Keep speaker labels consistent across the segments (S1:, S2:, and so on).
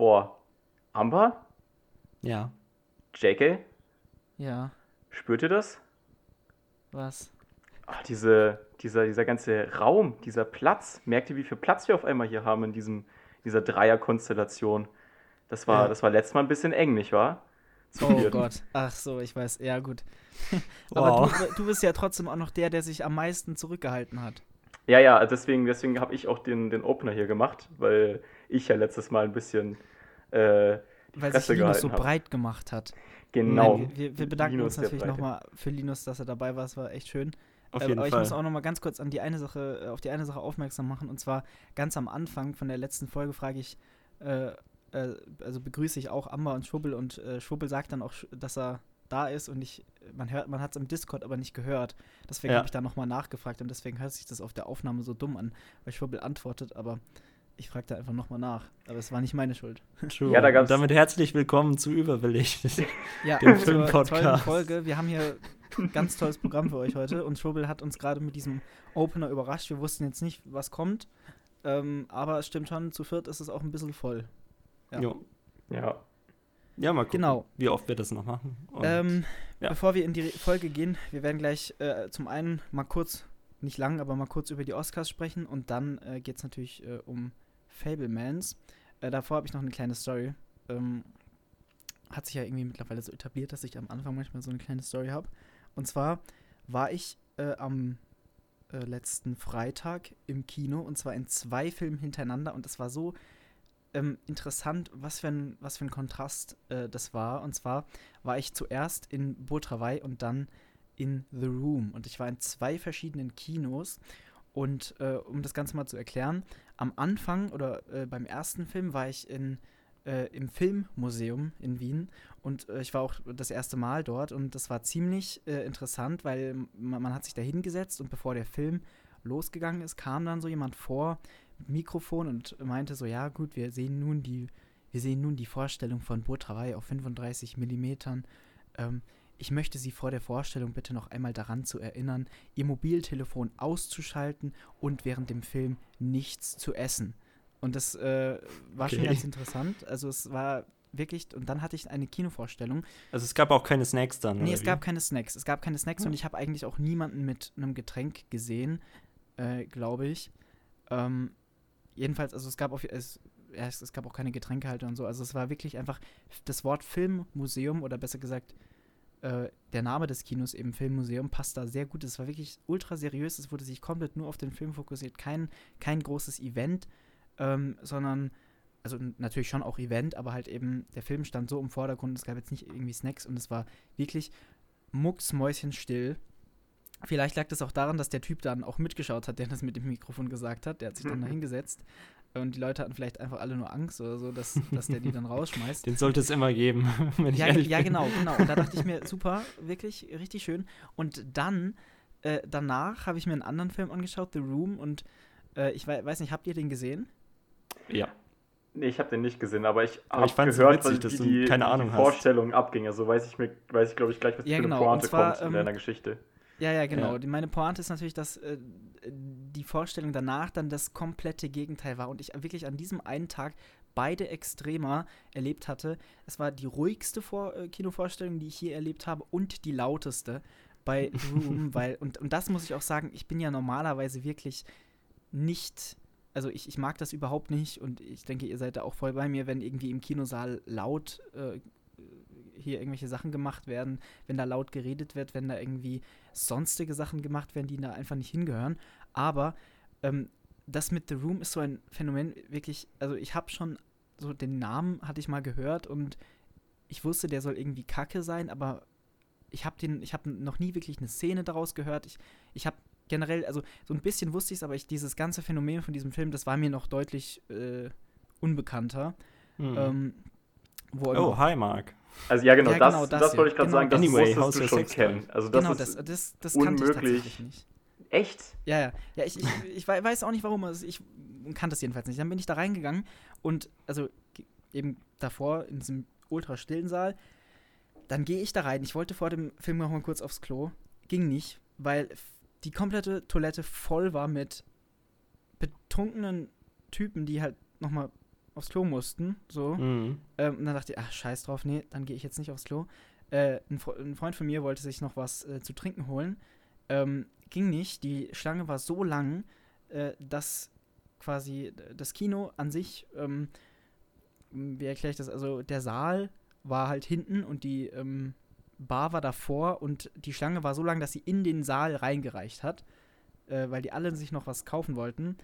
S1: Boah. Amber?
S2: Ja.
S1: JK?
S3: Ja,
S1: Spürt ihr das?
S3: was?
S1: Ach, diese, dieser, dieser ganze Raum, dieser Platz. Merkt ihr, wie viel Platz wir auf einmal hier haben in diesem, dieser Dreierkonstellation? Das war,
S2: Ja.
S1: das war letztes Mal ein bisschen eng, nicht wahr? Zu
S3: Oh
S1: viert.
S3: Gott. Ach so, ich weiß. Ja, gut. Aber
S2: Wow.
S3: du, du bist ja trotzdem auch noch der, der sich am meisten zurückgehalten hat.
S1: Ja, ja, deswegen, deswegen habe ich auch den, den Opener hier gemacht, weil ich ja letztes Mal ein bisschen äh, die
S3: Weil
S1: Fresse
S3: sich Linus so
S1: habe.
S3: breit gemacht hat.
S1: Genau.
S3: Nein, wir, wir, bedanken
S1: Linus
S3: uns natürlich nochmal für Linus, dass er dabei war. Es war echt schön.
S2: Auf
S3: Ähm,
S2: jeden
S3: aber ich
S2: Fall.
S3: muss auch noch mal ganz kurz an die eine Sache, äh, auf die eine Sache aufmerksam machen. Und zwar ganz am Anfang von der letzten Folge frage ich, äh, äh, also begrüße ich auch Amber und Schwubbel und äh, Schwubbel sagt dann auch, sch- dass er da ist und ich, man hört, man hat es im Discord aber nicht gehört. Deswegen
S2: Ja.
S3: habe ich da nochmal nachgefragt und deswegen hört sich das auf der Aufnahme so dumm an, weil Schwubbel antwortet, aber ich frage da einfach nochmal nach. Aber es war nicht meine Schuld.
S2: True.
S1: Ja, da gab's-
S2: damit herzlich willkommen zu Überwillig.
S3: Ja,
S2: Dem Filmpodcast.
S3: Folge. Wir haben hier ein ganz tolles Programm für euch heute und Schwubbel hat uns gerade mit diesem Opener überrascht. Wir wussten jetzt nicht, was kommt. Ähm, aber es stimmt schon, zu viert ist es auch ein bisschen voll. Ja.
S2: Jo.
S1: Ja.
S2: Ja, mal gucken,
S3: Genau.
S2: wie oft wir das noch machen. Und
S3: Ähm,
S2: ja.
S3: Bevor wir in die Folge gehen, wir werden gleich äh, zum einen mal kurz, nicht lang, aber mal kurz über die Oscars sprechen und dann äh, geht es natürlich äh, um Fablemans. Äh, davor habe ich noch eine kleine Story. Ähm, hat sich ja irgendwie mittlerweile so etabliert, dass ich am Anfang manchmal so eine kleine Story habe. Und zwar war ich äh, am äh, letzten Freitag im Kino und zwar in zwei Filmen hintereinander und es war so ähm, interessant, was für ein, was für ein Kontrast äh, das war. Und zwar war ich zuerst in Botrawai und dann in The Room. Und ich war in zwei verschiedenen Kinos. Und äh, um das Ganze mal zu erklären, am Anfang oder äh, beim ersten Film war ich in, äh, im Filmmuseum in Wien und äh, ich war auch das erste Mal dort und das war ziemlich äh, interessant, weil man, man hat sich da hingesetzt und bevor der Film losgegangen ist, kam dann so jemand vor, mit Mikrofon und meinte so, ja gut, wir sehen nun die, wir sehen nun die Vorstellung von Botrawai auf 35 Millimetern. Ähm, ich möchte Sie vor der Vorstellung bitte noch einmal daran zu erinnern, Ihr Mobiltelefon auszuschalten und während dem Film nichts zu essen. Und das äh, war schon
S2: Okay.
S3: ganz interessant. Also es war wirklich, und dann hatte ich eine Kinovorstellung.
S2: Also es gab auch keine Snacks dann.
S3: Nee, es
S2: wie?
S3: gab keine Snacks. Es gab keine Snacks
S2: Hm.
S3: und ich habe eigentlich auch niemanden mit einem Getränk gesehen, äh, glaube ich. Ähm, jedenfalls, also es gab auf, es, ja, es, es gab auch keine Getränkehalter und so. Also es war wirklich einfach das Wort Filmmuseum oder besser gesagt äh, der Name des Kinos eben Filmmuseum passt da sehr gut. Es war wirklich ultra seriös. Es wurde sich komplett nur auf den Film fokussiert. Kein, kein großes Event, ähm, sondern also natürlich schon auch Event, aber halt eben der Film stand so im Vordergrund. Es gab jetzt nicht irgendwie Snacks und es war wirklich mucksmäuschenstill. Vielleicht lag das auch daran, dass der Typ dann auch mitgeschaut hat, der das mit dem Mikrofon gesagt hat. Der hat sich dann da hingesetzt und die Leute hatten vielleicht einfach alle nur Angst oder so, dass, dass der die dann rausschmeißt.
S2: Den sollte es immer geben, wenn ich
S3: Ja,
S2: ehrlich
S3: ja
S2: bin.
S3: genau, genau. Und da dachte ich mir, super, wirklich richtig schön. Und dann, äh, danach habe ich mir einen anderen Film angeschaut, The Room. Und äh, ich wei weiß nicht, habt ihr den gesehen?
S2: Ja.
S1: Nee, ich habe den nicht gesehen, aber ich habe gehört,
S2: witzig,
S1: weil
S2: dass
S1: wie
S2: du
S1: die,
S2: keine Ahnung
S1: die
S2: hast.
S1: Vorstellung abging. Also weiß ich mir, weiß ich glaube ich gleich, was
S3: Ja,
S1: für
S3: genau,
S1: eine Pointe
S3: zwar,
S1: kommt in
S3: ähm,
S1: deiner Geschichte.
S3: Ja, ja, genau.
S2: Ja.
S3: Meine Pointe ist natürlich, dass äh, die Vorstellung danach dann das komplette Gegenteil war und ich wirklich an diesem einen Tag beide Extremer erlebt hatte. Es war die ruhigste Vor äh, Kinovorstellung, die ich je erlebt habe und die lauteste bei Room, weil, und, und das muss ich auch sagen, ich bin ja normalerweise wirklich nicht, also ich, ich mag das überhaupt nicht und ich denke, ihr seid da auch voll bei mir, wenn irgendwie im Kinosaal laut äh, hier irgendwelche Sachen gemacht werden, wenn da laut geredet wird, wenn da irgendwie sonstige Sachen gemacht werden, die da einfach nicht hingehören. Aber ähm, das mit The Room ist so ein Phänomen, wirklich, also ich habe schon so den Namen hatte ich mal gehört und ich wusste, der soll irgendwie kacke sein, aber ich habe den, ich habe noch nie wirklich eine Szene daraus gehört. Ich, ich habe generell, also so ein bisschen wusste ich es, aber ich, dieses ganze Phänomen von diesem Film, das war mir noch deutlich äh, unbekannter.
S2: Hm.
S3: Ähm, wo
S2: oh, hi Mark.
S1: Also ja, genau,
S3: Ja,
S1: das,
S3: genau das
S1: das,
S3: hier.
S1: wollte ich gerade
S3: Genau
S1: sagen, das
S2: Anyway,
S1: musstest du schon
S2: sex
S1: kennen. Also das
S3: genau,
S1: ist
S3: das, das, das kannte ich
S1: unmöglich.
S3: tatsächlich nicht.
S1: echt.
S3: Ja, ja. Ja, ich, ich, ich wei- weiß auch nicht warum. Also ich kannte das jedenfalls nicht. Dann bin ich da reingegangen und also eben davor in diesem ultra stillen Saal. Dann gehe ich da rein. Ich wollte vor dem Film noch mal kurz aufs Klo. Ging nicht, weil die komplette Toilette voll war mit betrunkenen Typen, die halt noch mal aufs Klo mussten, so.
S2: Mhm.
S3: Ähm, und dann dachte ich, ach, scheiß drauf, nee, dann gehe ich jetzt nicht aufs Klo. Äh, ein, ein Freund von mir wollte sich noch was äh, zu trinken holen. Ähm, ging nicht. Die Schlange war so lang, äh, dass quasi das Kino an sich, ähm, wie erkläre ich das? Also der Saal war halt hinten und die ähm, Bar war davor und die Schlange war so lang, dass sie in den Saal reingereicht hat, äh, weil die alle sich noch was kaufen wollten.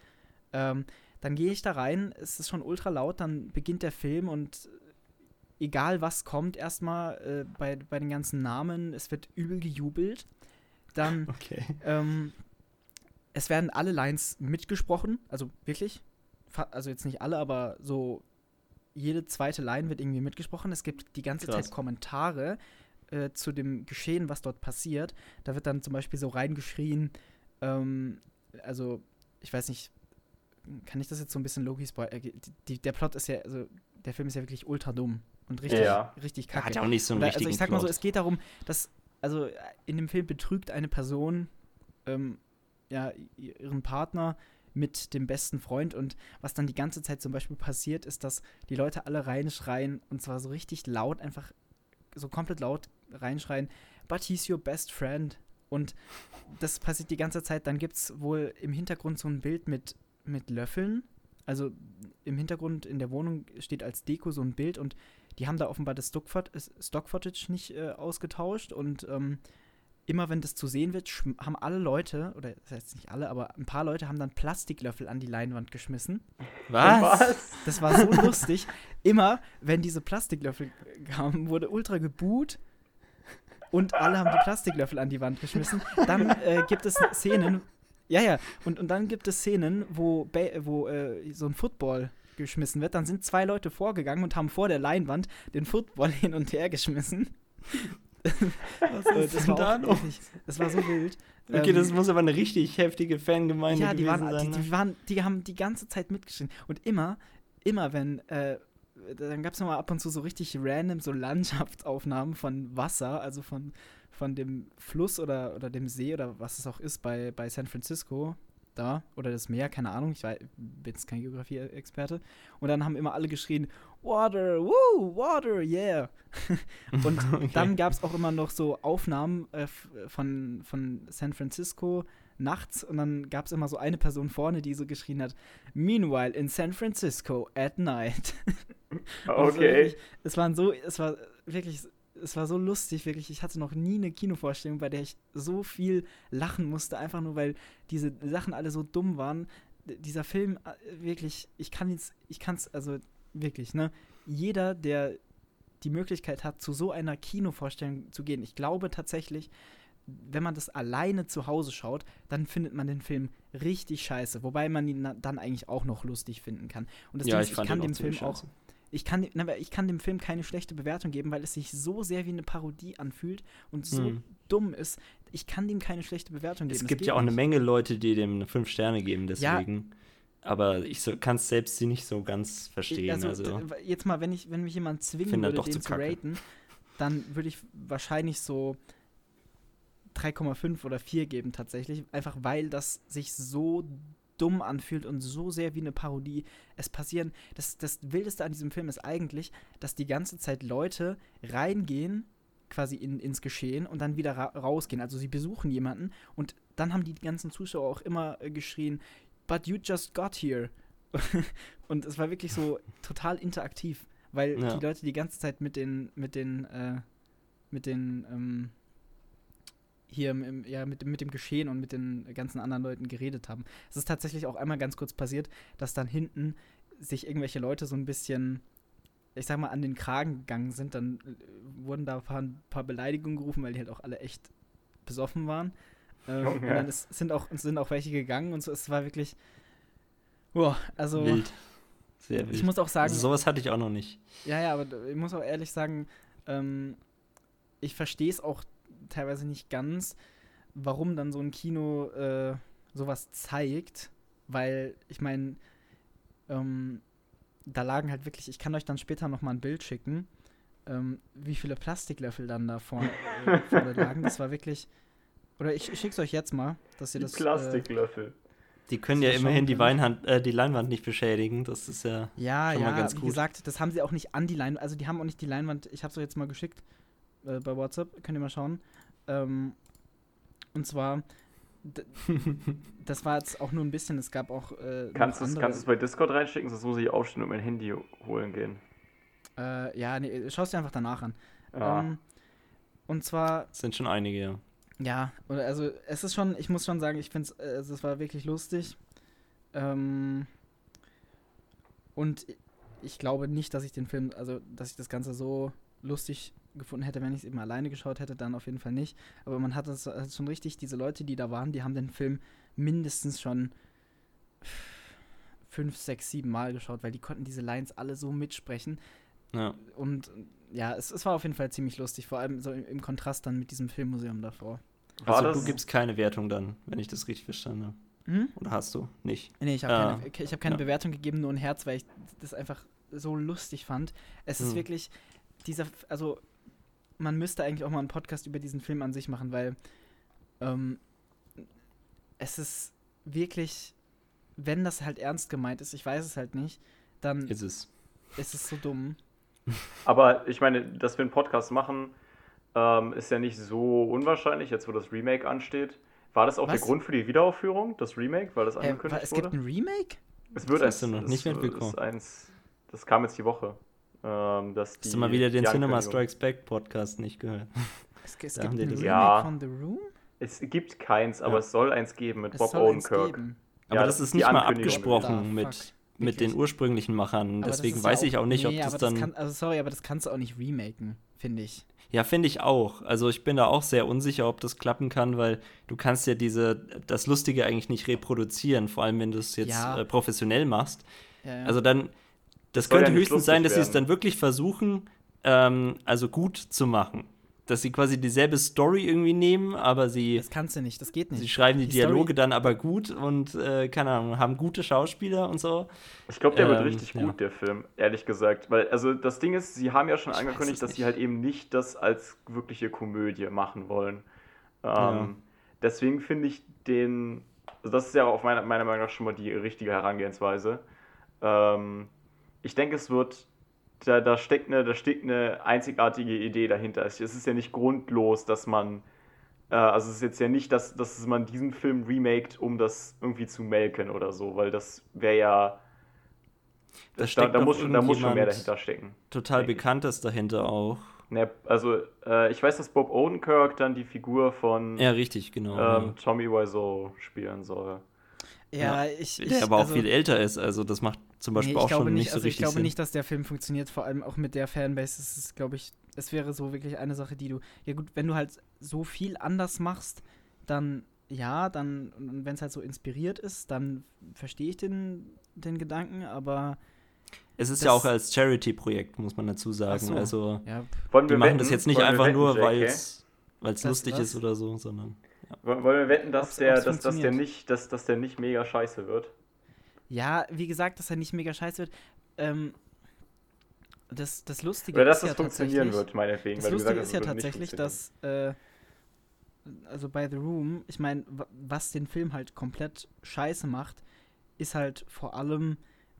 S3: Ähm, dann gehe ich da rein, es ist schon ultra laut, dann beginnt der Film und egal was kommt, erstmal äh, bei, bei den ganzen Namen, es wird übel gejubelt. Dann,
S2: Okay.
S3: ähm, es werden alle Lines mitgesprochen, also wirklich. Also jetzt nicht alle, aber so jede zweite Line wird irgendwie mitgesprochen. Es gibt die ganze
S2: Krass.
S3: Zeit Kommentare äh, zu dem Geschehen, was dort passiert. Da wird dann zum Beispiel so reingeschrien, ähm, also ich weiß nicht, kann ich das jetzt so ein bisschen logisch spoilern? Äh, der Plot ist ja, also der Film ist ja wirklich ultra dumm und richtig,
S1: Ja.
S3: richtig kacke.
S2: hat ja auch nicht so einen
S3: Oder,
S2: richtigen
S3: also ich sag mal so, es geht darum, dass, also äh, in dem Film betrügt eine Person ähm, ja, ihren Partner mit dem besten Freund und was dann die ganze Zeit zum Beispiel passiert, ist, dass die Leute alle reinschreien und zwar so richtig laut, einfach so komplett laut reinschreien, but he's your best friend. Und das passiert die ganze Zeit. Dann gibt es wohl im Hintergrund so ein Bild mit, mit Löffeln. Also im Hintergrund in der Wohnung steht als Deko so ein Bild und die haben da offenbar das Stock-Footage Stock nicht äh, ausgetauscht und ähm, immer wenn das zu sehen wird, haben alle Leute, oder das heißt nicht alle, aber ein paar Leute haben dann Plastiklöffel an die Leinwand geschmissen.
S2: Was?
S3: Das war so lustig. Immer, wenn diese Plastiklöffel kamen, wurde ultra geboot und alle haben die Plastiklöffel an die Wand geschmissen. Dann äh, gibt es Szenen, ja, ja, und, und dann gibt es Szenen, wo, wo äh, so ein Football geschmissen wird. Dann sind zwei Leute vorgegangen und haben vor der Leinwand den Football hin und her geschmissen.
S2: Was ist
S3: das,
S2: denn
S3: war
S2: da
S3: wirklich, das war so wild.
S2: Okay,
S3: Ähm,
S2: das muss aber eine richtig heftige Fangemeinde
S3: ja, die
S2: gewesen
S3: waren,
S2: sein.
S3: die,
S2: ne?
S3: die, waren, die haben die ganze Zeit mitgeschrien. Und immer, immer wenn, äh, dann gab es nochmal ab und zu so richtig random so Landschaftsaufnahmen von Wasser, also von, von dem Fluss oder, oder dem See oder was es auch ist bei, bei San Francisco da oder das Meer, keine Ahnung, ich weiß, bin jetzt kein Geografie-Experte. Und dann haben immer alle geschrien, Water, woo, Water, yeah. und
S2: Okay.
S3: dann gab es auch immer noch so Aufnahmen äh, von, von San Francisco nachts und dann gab es immer so eine Person vorne, die so geschrien hat, Meanwhile in San Francisco at night. War
S1: Okay.
S3: wirklich- Es waren so, es war wirklich, es war so lustig, wirklich. Ich hatte noch nie eine Kinovorstellung, bei der ich so viel lachen musste, einfach nur weil diese Sachen alle so dumm waren. D- Dieser Film, äh, wirklich, ich kann jetzt, ich kann es, also wirklich, ne? Jeder, der die Möglichkeit hat, zu so einer Kinovorstellung zu gehen, ich glaube tatsächlich, wenn man das alleine zu Hause schaut, dann findet man den Film richtig scheiße, wobei man ihn dann eigentlich auch noch lustig finden kann. Und das
S2: ja,
S3: Ding
S2: ich
S3: ist, ich
S2: fand
S3: kann
S2: den auch
S3: Film auch
S2: scheiße.
S3: Ich kann, ich kann dem Film keine schlechte Bewertung geben, weil es sich so sehr wie eine Parodie anfühlt und so
S2: Hm.
S3: dumm ist. Ich kann dem keine schlechte Bewertung geben.
S2: Es gibt ja auch eine
S3: nicht.
S2: Menge Leute, die dem fünf Sterne geben,
S3: Ja.
S2: deswegen. Aber ich so, kann es selbst sie nicht so ganz verstehen.
S3: Also,
S2: Also,
S3: jetzt mal, wenn, ich, wenn mich jemand zwingen würde, den
S2: zu
S3: zu raten, dann würde ich wahrscheinlich so 3,5 oder 4 geben tatsächlich. Einfach weil das sich so dumm anfühlt und so sehr wie eine Parodie. Es passieren, das, das Wildeste an diesem Film ist eigentlich, dass die ganze Zeit Leute reingehen, quasi in, ins Geschehen und dann wieder ra rausgehen. Also sie besuchen jemanden und dann haben die ganzen Zuschauer auch immer äh, geschrien, but you just got here. und es war wirklich so total interaktiv, weil
S2: Ja.
S3: die Leute die ganze Zeit mit den, mit den, äh, mit den, ähm, hier im, ja, mit, mit dem Geschehen und mit den ganzen anderen Leuten geredet haben. Es ist tatsächlich auch einmal ganz kurz passiert, dass dann hinten sich irgendwelche Leute so ein bisschen, ich sag mal, an den Kragen gegangen sind. Dann äh, wurden da ein paar, ein paar Beleidigungen gerufen, weil die halt auch alle echt besoffen waren. Ähm, und
S1: Junge.
S3: dann ist, sind, auch, sind auch welche gegangen und so. Es war wirklich, boah, also
S2: wild. Sehr wild.
S3: ich muss auch sagen,
S2: also, sowas hatte ich auch noch nicht.
S3: ja, ja, aber ich muss auch ehrlich sagen, ähm, ich verstehe es auch teilweise nicht ganz, warum dann so ein Kino äh, sowas zeigt, weil ich meine, ähm, da lagen halt wirklich, ich kann euch dann später noch mal ein Bild schicken, ähm, wie viele Plastiklöffel dann da vorne, äh, vorne lagen. Das war wirklich, oder ich, ich schick's euch jetzt mal, dass ihr
S1: Die
S3: das. Äh,
S1: Plastiklöffel.
S2: Die können ja immerhin die. Weinhand, äh, die Leinwand nicht beschädigen. Das ist ja.
S3: Ja,
S2: Schon mal
S3: ja,
S2: ganz
S3: wie
S2: gut.
S3: gesagt, das haben sie auch nicht an die Leinwand, also die haben auch nicht die Leinwand, ich habe es euch jetzt mal geschickt äh, bei WhatsApp, könnt ihr mal schauen. Ähm, und zwar, das war jetzt auch nur ein bisschen, es gab auch äh,
S1: Kannst du es bei Discord reinschicken, sonst muss ich aufstehen und mein Handy holen gehen.
S3: Äh, ja, nee, schau es dir einfach danach an.
S1: Ja.
S3: Ähm, und zwar,
S2: Das sind schon einige, ja.
S3: ja, oder also es ist schon, ich muss schon sagen, ich finde es, äh, also es war wirklich lustig. Ähm, und ich glaube nicht, dass ich den Film, also dass ich das Ganze so lustig gefunden hätte, wenn ich es eben alleine geschaut hätte, dann auf jeden Fall nicht. Aber man hat es hat schon richtig, diese Leute, die da waren, die haben den Film mindestens schon fünf, sechs, sieben Mal geschaut, weil die konnten diese Lines alle so mitsprechen.
S2: ja.
S3: Und ja, es, es war auf jeden Fall ziemlich lustig, vor allem so im, im Kontrast dann mit diesem Filmmuseum davor.
S1: War
S2: Also
S1: das,
S2: du gibst keine Wertung dann, wenn ich das richtig verstanden habe.
S3: Hm?
S2: Oder hast du? Nicht.
S3: Nee, ich habe
S2: Ah,
S3: keine, ich hab keine
S2: ja.
S3: Bewertung gegeben, nur ein Herz, weil ich das einfach so lustig fand. Es ist
S2: Hm.
S3: wirklich dieser, also man müsste eigentlich auch mal einen Podcast über diesen Film an sich machen, weil ähm, es ist wirklich, wenn das halt ernst gemeint ist, ich weiß es halt nicht, dann
S2: Ist es.
S3: ist es so dumm.
S1: aber ich meine, dass wir einen Podcast machen, ähm, ist ja nicht so unwahrscheinlich, jetzt wo das Remake ansteht. War das auch
S3: Was?
S1: der Grund für die Wiederaufführung, das Remake, weil das
S3: Äh,
S1: angekündigt
S3: es
S1: wurde?
S3: gibt ein Remake?
S1: Es wird
S2: Das hast
S1: eins,
S2: du noch
S1: es
S2: nicht mitbekommen.
S1: Ist eins, das kam jetzt die Woche. Ähm, dass die,
S2: Hast du mal wieder den Cinema Strikes Back Podcast nicht gehört?
S3: Es, es gibt
S2: haben die
S3: ein
S2: das-
S3: Remake
S1: Ja.
S3: von The Room?
S1: Es gibt keins, aber
S2: Ja.
S1: es soll eins geben mit
S3: Es
S1: Bob Odenkirk.
S2: Aber
S1: Ja,
S2: das,
S1: das
S2: ist nicht mal abgesprochen mit,
S3: Ah, fuck.
S2: mit den ursprünglichen Machern.
S3: Aber das
S2: Deswegen weiß ich auch nicht,
S3: nee,
S2: ob das
S3: aber
S2: dann.
S3: kann, also sorry, aber das kannst du auch nicht remaken, finde ich.
S2: Ja, finde ich auch. Also ich bin da auch sehr unsicher, ob das klappen kann, weil du kannst ja diese, das Lustige eigentlich nicht reproduzieren, vor allem wenn du es jetzt
S3: Ja.
S2: äh, professionell machst.
S3: Ja, ja.
S2: Also dann, das könnte höchstens sein, dass sie es dann wirklich versuchen, ähm, also gut zu machen. Dass sie quasi dieselbe Story irgendwie nehmen, aber sie,
S3: das kannst du nicht, das geht nicht.
S2: sie schreiben die,
S3: Die Story-
S2: Dialoge dann aber gut und, äh, keine Ahnung, haben gute Schauspieler und so.
S1: Ich glaube, der wird
S2: Ähm,
S1: richtig
S2: ja.
S1: gut, der Film, ehrlich gesagt. Weil, also das Ding ist, sie haben ja schon
S2: Ich
S1: angekündigt, dass sie halt eben nicht das als wirkliche Komödie machen wollen. Ähm,
S2: Ja.
S1: Deswegen finde ich den, also das ist ja auf meiner, meiner Meinung nach schon mal die richtige Herangehensweise. Ähm, ich denke, es wird, da, da, steckt eine, da steckt eine einzigartige Idee dahinter. Es ist ja nicht grundlos, dass man, äh, also es ist jetzt ja nicht, dass, dass man diesen Film remaked, um das irgendwie zu melken oder so, weil das wäre ja,
S2: Da
S1: da, da, muss, schon- da muss schon mehr dahinter stecken.
S2: Total
S1: Denke.
S2: Bekanntes dahinter auch.
S1: Ne, also, äh, ich weiß, dass Bob Odenkirk dann die Figur von
S2: Ja, richtig, genau.
S1: ähm, Tommy Wiseau spielen soll.
S3: ja, ich,
S2: der
S3: ich,
S2: aber auch
S3: also,
S2: viel älter ist, also das macht zum
S3: nee,
S2: Beispiel
S3: ich
S2: auch
S3: glaube
S2: schon
S3: nicht,
S2: nicht so
S3: also ich
S2: richtig
S3: glaube
S2: Sinn.
S3: nicht, dass der Film funktioniert, vor allem auch mit der Fanbase. Es ist, glaube ich, es wäre so wirklich eine Sache, die du, ja gut, wenn du halt so viel anders machst, dann ja, dann, wenn es halt so inspiriert ist, dann verstehe ich den, den Gedanken, aber
S2: Es ist
S3: das-
S2: ja auch als Charity-Projekt, muss man dazu sagen.
S3: so.
S2: Also
S3: ja,
S1: Wollen wir
S2: machen
S1: wetten,
S2: das jetzt nicht
S1: wollen
S2: einfach
S1: wetten,
S2: nur, weil es lustig
S3: was?
S2: ist oder so, sondern
S1: Wollen wollen wir wetten, dass
S3: Ob's-
S1: der,
S3: ob's
S1: dass, dass, der nicht, dass, dass der nicht mega scheiße wird?
S3: Ja, wie gesagt, dass er nicht mega scheiße wird. Ähm, das, das Lustige
S1: Oder dass
S3: ist
S1: das
S3: ja
S1: funktionieren
S3: tatsächlich-
S1: wird, meinetwegen.
S3: Das
S1: weil du
S3: Lustige
S1: gesagt
S3: ist ja tatsächlich, dass, äh, also bei The Room, ich meine, was den Film halt komplett scheiße macht, ist halt vor allem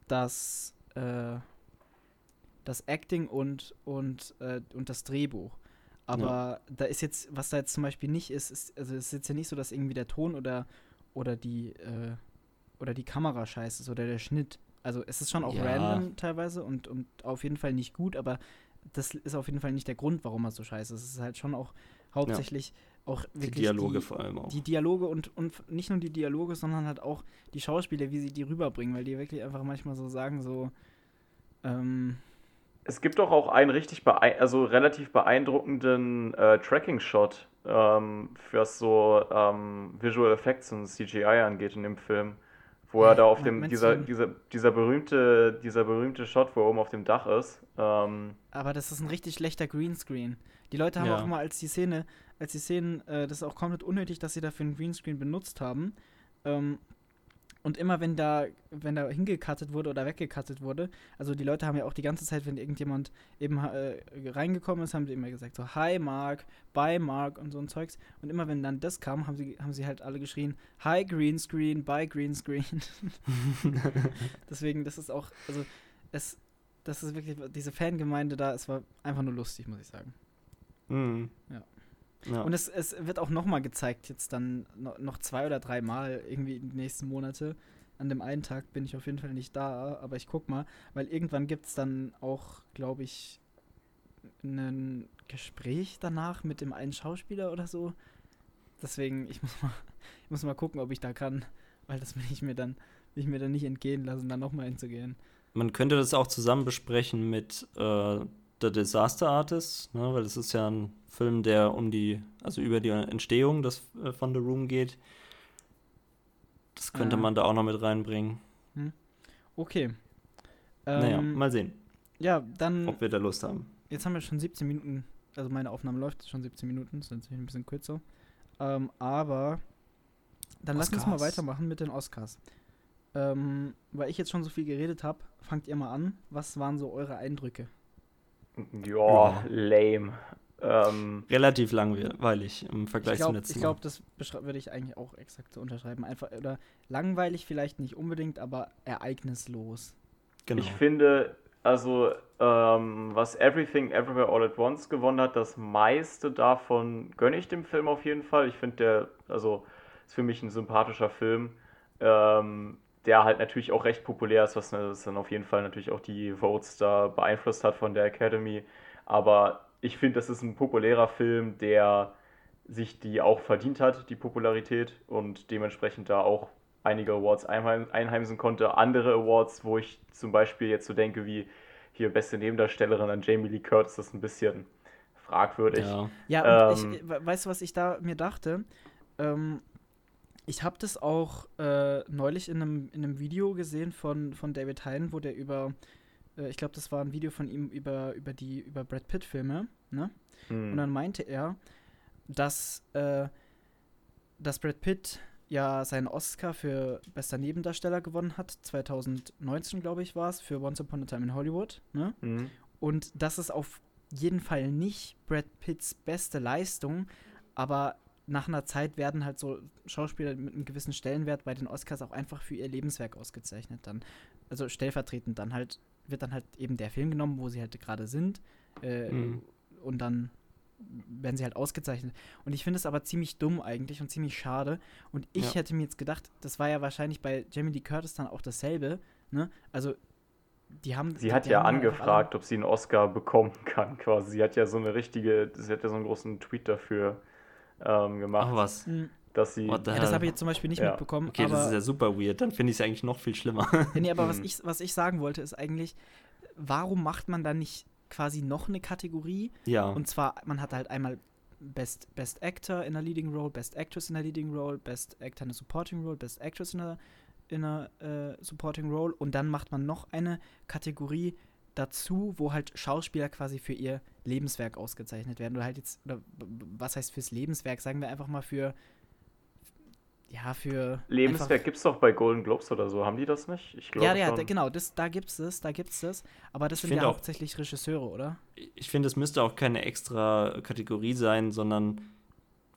S3: das, äh, das Acting und, und, äh, und das Drehbuch. Aber da ist jetzt, was da jetzt zum Beispiel nicht ist, ist, also es ist jetzt ja nicht so, dass irgendwie der Ton oder, oder die, äh, oder die Kamera scheiße ist oder der Schnitt. Also es ist schon auch
S2: Ja.
S3: random teilweise und, und auf jeden Fall nicht gut, aber das ist auf jeden Fall nicht der Grund, warum er so scheiße ist. Es ist halt schon auch hauptsächlich auch
S2: die
S3: wirklich
S2: Dialoge
S3: die,
S2: vor allem auch.
S3: die Dialoge und, und nicht nur die Dialoge, sondern halt auch die Schauspieler, wie sie die rüberbringen, weil die wirklich einfach manchmal so sagen, so, ähm,
S1: Es gibt doch auch einen richtig beein also relativ beeindruckenden äh, Tracking-Shot, ähm, was so ähm, Visual Effects und CGI angeht in dem Film. Wo er da auf dem, dieser, dieser, dieser berühmte, dieser berühmte Shot, wo er oben auf dem Dach ist. Ähm,
S3: aber das ist ein richtig schlechter Greenscreen. Die Leute haben
S2: Ja.
S3: auch immer als die Szene, als die Szenen, äh, das ist auch komplett unnötig, dass sie dafür einen Greenscreen benutzt haben. Ähm, Und immer wenn da, wenn da hingekattet wurde oder weggekattet wurde, also die Leute haben ja auch die ganze Zeit, wenn irgendjemand eben äh, reingekommen ist, haben sie immer gesagt so Hi Mark, bye Mark und so ein Zeugs. Und immer wenn dann das kam, haben sie, haben sie halt alle geschrien Hi Greenscreen, bye Greenscreen. Deswegen, das ist auch, also es, das ist wirklich, diese Fangemeinde da, es war einfach nur lustig, muss ich sagen.
S2: Mhm.
S3: Ja.
S2: Ja.
S3: Und es, es wird auch nochmal gezeigt, jetzt dann no, noch zwei oder drei Mal irgendwie in den nächsten Monate. An dem einen Tag bin ich auf jeden Fall nicht da, aber ich guck mal, weil irgendwann gibt es dann auch, glaube ich, ein Gespräch danach mit dem einen Schauspieler oder so. Deswegen, ich muss mal, ich muss mal gucken, ob ich da kann, weil das will ich mir dann, will ich mir dann nicht entgehen lassen, da nochmal hinzugehen.
S2: Man könnte das auch zusammen besprechen mit äh, The Disaster Artist, ne, weil es ist ja ein Film, der um die, also über die Entstehung des, äh, von The Room geht. Das könnte
S3: Ah.
S2: man da auch noch mit reinbringen.
S3: Okay.
S2: naja,
S3: Ähm,
S2: mal sehen,
S3: ja, dann
S2: ob wir da Lust haben.
S3: Jetzt haben wir schon 17 Minuten, also meine Aufnahme läuft schon 17 Minuten, das ist natürlich ein bisschen kürzer. Ähm, aber dann lass uns mal weitermachen mit den Oscars. Ähm, weil ich jetzt schon so viel geredet habe, fangt ihr mal an. Was waren so eure Eindrücke?
S1: Ja, lame. Ähm,
S2: Relativ langweilig im Vergleich
S3: ich glaube,
S2: zum letzten
S3: ich glaub, das würde ich eigentlich auch exakt so unterschreiben. Einfach, oder langweilig vielleicht nicht unbedingt, aber ereignislos.
S2: Genau.
S1: Ich finde, also, ähm, was Everything Everywhere All at Once gewonnen hat, das meiste davon gönne ich dem Film auf jeden Fall. Ich finde, der, also, ist für mich ein sympathischer Film, ähm, der halt natürlich auch recht populär ist, was dann auf jeden Fall natürlich auch die Votes da beeinflusst hat von der Academy. Aber ich finde, das ist ein populärer Film, der sich die auch verdient hat, die Popularität und dementsprechend da auch einige Awards einheim einheimsen konnte. Andere Awards, wo ich zum Beispiel jetzt so denke, wie hier beste Nebendarstellerin an Jamie Lee Curtis, das ist ein bisschen fragwürdig.
S2: ja.
S3: Ja, und
S1: Ähm,
S3: ich, we- weißt du, was ich da mir dachte? Ähm, ich habe das auch äh, neulich in einem, in einem Video gesehen von, von David Hein, wo der über, äh, ich glaube, das war ein Video von ihm über, über die über Brad Pitt-Filme, ne?
S1: Hm.
S3: Und dann meinte er, dass, äh, dass Brad Pitt ja seinen Oscar für bester Nebendarsteller gewonnen hat. 2019, glaube ich, war es, für Once Upon a Time in Hollywood. Ne?
S1: Hm.
S3: Und das ist auf jeden Fall nicht Brad Pitts beste Leistung, aber nach einer Zeit werden halt so Schauspieler mit einem gewissen Stellenwert bei den Oscars auch einfach für ihr Lebenswerk ausgezeichnet dann. Also stellvertretend dann halt, wird dann halt eben der Film genommen, wo sie halt gerade sind. Äh,
S2: Mhm.
S3: Und dann werden sie halt ausgezeichnet. Und ich finde es aber ziemlich dumm eigentlich und ziemlich schade. Und ich
S2: Ja.
S3: hätte mir jetzt gedacht, das war ja wahrscheinlich bei Jamie Lee Curtis dann auch dasselbe. Ne? Also, die haben.
S1: Sie
S3: die,
S1: hat ja
S3: alle-
S1: angefragt, ob sie einen Oscar bekommen kann, quasi. Sie hat ja so eine richtige, sie hat ja so einen großen Tweet dafür ähm, gemacht,
S2: Ach was.
S3: Hm,
S1: dass sie.
S3: Ja, das habe ich jetzt zum Beispiel nicht
S1: Ja.
S3: mitbekommen.
S2: Okay,
S3: aber,
S2: das ist ja super weird. Dann finde ich es eigentlich noch viel schlimmer.
S3: Nee, aber was,
S1: Mhm.
S3: ich, was ich sagen wollte, ist eigentlich, warum macht man da nicht quasi noch eine Kategorie?
S2: ja.
S3: Und zwar, man hat halt einmal Best, Best Actor in a Leading Role, Best Actress in a Leading Role, Best Actor in a Supporting Role, Best Actress in a, in a äh, Supporting Role und dann macht man noch eine Kategorie dazu, wo halt Schauspieler quasi für ihr Lebenswerk ausgezeichnet werden. Oder halt jetzt, oder was heißt fürs Lebenswerk? Sagen wir einfach mal für, ja, für.
S1: Lebenswerk gibt es doch bei Golden Globes oder so, haben die das nicht? Ich glaube
S3: Ja, ja,
S1: schon.
S3: da, genau, das, da gibt's es, da gibt's es. Aber das
S2: Ich
S3: sind ja
S2: auch-
S3: hauptsächlich Regisseure, oder?
S2: ich finde, es müsste auch keine extra Kategorie sein, sondern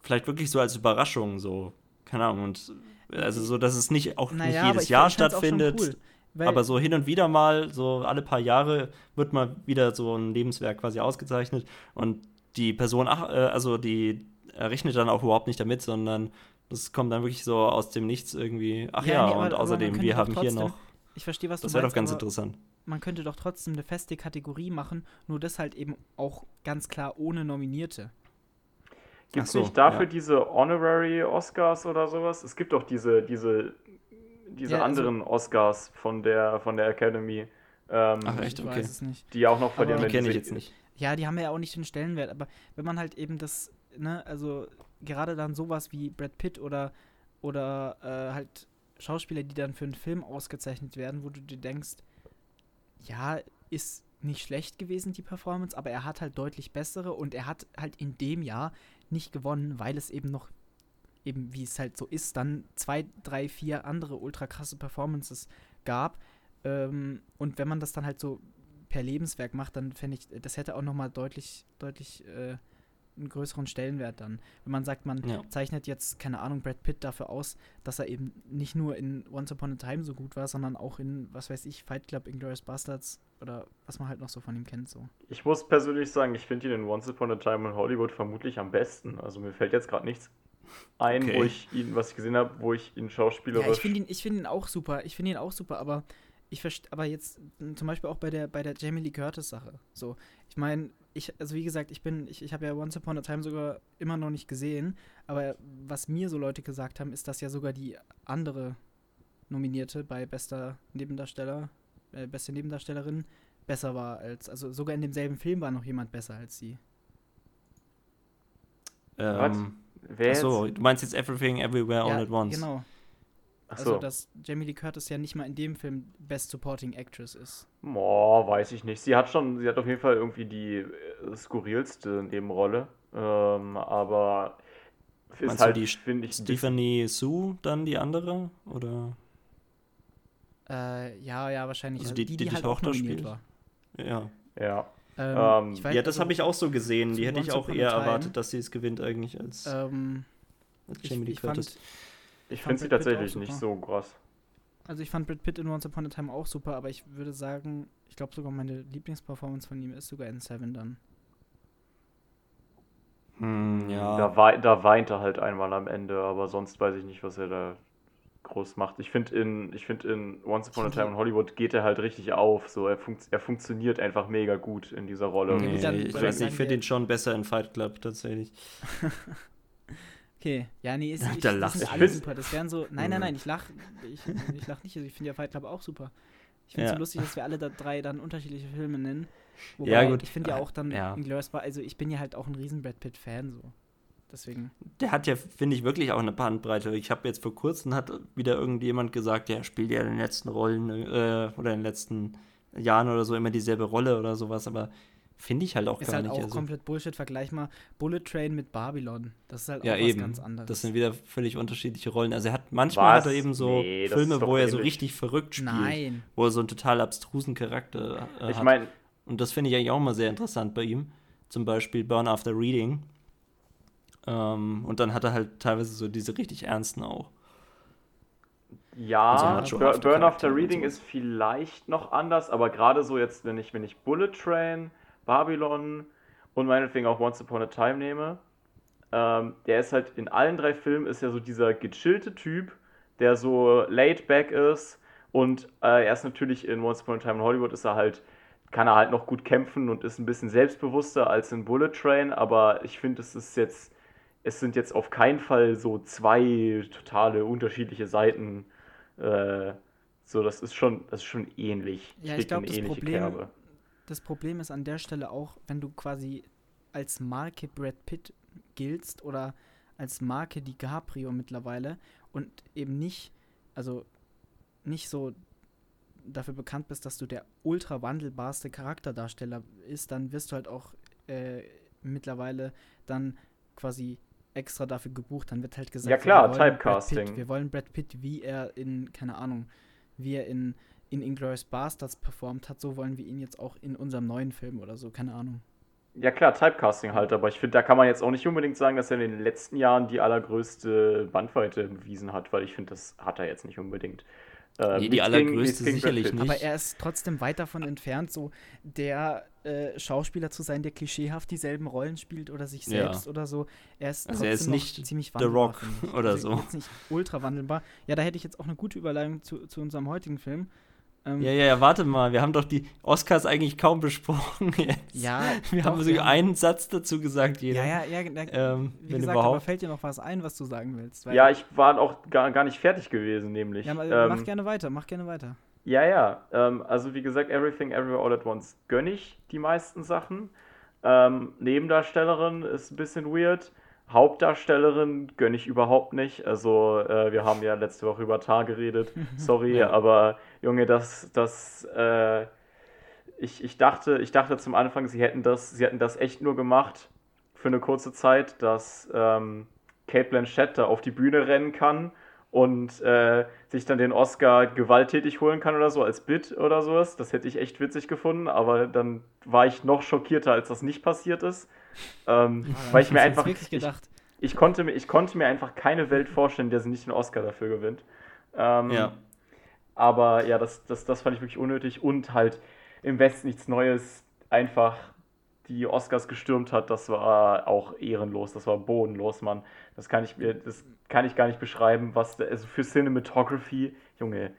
S2: vielleicht wirklich so als Überraschung, so, keine Ahnung, und also so, dass es nicht auch nicht
S3: aber
S2: jedes
S3: ich
S2: Jahr
S3: auch schon
S2: stattfindet,
S3: cool, weil-
S2: aber so hin und wieder mal, so alle paar Jahre wird mal wieder so ein Lebenswerk quasi ausgezeichnet und die Person, ach, äh, also die rechnet dann auch überhaupt nicht damit, sondern das kommt dann wirklich so aus dem Nichts irgendwie, ach
S3: Ja,
S2: ja,
S3: nee, aber-
S2: und außerdem, wir haben hier
S3: trotzdem-
S2: noch,
S3: Ich verstehe, was
S2: das
S3: du
S2: wäre
S3: meinst,
S2: doch ganz interessant.
S3: man könnte doch trotzdem eine feste Kategorie machen, nur das halt eben auch ganz klar ohne Nominierte.
S1: Gibt es
S2: so,
S1: nicht dafür
S2: ja.
S1: diese Honorary Oscars oder sowas? Es gibt doch diese, diese, diese
S3: Ja, also-
S1: anderen Oscars von der, von der Academy, ähm,
S2: Ach, echt? Okay.
S3: weiß es nicht.
S1: die auch noch
S3: Aber-
S1: verlieren.
S2: Die
S1: wenn
S2: kenne ich jetzt nicht.
S3: Ja, die haben ja auch nicht den Stellenwert, aber wenn man halt eben das, ne, also gerade dann sowas wie Brad Pitt oder, oder äh, halt Schauspieler, die dann für einen Film ausgezeichnet werden, wo du dir denkst, ja, ist nicht schlecht gewesen, die Performance, aber er hat halt deutlich bessere und er hat halt in dem Jahr nicht gewonnen, weil es eben noch eben wie es halt so ist, dann zwei, drei, vier andere ultra krasse Performances gab. Ähm, und wenn man das dann halt so per Lebenswerk macht, dann fände ich, das hätte auch nochmal deutlich, deutlich äh, einen größeren Stellenwert dann. Wenn man sagt, man ja. zeichnet jetzt, keine Ahnung, Brad Pitt dafür aus, dass er eben nicht nur in Once Upon a Time so gut war, sondern auch in, was weiß ich, Fight Club, Inglourious Bastards oder was man halt noch so von ihm kennt. So.
S1: Ich muss persönlich sagen, ich finde ihn in Once Upon a Time in Hollywood vermutlich am besten. Also mir fällt jetzt gerade nichts ein, okay. wo ich ihn, was ich gesehen habe, wo ich ihn schauspielerisch. Ja,
S3: ich finde ihn, find ihn auch super. Ich finde ihn auch super, aber ich verstehe, aber jetzt zum Beispiel auch bei der, bei der Jamie Lee Curtis-Sache. So, ich meine, ich, also wie gesagt, ich bin, ich, ich habe ja Once Upon a Time sogar immer noch nicht gesehen, aber was mir so Leute gesagt haben, ist, dass ja sogar die andere Nominierte bei bester Nebendarsteller, äh, beste Nebendarstellerin besser war als, also sogar in demselben Film war noch jemand besser als sie.
S2: Ähm, Wer Achso, du meinst jetzt Everything Everywhere ja, All at Once.
S3: Genau. Also, dass Jamie Lee Curtis ja nicht mal in dem Film Best Supporting Actress ist.
S1: Boah, weiß ich nicht. Sie hat schon, sie hat auf jeden Fall irgendwie die äh, skurrilste Nebenrolle. Ähm, aber
S2: ist Meinst halt, finde ich. Stephanie Sue dann die andere? Oder?
S3: Äh, ja, ja, wahrscheinlich.
S2: Also die, die, die, die halt Tochter spielt. War. Ja.
S1: Ja.
S2: Ähm, weiß, ja, das also, habe ich auch so gesehen. Die hätte ich auch eher erwartet, dass sie es gewinnt eigentlich als,
S3: ähm, als
S1: Jamie Lee Curtis. Fand, ich finde sie tatsächlich nicht so krass.
S3: Also ich fand Brad Pitt in Once Upon a Time auch super, aber ich würde sagen, ich glaube sogar meine Lieblingsperformance von ihm ist sogar in Seven dann.
S1: Hm, ja. Da, wei da weint er halt einmal am Ende, aber sonst weiß ich nicht, was er da groß macht. Ich finde in, find in Once Upon a Time in Hollywood geht er halt richtig auf. So, er, funkt, er funktioniert einfach mega gut in dieser Rolle.
S2: Nee, ich weiß nicht, ich finde ihn schon besser in Fight Club tatsächlich.
S3: Okay, ja, nee, ist,
S2: ich, da
S3: das
S2: sind
S3: alle super. Das wären so. Nein, nein, nein, ich lach, ich, ich lach nicht. Also ich finde ja Fight Club auch super. Ich finde es ja. so lustig, dass wir alle da drei dann unterschiedliche Filme nennen. Wobei, ja, gut. Ich finde ja auch dann ja. Inglourious also ich bin ja halt auch ein riesen Brad Pitt-Fan so. Deswegen.
S2: Der hat ja, finde ich, wirklich auch eine Bandbreite. Ich habe jetzt vor kurzem hat wieder irgendjemand gesagt, der spielt ja in den letzten Rollen äh, oder in den letzten Jahren oder so immer dieselbe Rolle oder sowas, aber Finde ich halt auch
S3: ist
S2: gar
S3: halt
S2: nicht.
S3: Ist halt auch also. komplett Bullshit. Vergleich mal Bullet Train mit Babylon. Das ist halt
S2: ja,
S3: auch
S2: eben.
S3: was ganz anderes.
S2: Das sind wieder völlig unterschiedliche Rollen. Also er hat manchmal was? hat er eben so nee, Filme, wo er so richtig verrückt spielt. Nein. Wo er so einen total abstrusen Charakter äh,
S1: ich meine.
S2: Und das finde ich eigentlich auch mal sehr interessant bei ihm. Zum Beispiel Burn After Reading. Ähm, und dann hat er halt teilweise so diese richtig ernsten auch.
S1: Ja, also Burn After Reading so. ist vielleicht noch anders, aber gerade so jetzt, wenn ich, wenn ich Bullet Train Babylon und meinetwegen auch Once Upon a Time nehme, ähm, der ist halt in allen drei Filmen ist ja so dieser gechillte Typ, der so laid back ist und äh, er ist natürlich in Once Upon a Time in Hollywood ist er halt kann er halt noch gut kämpfen und ist ein bisschen selbstbewusster als in Bullet Train, aber ich finde, es ist jetzt es sind jetzt auf keinen Fall so zwei totale unterschiedliche Seiten. Äh, so, das ist schon, das ist schon ähnlich.
S3: Ja, ich glaube, das Problem, Kerbe das Problem ist an der Stelle auch, wenn du quasi als Marke Brad Pitt giltst oder als Marke DiCaprio mittlerweile und eben nicht, also nicht so dafür bekannt bist, dass du der ultra wandelbarste Charakterdarsteller ist, dann wirst du halt auch äh, mittlerweile dann quasi extra dafür gebucht. Dann wird halt gesagt,
S1: ja klar, wir Typecasting.
S3: Pitt, wir wollen Brad Pitt, wie er in, keine Ahnung, wie er in in Inglourious Bastards performt hat, so wollen wir ihn jetzt auch in unserem neuen Film oder so, keine Ahnung.
S1: Ja klar, Typecasting halt, aber ich finde, da kann man jetzt auch nicht unbedingt sagen, dass er in den letzten Jahren die allergrößte Bandweite bewiesen hat, weil ich finde, das hat er jetzt nicht unbedingt.
S2: Äh, nee, die allergrößte gegen, sicherlich nicht.
S3: Aber er ist trotzdem weit davon entfernt, so der äh, Schauspieler zu sein, der klischeehaft dieselben Rollen spielt oder sich selbst ja. oder so. Er ist
S2: also er ist nicht ziemlich wandelbar. The Rock oder also so.
S3: Ist nicht ultra wandelbar. Ja, da hätte ich jetzt auch eine gute Überleitung zu, zu unserem heutigen Film.
S2: Ähm, ja, ja, ja, warte mal, wir haben doch die Oscars eigentlich kaum besprochen jetzt.
S3: Ja,
S2: wir doch, haben sogar einen Satz dazu gesagt,
S3: jeder. Ja, ja, ja, da, ähm, wie wenn gesagt, überhaupt. aber fällt dir noch was ein, was du sagen willst?
S1: ja, ich war auch gar, gar nicht fertig gewesen, nämlich. Ja,
S3: ähm, mach gerne weiter, mach gerne weiter.
S1: Ja, ja, ähm, also wie gesagt, Everything Everywhere All at Once gönne ich die meisten Sachen. Ähm, Nebendarstellerin ist ein bisschen weird. Hauptdarstellerin gönne ich überhaupt nicht. Also, äh, wir haben ja letzte Woche über Tar geredet. Sorry, aber Junge, das, das, äh, ich, ich, dachte, ich dachte zum Anfang, sie hätten das, sie hätten das echt nur gemacht für eine kurze Zeit, dass ähm, Kate Blanchett da auf die Bühne rennen kann und äh, sich dann den Oscar gewalttätig holen kann oder so als Bit oder sowas. Das hätte ich echt witzig gefunden, aber dann war ich noch schockierter, als das nicht passiert ist. Ähm,
S3: Ah,
S1: weil ich mir einfach.
S3: wirklich
S1: Ich,
S3: gedacht.
S1: ich, konnte mir, ich konnte mir einfach keine Welt vorstellen, der sie nicht den Oscar dafür gewinnt. Ähm,
S2: Ja.
S1: Aber ja, das, das, das fand ich wirklich unnötig und halt im Westen nichts Neues einfach die Oscars gestürmt hat, das war auch ehrenlos, das war bodenlos, Mann. Das kann ich mir, das kann ich gar nicht beschreiben, was also für Cinematography, Junge,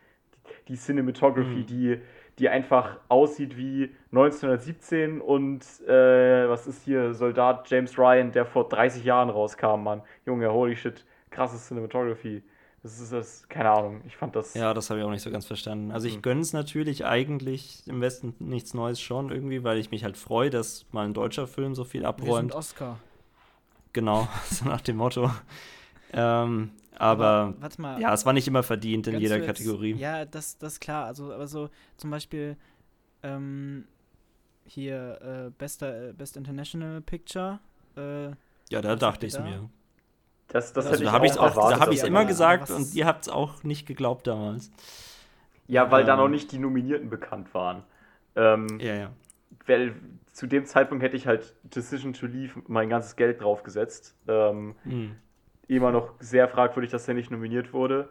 S1: die Cinematography,
S2: Mhm.
S1: die, die einfach aussieht wie 1917 und äh, was ist hier, Soldat James Ryan, der vor 30 Jahren rauskam, Mann. Junge, holy shit, krasse Cinematography. Das ist das, keine Ahnung, ich fand das.
S2: Ja, das habe ich auch nicht so ganz verstanden. Also ich
S1: Hm.
S2: gönne es natürlich eigentlich im Westen nichts Neues schon irgendwie, weil ich mich halt freue, dass mal ein deutscher Film so viel
S3: Wir
S2: abräumt.
S3: sind Oscar.
S2: Genau, so nach dem Motto. Ähm, aber
S3: warte mal.
S2: ja, es war nicht immer verdient in jeder
S3: jetzt-
S2: Kategorie.
S3: Ja, das, das ist klar. Also, aber so zum Beispiel ähm, hier äh, bester, äh, Best International Picture. Äh,
S2: Ja, da dachte ich es
S3: da?
S2: mir.
S1: Das, das
S3: Also
S2: da habe ich es
S1: auch
S2: auch,
S1: erwartet,
S2: da habe ich
S1: dass
S2: es
S1: er
S2: immer
S1: da-
S2: gesagt und ihr habt es auch nicht geglaubt damals.
S1: Ja, weil da
S2: Ähm.
S1: noch nicht die Nominierten bekannt waren. Ähm,
S2: Ja, ja.
S1: weil zu dem Zeitpunkt hätte ich halt Decision to Leave mein ganzes Geld draufgesetzt. Ähm,
S2: Hm.
S1: Immer noch sehr fragwürdig, dass er nicht nominiert wurde.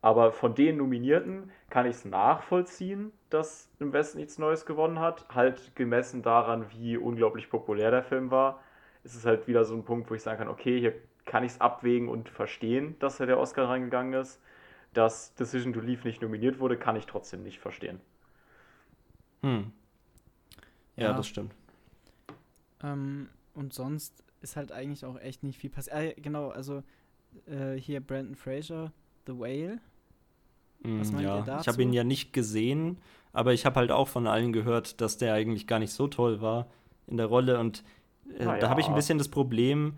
S1: Aber von den Nominierten kann ich es nachvollziehen, dass im Westen nichts Neues gewonnen hat. Halt gemessen daran, wie unglaublich populär der Film war, ist es halt wieder so ein Punkt, wo ich sagen kann, okay, hier kann ich es abwägen und verstehen, dass er der Oscar reingegangen ist. Dass Decision to Leave nicht nominiert wurde, kann ich trotzdem nicht verstehen.
S2: Hm. Ja,
S3: Ja.
S2: das stimmt.
S3: ähm, und sonst ist halt eigentlich auch echt nicht viel passiert. Ah, genau, also äh, hier Brandon Fraser, The Whale. Was
S2: Hm,
S3: meint
S2: ja.
S3: ihr
S2: Ich
S3: dazu?
S2: habe ihn ja nicht gesehen, aber ich habe halt auch von allen gehört, dass der eigentlich gar nicht so toll war in der Rolle. Und äh,
S1: Na
S2: da habe ich ein
S1: ja.
S2: bisschen das Problem,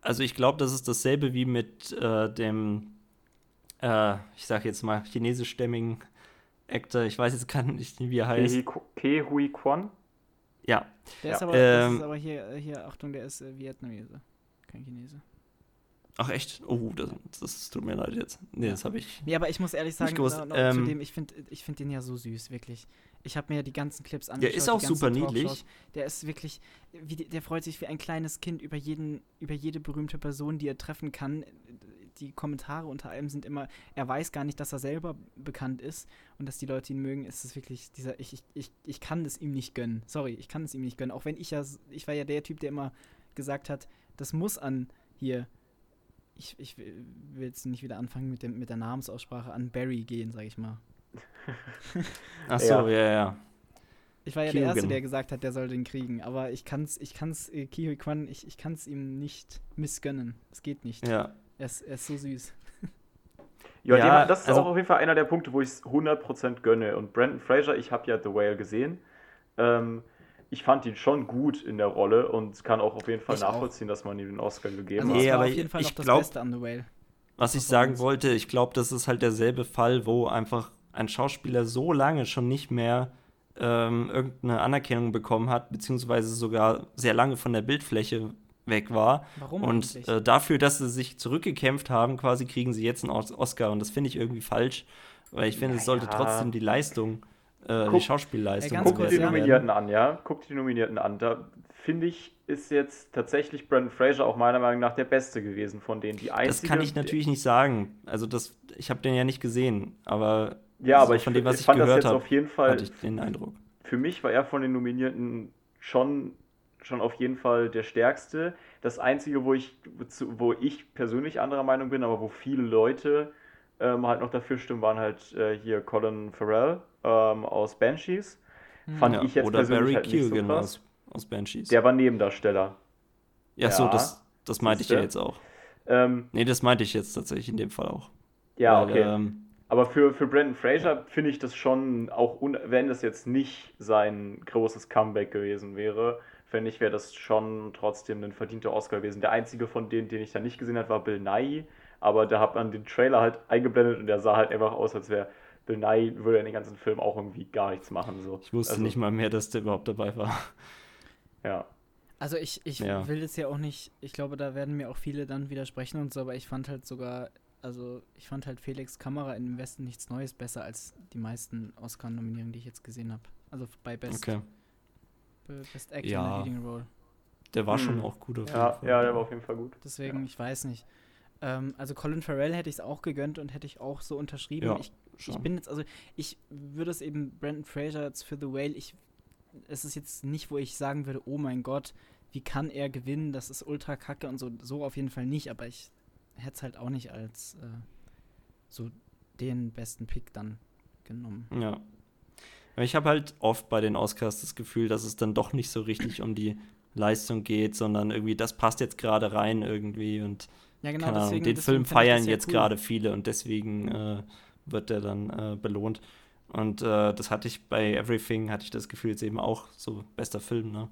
S2: also ich glaube, das ist dasselbe wie mit äh, dem, äh, ich sage jetzt mal, chinesischstämmigen Actor. Ich weiß jetzt gar nicht, wie er heißt.
S1: Ke, Hui Kwan?
S2: Ja,
S3: Der
S1: Ja.
S3: ist aber, das
S2: Ähm,
S3: ist aber hier, äh, hier, Achtung, der ist äh, Vietnamese. Kein Chinese.
S2: Ach echt? Oh, das, das tut mir leid jetzt. Nee,
S3: Ja.
S2: das habe ich.
S3: Nee, aber ich muss ehrlich sagen,
S2: gewusst.
S3: noch, noch
S2: Ähm,
S3: zudem, ich finde ich find den ja so süß, wirklich. Ich habe mir die ganzen Clips
S2: Der
S3: angeschaut.
S2: ist
S3: die
S2: auch super niedlich.
S3: Der ist wirklich, wie, der freut sich wie ein kleines Kind über jeden, über jede berühmte Person, die er treffen kann. Die Kommentare unter allem sind immer, er weiß gar nicht, dass er selber bekannt ist und dass die Leute ihn mögen. Es ist wirklich dieser, ich, ich, ich, ich kann es ihm nicht gönnen. Sorry, ich kann es ihm nicht gönnen. Auch wenn ich ja, ich war ja der Typ, der immer gesagt hat, das muss an hier, ich, ich will jetzt nicht wieder anfangen mit, dem, mit der Namensaussprache, an Barry gehen, sag ich mal.
S2: Ach so,
S1: Ja.
S2: ja, ja.
S3: Ich war ja der Erste,
S2: Kyugen.
S3: der gesagt hat, der soll den kriegen. Aber ich kann's, ich kann's, äh, Kiwi Kwan, ich, ich kann's ihm nicht missgönnen. Es geht nicht.
S2: Ja,
S3: Er, ist, er ist so süß.
S1: Ja,
S2: Ja,
S1: dem, das ist
S2: also-
S1: auch auf jeden Fall einer der Punkte, wo ich es 100% gönne. Und Brandon Fraser, ich habe ja The Whale gesehen. Ähm, ich fand ihn schon gut in der Rolle und kann auch auf jeden Fall
S3: Ich auch.
S1: nachvollziehen, dass man ihm den Oscar gegeben
S3: Also
S2: Nee,
S1: hat.
S3: war
S2: aber
S3: auf jeden Fall
S2: ich
S3: noch das
S2: glaub-
S3: Beste an The Whale.
S2: Was ich sagen wollte, ich glaube, das ist halt derselbe Fall, wo einfach ein Schauspieler so lange schon nicht mehr ähm, irgendeine Anerkennung bekommen hat, beziehungsweise sogar sehr lange von der Bildfläche weg war.
S3: Warum
S2: Und äh, dafür, dass sie sich zurückgekämpft haben, quasi kriegen sie jetzt einen Os- Oscar. Und das finde ich irgendwie falsch, weil ich finde, es sollte
S1: Naja.
S2: trotzdem die Leistung, äh,
S1: Guck-
S2: die Schauspielleistung
S1: Guck dir die. Nominierten an, ja? Guck dir die Nominierten an. Da finde ich, ist jetzt tatsächlich Brandon Fraser auch meiner Meinung nach der Beste gewesen von denen. Die
S2: Das
S1: einzige,
S2: kann ich natürlich nicht sagen. Also das, ich habe den ja nicht gesehen, aber
S1: Ja, aber
S2: so
S1: ich,
S2: von dem, was
S1: ich
S2: ich
S1: fand das
S2: gehört
S1: jetzt
S2: habe,
S1: auf jeden Fall
S2: hatte ich den Eindruck.
S1: für mich war er von den Nominierten schon, schon auf jeden Fall der stärkste. Das Einzige, wo ich, wo ich persönlich anderer Meinung bin, aber wo viele Leute ähm, halt noch dafür stimmen, waren halt äh, hier Colin Farrell ähm, aus Banshees. Fand
S2: Ja,
S1: ich jetzt
S2: oder
S1: persönlich
S2: Barry
S1: halt nicht so
S2: Keoghan
S1: krass.
S2: aus, aus Banshees.
S1: Der war Nebendarsteller.
S2: ja, so,
S1: Ja.
S2: das, das meinte ich ja jetzt auch.
S1: Ähm,
S2: Nee, das meinte ich jetzt tatsächlich in dem Fall auch.
S1: ja,
S2: Weil,
S1: okay.
S2: Ähm,
S1: Aber für, für Brandon Fraser finde ich das schon, auch un wenn das jetzt nicht sein großes Comeback gewesen wäre, finde ich, wäre das schon trotzdem ein verdienter Oscar gewesen. Der einzige von denen, den ich da nicht gesehen habe, war Bill Nye, aber da hat man den Trailer halt eingeblendet und der sah halt einfach aus, als wäre Bill Nye, würde in den ganzen Film auch irgendwie gar nichts machen. So.
S2: ich wusste
S1: Also,
S2: nicht mal mehr, dass der überhaupt dabei war.
S1: Ja.
S3: Also ich, ich
S2: Ja.
S3: will jetzt ja auch nicht, ich glaube, da werden mir auch viele dann widersprechen und so, aber ich fand halt sogar, also ich fand halt Felix Kamera in dem Westen nichts Neues besser als die meisten Oscar-Nominierungen, die ich jetzt gesehen habe. Also bei Best,
S2: Okay.
S3: Best Actor
S2: Ja.
S3: in Leading Role.
S2: Der war schon
S1: Hm.
S2: auch gut auf jeden
S1: Ja,
S2: Fall.
S1: ja, der war auf jeden Fall gut.
S3: Deswegen, ich weiß nicht. Ähm, also Colin Farrell hätte ich es auch gegönnt und hätte ich auch so unterschrieben.
S2: Ja,
S3: ich, ich
S2: schon.
S3: bin jetzt, also ich würde es eben Brandon Fraser jetzt für The Whale, ich, es ist jetzt nicht, wo ich sagen würde, oh mein Gott, wie kann er gewinnen, das ist ultra kacke und so, so auf jeden Fall nicht, aber ich hätte es halt auch nicht als äh, so den besten Pick dann genommen.
S2: Ja. Ich habe halt oft bei den Oscars das Gefühl, dass es dann doch nicht so richtig um die Leistung geht, sondern irgendwie, das passt jetzt gerade rein irgendwie und
S3: Ja, genau,
S2: keine Ahnung,
S3: deswegen,
S2: den
S3: deswegen
S2: Film
S3: ich
S2: feiern jetzt
S3: cool.
S2: gerade viele und deswegen äh, wird der dann äh, belohnt. Und äh, das hatte ich bei Everything, hatte ich das Gefühl jetzt eben auch so bester Film, ne?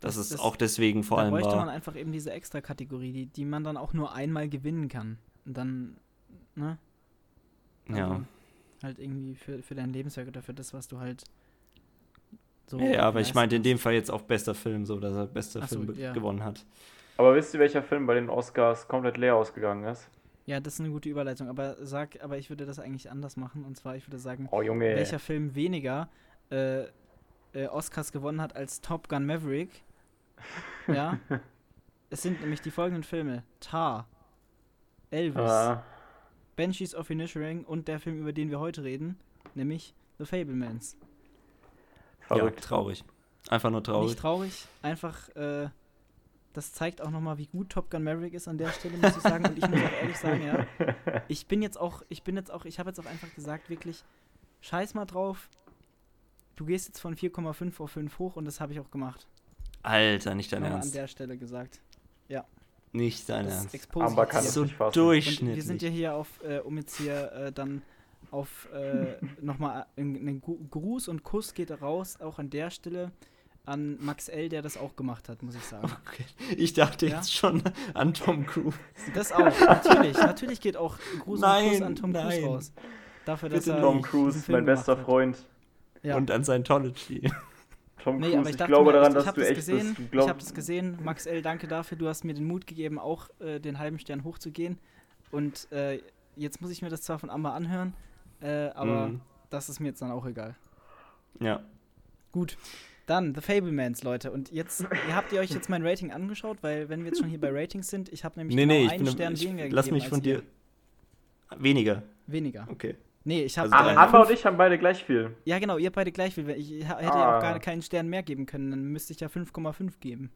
S3: Das- das-
S2: auch deswegen vor
S3: da
S2: allem
S3: bräuchte man einfach eben diese Extra-Kategorie, die, die man dann auch nur einmal gewinnen kann. Und dann, ne?
S2: Ja.
S3: Also halt irgendwie für, für dein Lebenswerk oder für das, was du halt so.
S2: Ja, ja, aber ich meinte in dem. Fall jetzt auch bester Film, so dass er bester
S3: Ach so,
S2: Film
S3: ja.
S2: gewonnen hat.
S1: Aber wisst ihr, welcher Film bei den Oscars komplett leer ausgegangen ist?
S3: Ja, das ist eine gute Überleitung. Aber sag, aber ich würde das eigentlich anders machen. Und zwar, ich würde sagen,
S1: Oh, Junge.
S3: welcher Film weniger äh, äh, Oscars gewonnen hat als Top Gun Maverick. Ja. es sind nämlich die folgenden Filme: Tar, Elvis,
S1: Ah,
S3: Banshees of Inisherin und der Film, über den wir heute reden, nämlich The Fablemans.
S1: verrückt.
S2: Ja, traurig. Einfach nur traurig.
S3: Nicht traurig, einfach, äh, das zeigt auch nochmal, wie gut Top Gun Maverick ist an der Stelle, muss ich sagen. Und ich muss auch ehrlich sagen, ja, ich bin jetzt auch, ich bin jetzt auch, ich habe jetzt auch einfach gesagt, wirklich, scheiß mal drauf. Du gehst jetzt von 4,5 auf 5 hoch und das habe ich auch gemacht.
S2: Alter, nicht dein
S3: Nochmal an
S2: Ernst.
S3: der Stelle gesagt.
S2: Nicht dein
S3: Das
S2: Ernst.
S1: Aber kann
S2: So.
S3: Und wir
S2: durchschnittlich.
S3: sind ja hier auf, äh, um jetzt hier äh, dann auf äh, nochmal einen Gu- Gruß und Kuss geht raus, auch an der Stelle an Max L., der das auch gemacht hat, muss ich sagen.
S2: Okay. Ich dachte
S3: Ja?
S2: jetzt schon an Tom Cruise.
S3: Das auch, natürlich. Natürlich geht auch Gruß
S2: Nein,
S3: Kuss an Tom Cruise
S2: nein.
S3: raus. Dafür, dass
S2: Bitte
S3: er
S1: Tom Cruise, mein bester. Freund.
S3: Ja.
S2: Und an Scientology.
S1: Tom
S3: Nee,
S1: Cruise,
S3: aber ich
S1: ich, glaube
S3: mir,
S1: daran,
S3: ich,
S1: dass
S3: ich
S1: du
S3: das
S1: echt
S3: gesehen.
S1: das
S3: ich habe das gesehen. Max L., danke dafür. Du hast mir den Mut gegeben, auch äh, den halben Stern hochzugehen. Und äh, jetzt muss ich mir das zwar von Amber anhören, äh, aber
S2: Mhm.
S3: das ist mir jetzt dann auch egal.
S2: Ja.
S3: Gut. Dann The Fablemans, Leute. Und jetzt, ihr habt ihr euch jetzt mein Rating angeschaut, weil wenn wir jetzt schon hier bei Ratings sind, ich habe nämlich
S2: Nee,
S3: genau
S2: nee, ich
S3: einen
S2: bin.
S3: Stern
S2: Ich,
S3: weniger
S2: lass mich von
S3: ihr.
S2: dir. Weniger.
S3: Weniger.
S2: Okay.
S3: Nee, ich habe.
S2: Also
S1: Ah, Amber und ich haben beide gleich viel.
S3: ja, genau, ihr beide gleich viel. Ich hätte ja
S1: Ah.
S3: auch gar keinen Stern mehr geben können. Dann müsste ich ja 5,5 geben.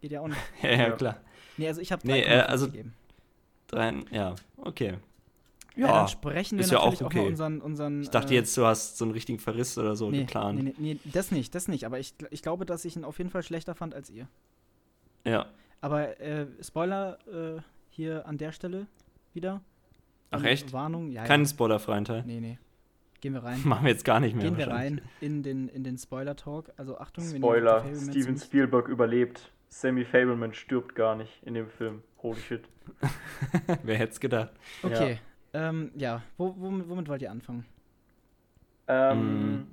S3: Geht ja auch nicht.
S2: Ja, ja,
S1: Ja.
S2: klar.
S3: Nee, also ich habe
S2: Nee,
S3: 3,5
S2: äh, also-
S3: gegeben.
S2: Drei, ja, okay.
S3: Ja,
S2: Ja,
S3: dann sprechen wir
S2: ist ja auch
S3: natürlich auch,
S2: okay.
S3: mal unseren, unseren.
S2: Ich dachte
S3: äh,
S2: jetzt, du hast so einen richtigen Verriss oder so
S3: nee,
S2: geplant.
S3: Nee, nee, nee, das nicht, das nicht. Aber ich, ich glaube, dass ich ihn auf jeden Fall schlechter fand als ihr.
S2: Ja.
S3: Aber äh, Spoiler äh, hier an der Stelle wieder.
S2: Ach,
S3: Und
S2: echt?
S3: Warnung, ja.
S2: Keinen
S3: ja.
S2: spoilerfreien Teil.
S3: Nee, nee. Gehen wir rein.
S2: Machen wir jetzt gar nicht mehr.
S3: Gehen wir rein in den, in den Spoiler-Talk. Also Achtung, wenn ihr
S1: Spoiler, Steven Spielberg überlebt. Sammy Fableman stirbt gar nicht in dem Film. Holy shit.
S2: Wer hätte es gedacht?
S3: Okay. Ja, ähm, ja. Wo, womit, womit wollt ihr anfangen?
S1: Ähm,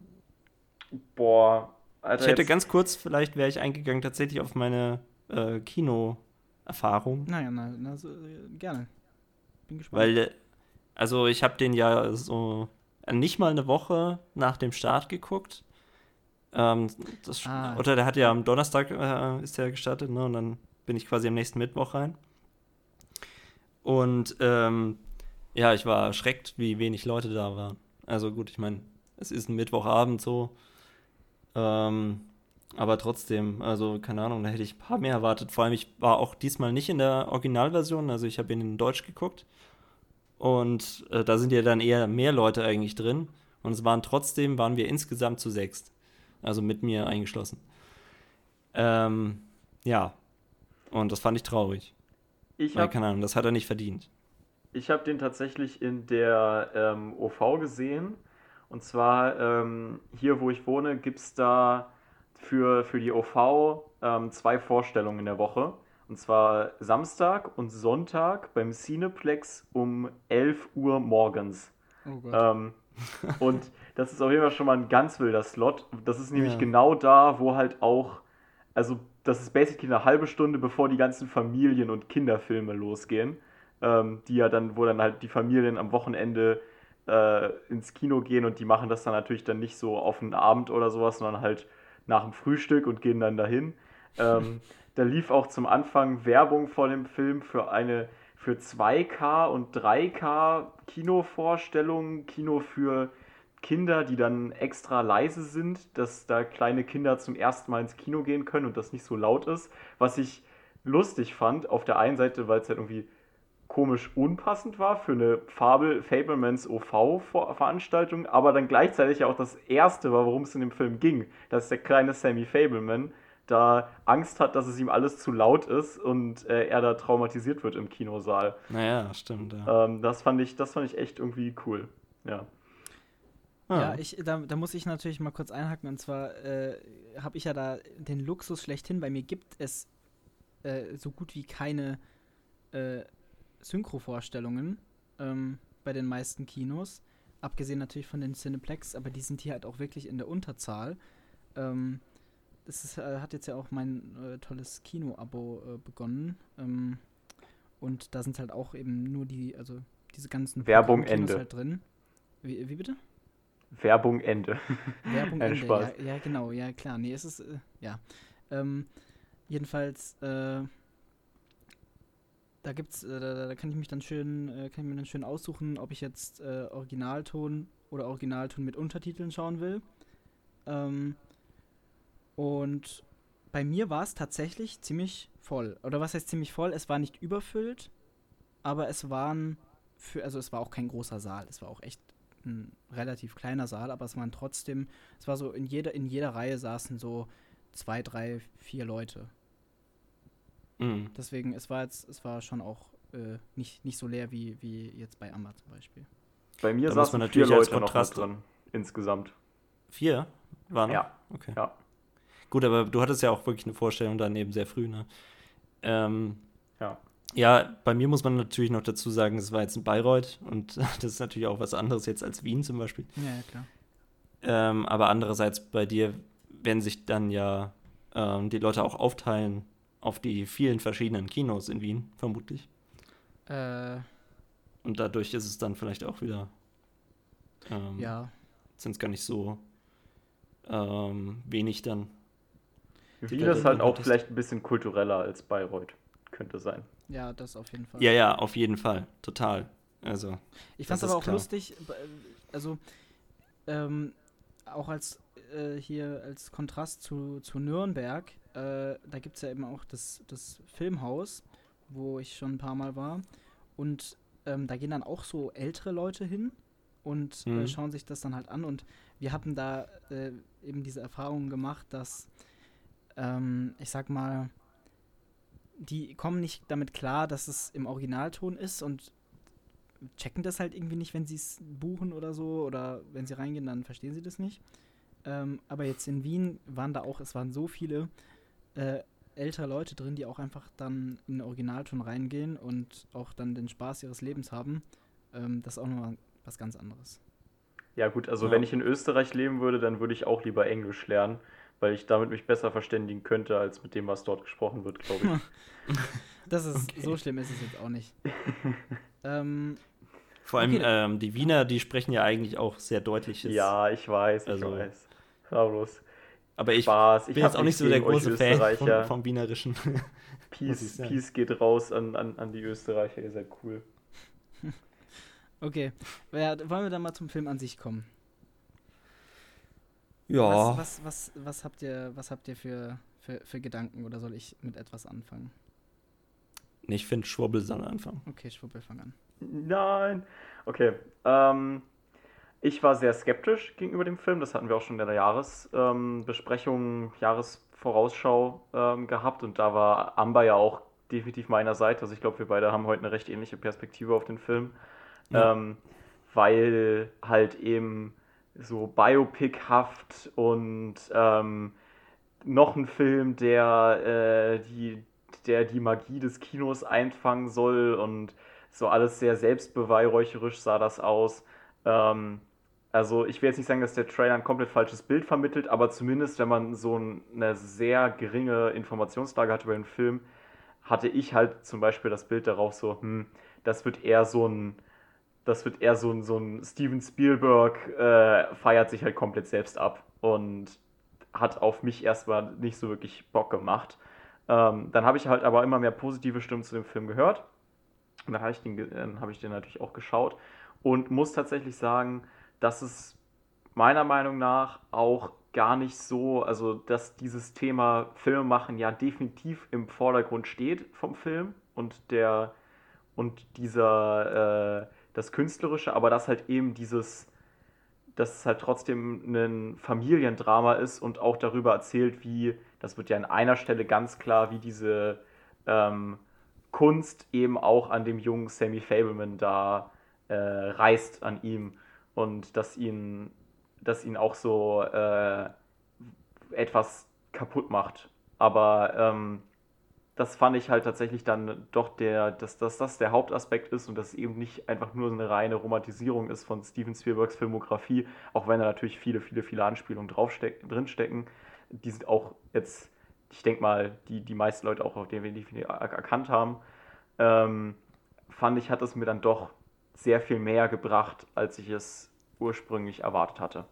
S1: Boah. Alter,
S2: ich hätte ganz kurz, vielleicht wäre ich eingegangen tatsächlich auf meine äh, Kino-Erfahrung.
S3: Naja, na, na so, äh, gerne. Bin gespannt.
S2: Weil, äh, also ich habe den ja so äh, nicht mal eine Woche nach dem Start geguckt. Ähm, das,
S3: Ah.
S2: Oder der hat ja am Donnerstag äh, ist der gestartet, ne? Und dann bin ich quasi am nächsten Mittwoch rein. Und ähm, ja, ich war erschreckt, wie wenig Leute da waren. Also gut, ich meine, es ist ein Mittwochabend so. Ähm, aber trotzdem, also keine Ahnung, da hätte ich ein paar mehr erwartet. Vor allem, ich war auch diesmal nicht in der Originalversion, also ich habe ihn in Deutsch geguckt. Und äh, da sind ja dann eher mehr Leute eigentlich drin. Und es waren trotzdem, waren wir insgesamt zu sechst. Also mit mir eingeschlossen. Ähm, ja. Und das fand ich traurig.
S1: Ich
S2: Weil,
S1: habe
S2: keine Ahnung, das hat er nicht verdient.
S1: Ich habe den tatsächlich in der ähm, OV gesehen. Und zwar ähm, hier, wo ich wohne, gibt es da für, für die OV ähm, zwei Vorstellungen in der Woche. Und zwar Samstag und Sonntag beim Cineplex um 11 Uhr morgens.
S3: oh.
S1: Ähm, und das ist auf jeden Fall schon mal ein ganz wilder Slot. Das ist nämlich
S2: Ja.
S1: genau da, wo halt auch, also das ist basically eine halbe Stunde, bevor die ganzen Familien- und Kinderfilme losgehen. Ähm, die ja dann, wo dann halt die Familien am Wochenende äh, ins Kino gehen und die machen das dann natürlich dann nicht so auf einen Abend oder sowas, sondern halt nach dem Frühstück und gehen dann dahin. Ähm, da lief auch zum Anfang Werbung vor dem Film für eine für 2K und 3K Kinovorstellungen, Kino für Kinder, die dann extra leise sind, dass da kleine Kinder zum ersten Mal ins Kino gehen können und das nicht so laut ist. Was ich lustig fand, auf der einen Seite, weil es halt irgendwie komisch unpassend war für eine Fabel Fablemans OV-Veranstaltung, aber dann gleichzeitig auch das erste war, worum es in dem Film ging, dass der kleine Sammy Fableman da Angst hat, dass es ihm alles zu laut ist und äh, er da traumatisiert wird im Kinosaal.
S2: Naja, stimmt. Ja.
S1: Ähm, das, fand ich, das fand ich echt irgendwie cool. Ja.
S3: Ah. Ja, ich, da, da, muss ich natürlich mal kurz einhaken. Und zwar äh, habe ich ja da den Luxus schlechthin. Bei mir gibt es äh, so gut wie keine äh, Synchro-Vorstellungen ähm, bei den meisten Kinos. Abgesehen natürlich von den Cineplex, aber die sind hier halt auch wirklich in der Unterzahl. Ähm, das ist, äh, hat jetzt ja auch mein äh, tolles Kino-Abo äh, begonnen. Ähm, und da sind halt auch eben nur die, also diese ganzen
S1: Werbung Ende.
S3: halt drin. Wie, wie, bitte?
S1: Werbung Ende.
S3: Werbung Ende, Spaß. Ja, ja, genau, ja klar. Nee, es ist, äh, ja. Ähm, jedenfalls, äh, da gibt's, äh, da, da, kann ich mich dann schön, äh, kann ich mir dann schön aussuchen, ob ich jetzt äh, Originalton oder Originalton mit Untertiteln schauen will. Ähm, und bei mir war es tatsächlich ziemlich voll. Oder was heißt ziemlich voll? Es war nicht überfüllt, aber es waren für, also es war auch kein großer Saal. Es war auch echt ein relativ kleiner Saal, aber es waren trotzdem, es war so in jeder, in jeder Reihe saßen so zwei, drei, vier Leute. Mhm. Deswegen, es war jetzt, es war schon auch äh, nicht, nicht so leer wie, wie jetzt bei Amma zum Beispiel.
S1: Bei mir da saßen natürlich vier Leute noch drin, insgesamt.
S2: Vier? Waren?
S1: Ja.
S2: Okay.
S1: Ja.
S2: Gut, aber du hattest ja auch wirklich eine Vorstellung dann eben sehr früh, ne? Ähm,
S1: ja.
S2: Ja, bei mir muss man natürlich noch dazu sagen, es war jetzt in Bayreuth und das ist natürlich auch was anderes jetzt als Wien zum Beispiel.
S3: Ja, ja klar.
S2: Ähm, aber andererseits bei dir werden sich dann ja ähm, die Leute auch aufteilen auf die vielen verschiedenen Kinos in Wien, vermutlich.
S3: Äh.
S2: Und dadurch ist es dann vielleicht auch wieder.
S3: Ähm, ja.
S2: Sind es gar nicht so ähm, wenig dann.
S1: Wien ist halt auch vielleicht ein bisschen kultureller als Bayreuth. Könnte sein.
S3: Ja, das auf jeden Fall.
S2: Ja, ja, auf jeden Fall. Total. Also.
S3: Ich fand es aber auch klar. lustig, also ähm, auch als äh, hier als Kontrast zu, zu Nürnberg, äh, da gibt es ja eben auch das, das Filmhaus, wo ich schon ein paar Mal war. Und ähm, da gehen dann auch so ältere Leute hin und äh, mhm. äh, schauen sich das dann halt an. Und wir hatten da äh, eben diese Erfahrung gemacht, dass, ähm, ich sag mal, die kommen nicht damit klar, dass es im Originalton ist und checken das halt irgendwie nicht, wenn sie es buchen oder so. Oder wenn sie reingehen, dann verstehen sie das nicht. Ähm, aber jetzt in Wien waren da auch, es waren so viele äh, ältere Leute drin, die auch einfach dann in den Originalton reingehen und auch dann den Spaß ihres Lebens haben. Ähm, das ist auch nochmal was ganz anderes.
S1: Ja gut, also ja. wenn ich in Österreich leben würde, dann würde ich auch lieber Englisch lernen, weil ich damit mich besser verständigen könnte, als mit dem, was dort gesprochen wird, glaube ich.
S3: das ist, okay. so schlimm ist es jetzt auch nicht. ähm,
S2: Vor allem okay. ähm, die Wiener, die sprechen ja eigentlich auch sehr deutliches.
S1: Ja, ich weiß, also, ich weiß. Harmlos.
S2: Aber ich Spaß. bin jetzt auch nicht so der große Fan vom, vom Wienerischen.
S1: Peace, Peace geht raus an, an, an die Österreicher, ihr seid cool.
S3: Okay, ja, wollen wir dann mal zum Film an sich kommen?
S2: Ja.
S3: Was, was, was, was habt ihr, was habt ihr für, für, für Gedanken oder soll ich mit etwas anfangen?
S2: Ich finde, Schwurbel soll anfangen.
S3: Okay, Schwurbel, fang an.
S1: Nein. Okay. Ähm, ich war sehr skeptisch gegenüber dem Film. Das hatten wir auch schon in der Jahresbesprechung, ähm, Jahresvorausschau ähm, gehabt. Und da war Amber ja auch definitiv meiner Seite. Also ich glaube, wir beide haben heute eine recht ähnliche Perspektive auf den Film. Ja. Ähm, weil halt eben so Biopic-haft und ähm, noch ein Film, der, äh, die, der die Magie des Kinos einfangen soll und so alles sehr selbstbeweihräucherisch sah das aus. Ähm, Also ich will jetzt nicht sagen, dass der Trailer ein komplett falsches Bild vermittelt, aber zumindest wenn man so eine sehr geringe Informationslage hat über den Film, hatte ich halt zum Beispiel das Bild darauf so, hm, das wird eher so ein, das wird eher so ein, so ein Steven Spielberg äh, feiert sich halt komplett selbst ab und hat auf mich erstmal nicht so wirklich Bock gemacht. Ähm, dann habe ich halt aber immer mehr positive Stimmen zu dem Film gehört. Und dann habe ich, hab ich den natürlich auch geschaut und muss tatsächlich sagen, dass es meiner Meinung nach auch gar nicht so, also dass dieses Thema Filme machen ja definitiv im Vordergrund steht vom Film und der und dieser äh, das Künstlerische, aber dass halt eben dieses, dass es halt trotzdem ein Familiendrama ist und auch darüber erzählt, wie, das wird ja an einer Stelle ganz klar, wie diese ähm, Kunst eben auch an dem jungen Sammy Fableman da äh, reißt an ihm und dass ihn, dass ihn auch so äh, etwas kaputt macht. Aber ähm, das fand ich halt tatsächlich dann doch der, dass, dass das der Hauptaspekt ist und dass es eben nicht einfach nur so eine reine Romantisierung ist von Steven Spielbergs Filmografie, auch wenn da natürlich viele, viele, viele Anspielungen drinstecken. Die sind auch jetzt, ich denke mal, die die meisten Leute auch auf den wir erkannt haben. Ähm, fand ich, hat es mir dann doch sehr viel mehr gebracht, als ich es ursprünglich erwartet hatte.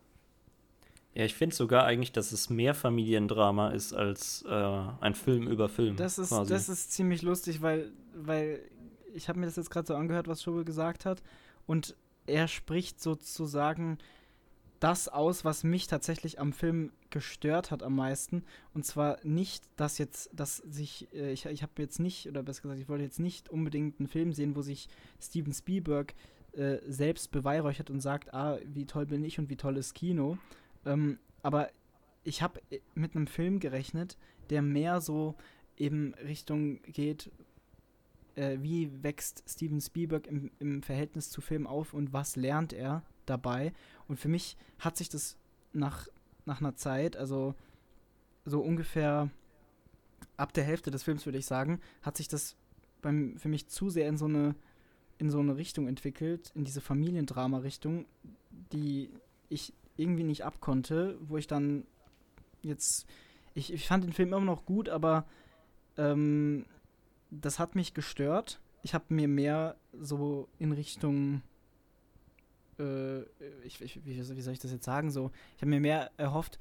S2: Ja, ich finde sogar eigentlich, dass es mehr Familiendrama ist als äh, ein Film über Film.
S3: Das ist, das ist ziemlich lustig, weil, weil ich habe mir das jetzt gerade so angehört, was Schubel gesagt hat. Und er spricht sozusagen das aus, was mich tatsächlich am Film gestört hat am meisten. Und zwar nicht, dass jetzt, dass sich, äh, ich, ich habe jetzt nicht, oder besser gesagt, ich wollte jetzt nicht unbedingt einen Film sehen, wo sich Steven Spielberg äh, selbst beweihräuchert und sagt, ah, wie toll bin ich und wie toll ist Kino. Ähm, aber ich habe äh, mit einem Film gerechnet, der mehr so eben Richtung geht, äh, wie wächst Steven Spielberg im, im Verhältnis zu Film auf und was lernt er dabei. Und für mich hat sich das nach, nach einer Zeit, also so ungefähr ab der Hälfte des Films, würde ich sagen, hat sich das beim, für mich zu sehr in so eine in so eine Richtung entwickelt, in diese Familiendrama-Richtung, die ich irgendwie nicht abkonnte, wo ich dann jetzt. Ich, ich fand den Film immer noch gut, aber ähm, das hat mich gestört. Ich habe mir mehr so in Richtung. Äh, ich, ich, wie, wie soll ich das jetzt sagen? So, ich habe mir mehr erhofft,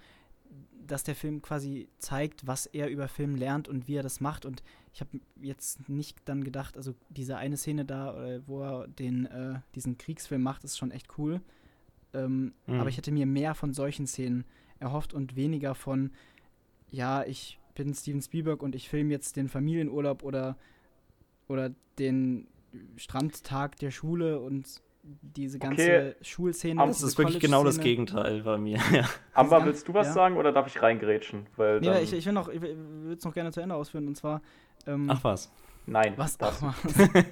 S3: dass der Film quasi zeigt, was er über Film lernt und wie er das macht. Und ich habe jetzt nicht dann gedacht, also diese eine Szene da, äh, wo er den, äh, diesen Kriegsfilm macht, ist schon echt cool. Ähm, mhm. Aber ich hätte mir mehr von solchen Szenen erhofft und weniger von, ja, ich bin Steven Spielberg und ich filme jetzt den Familienurlaub oder, oder den Strandtag der Schule und diese ganze okay. Schulszene.
S2: Das ist wirklich genau das Gegenteil bei mir.
S1: Ja. Amber, willst du was ja. sagen oder darf ich reingrätschen?
S3: Weil nee, ich, ich will noch, ich würde es noch gerne zu Ende ausführen und zwar. Ähm,
S2: Ach was.
S1: Nein.
S3: Was? Ach,
S2: nein,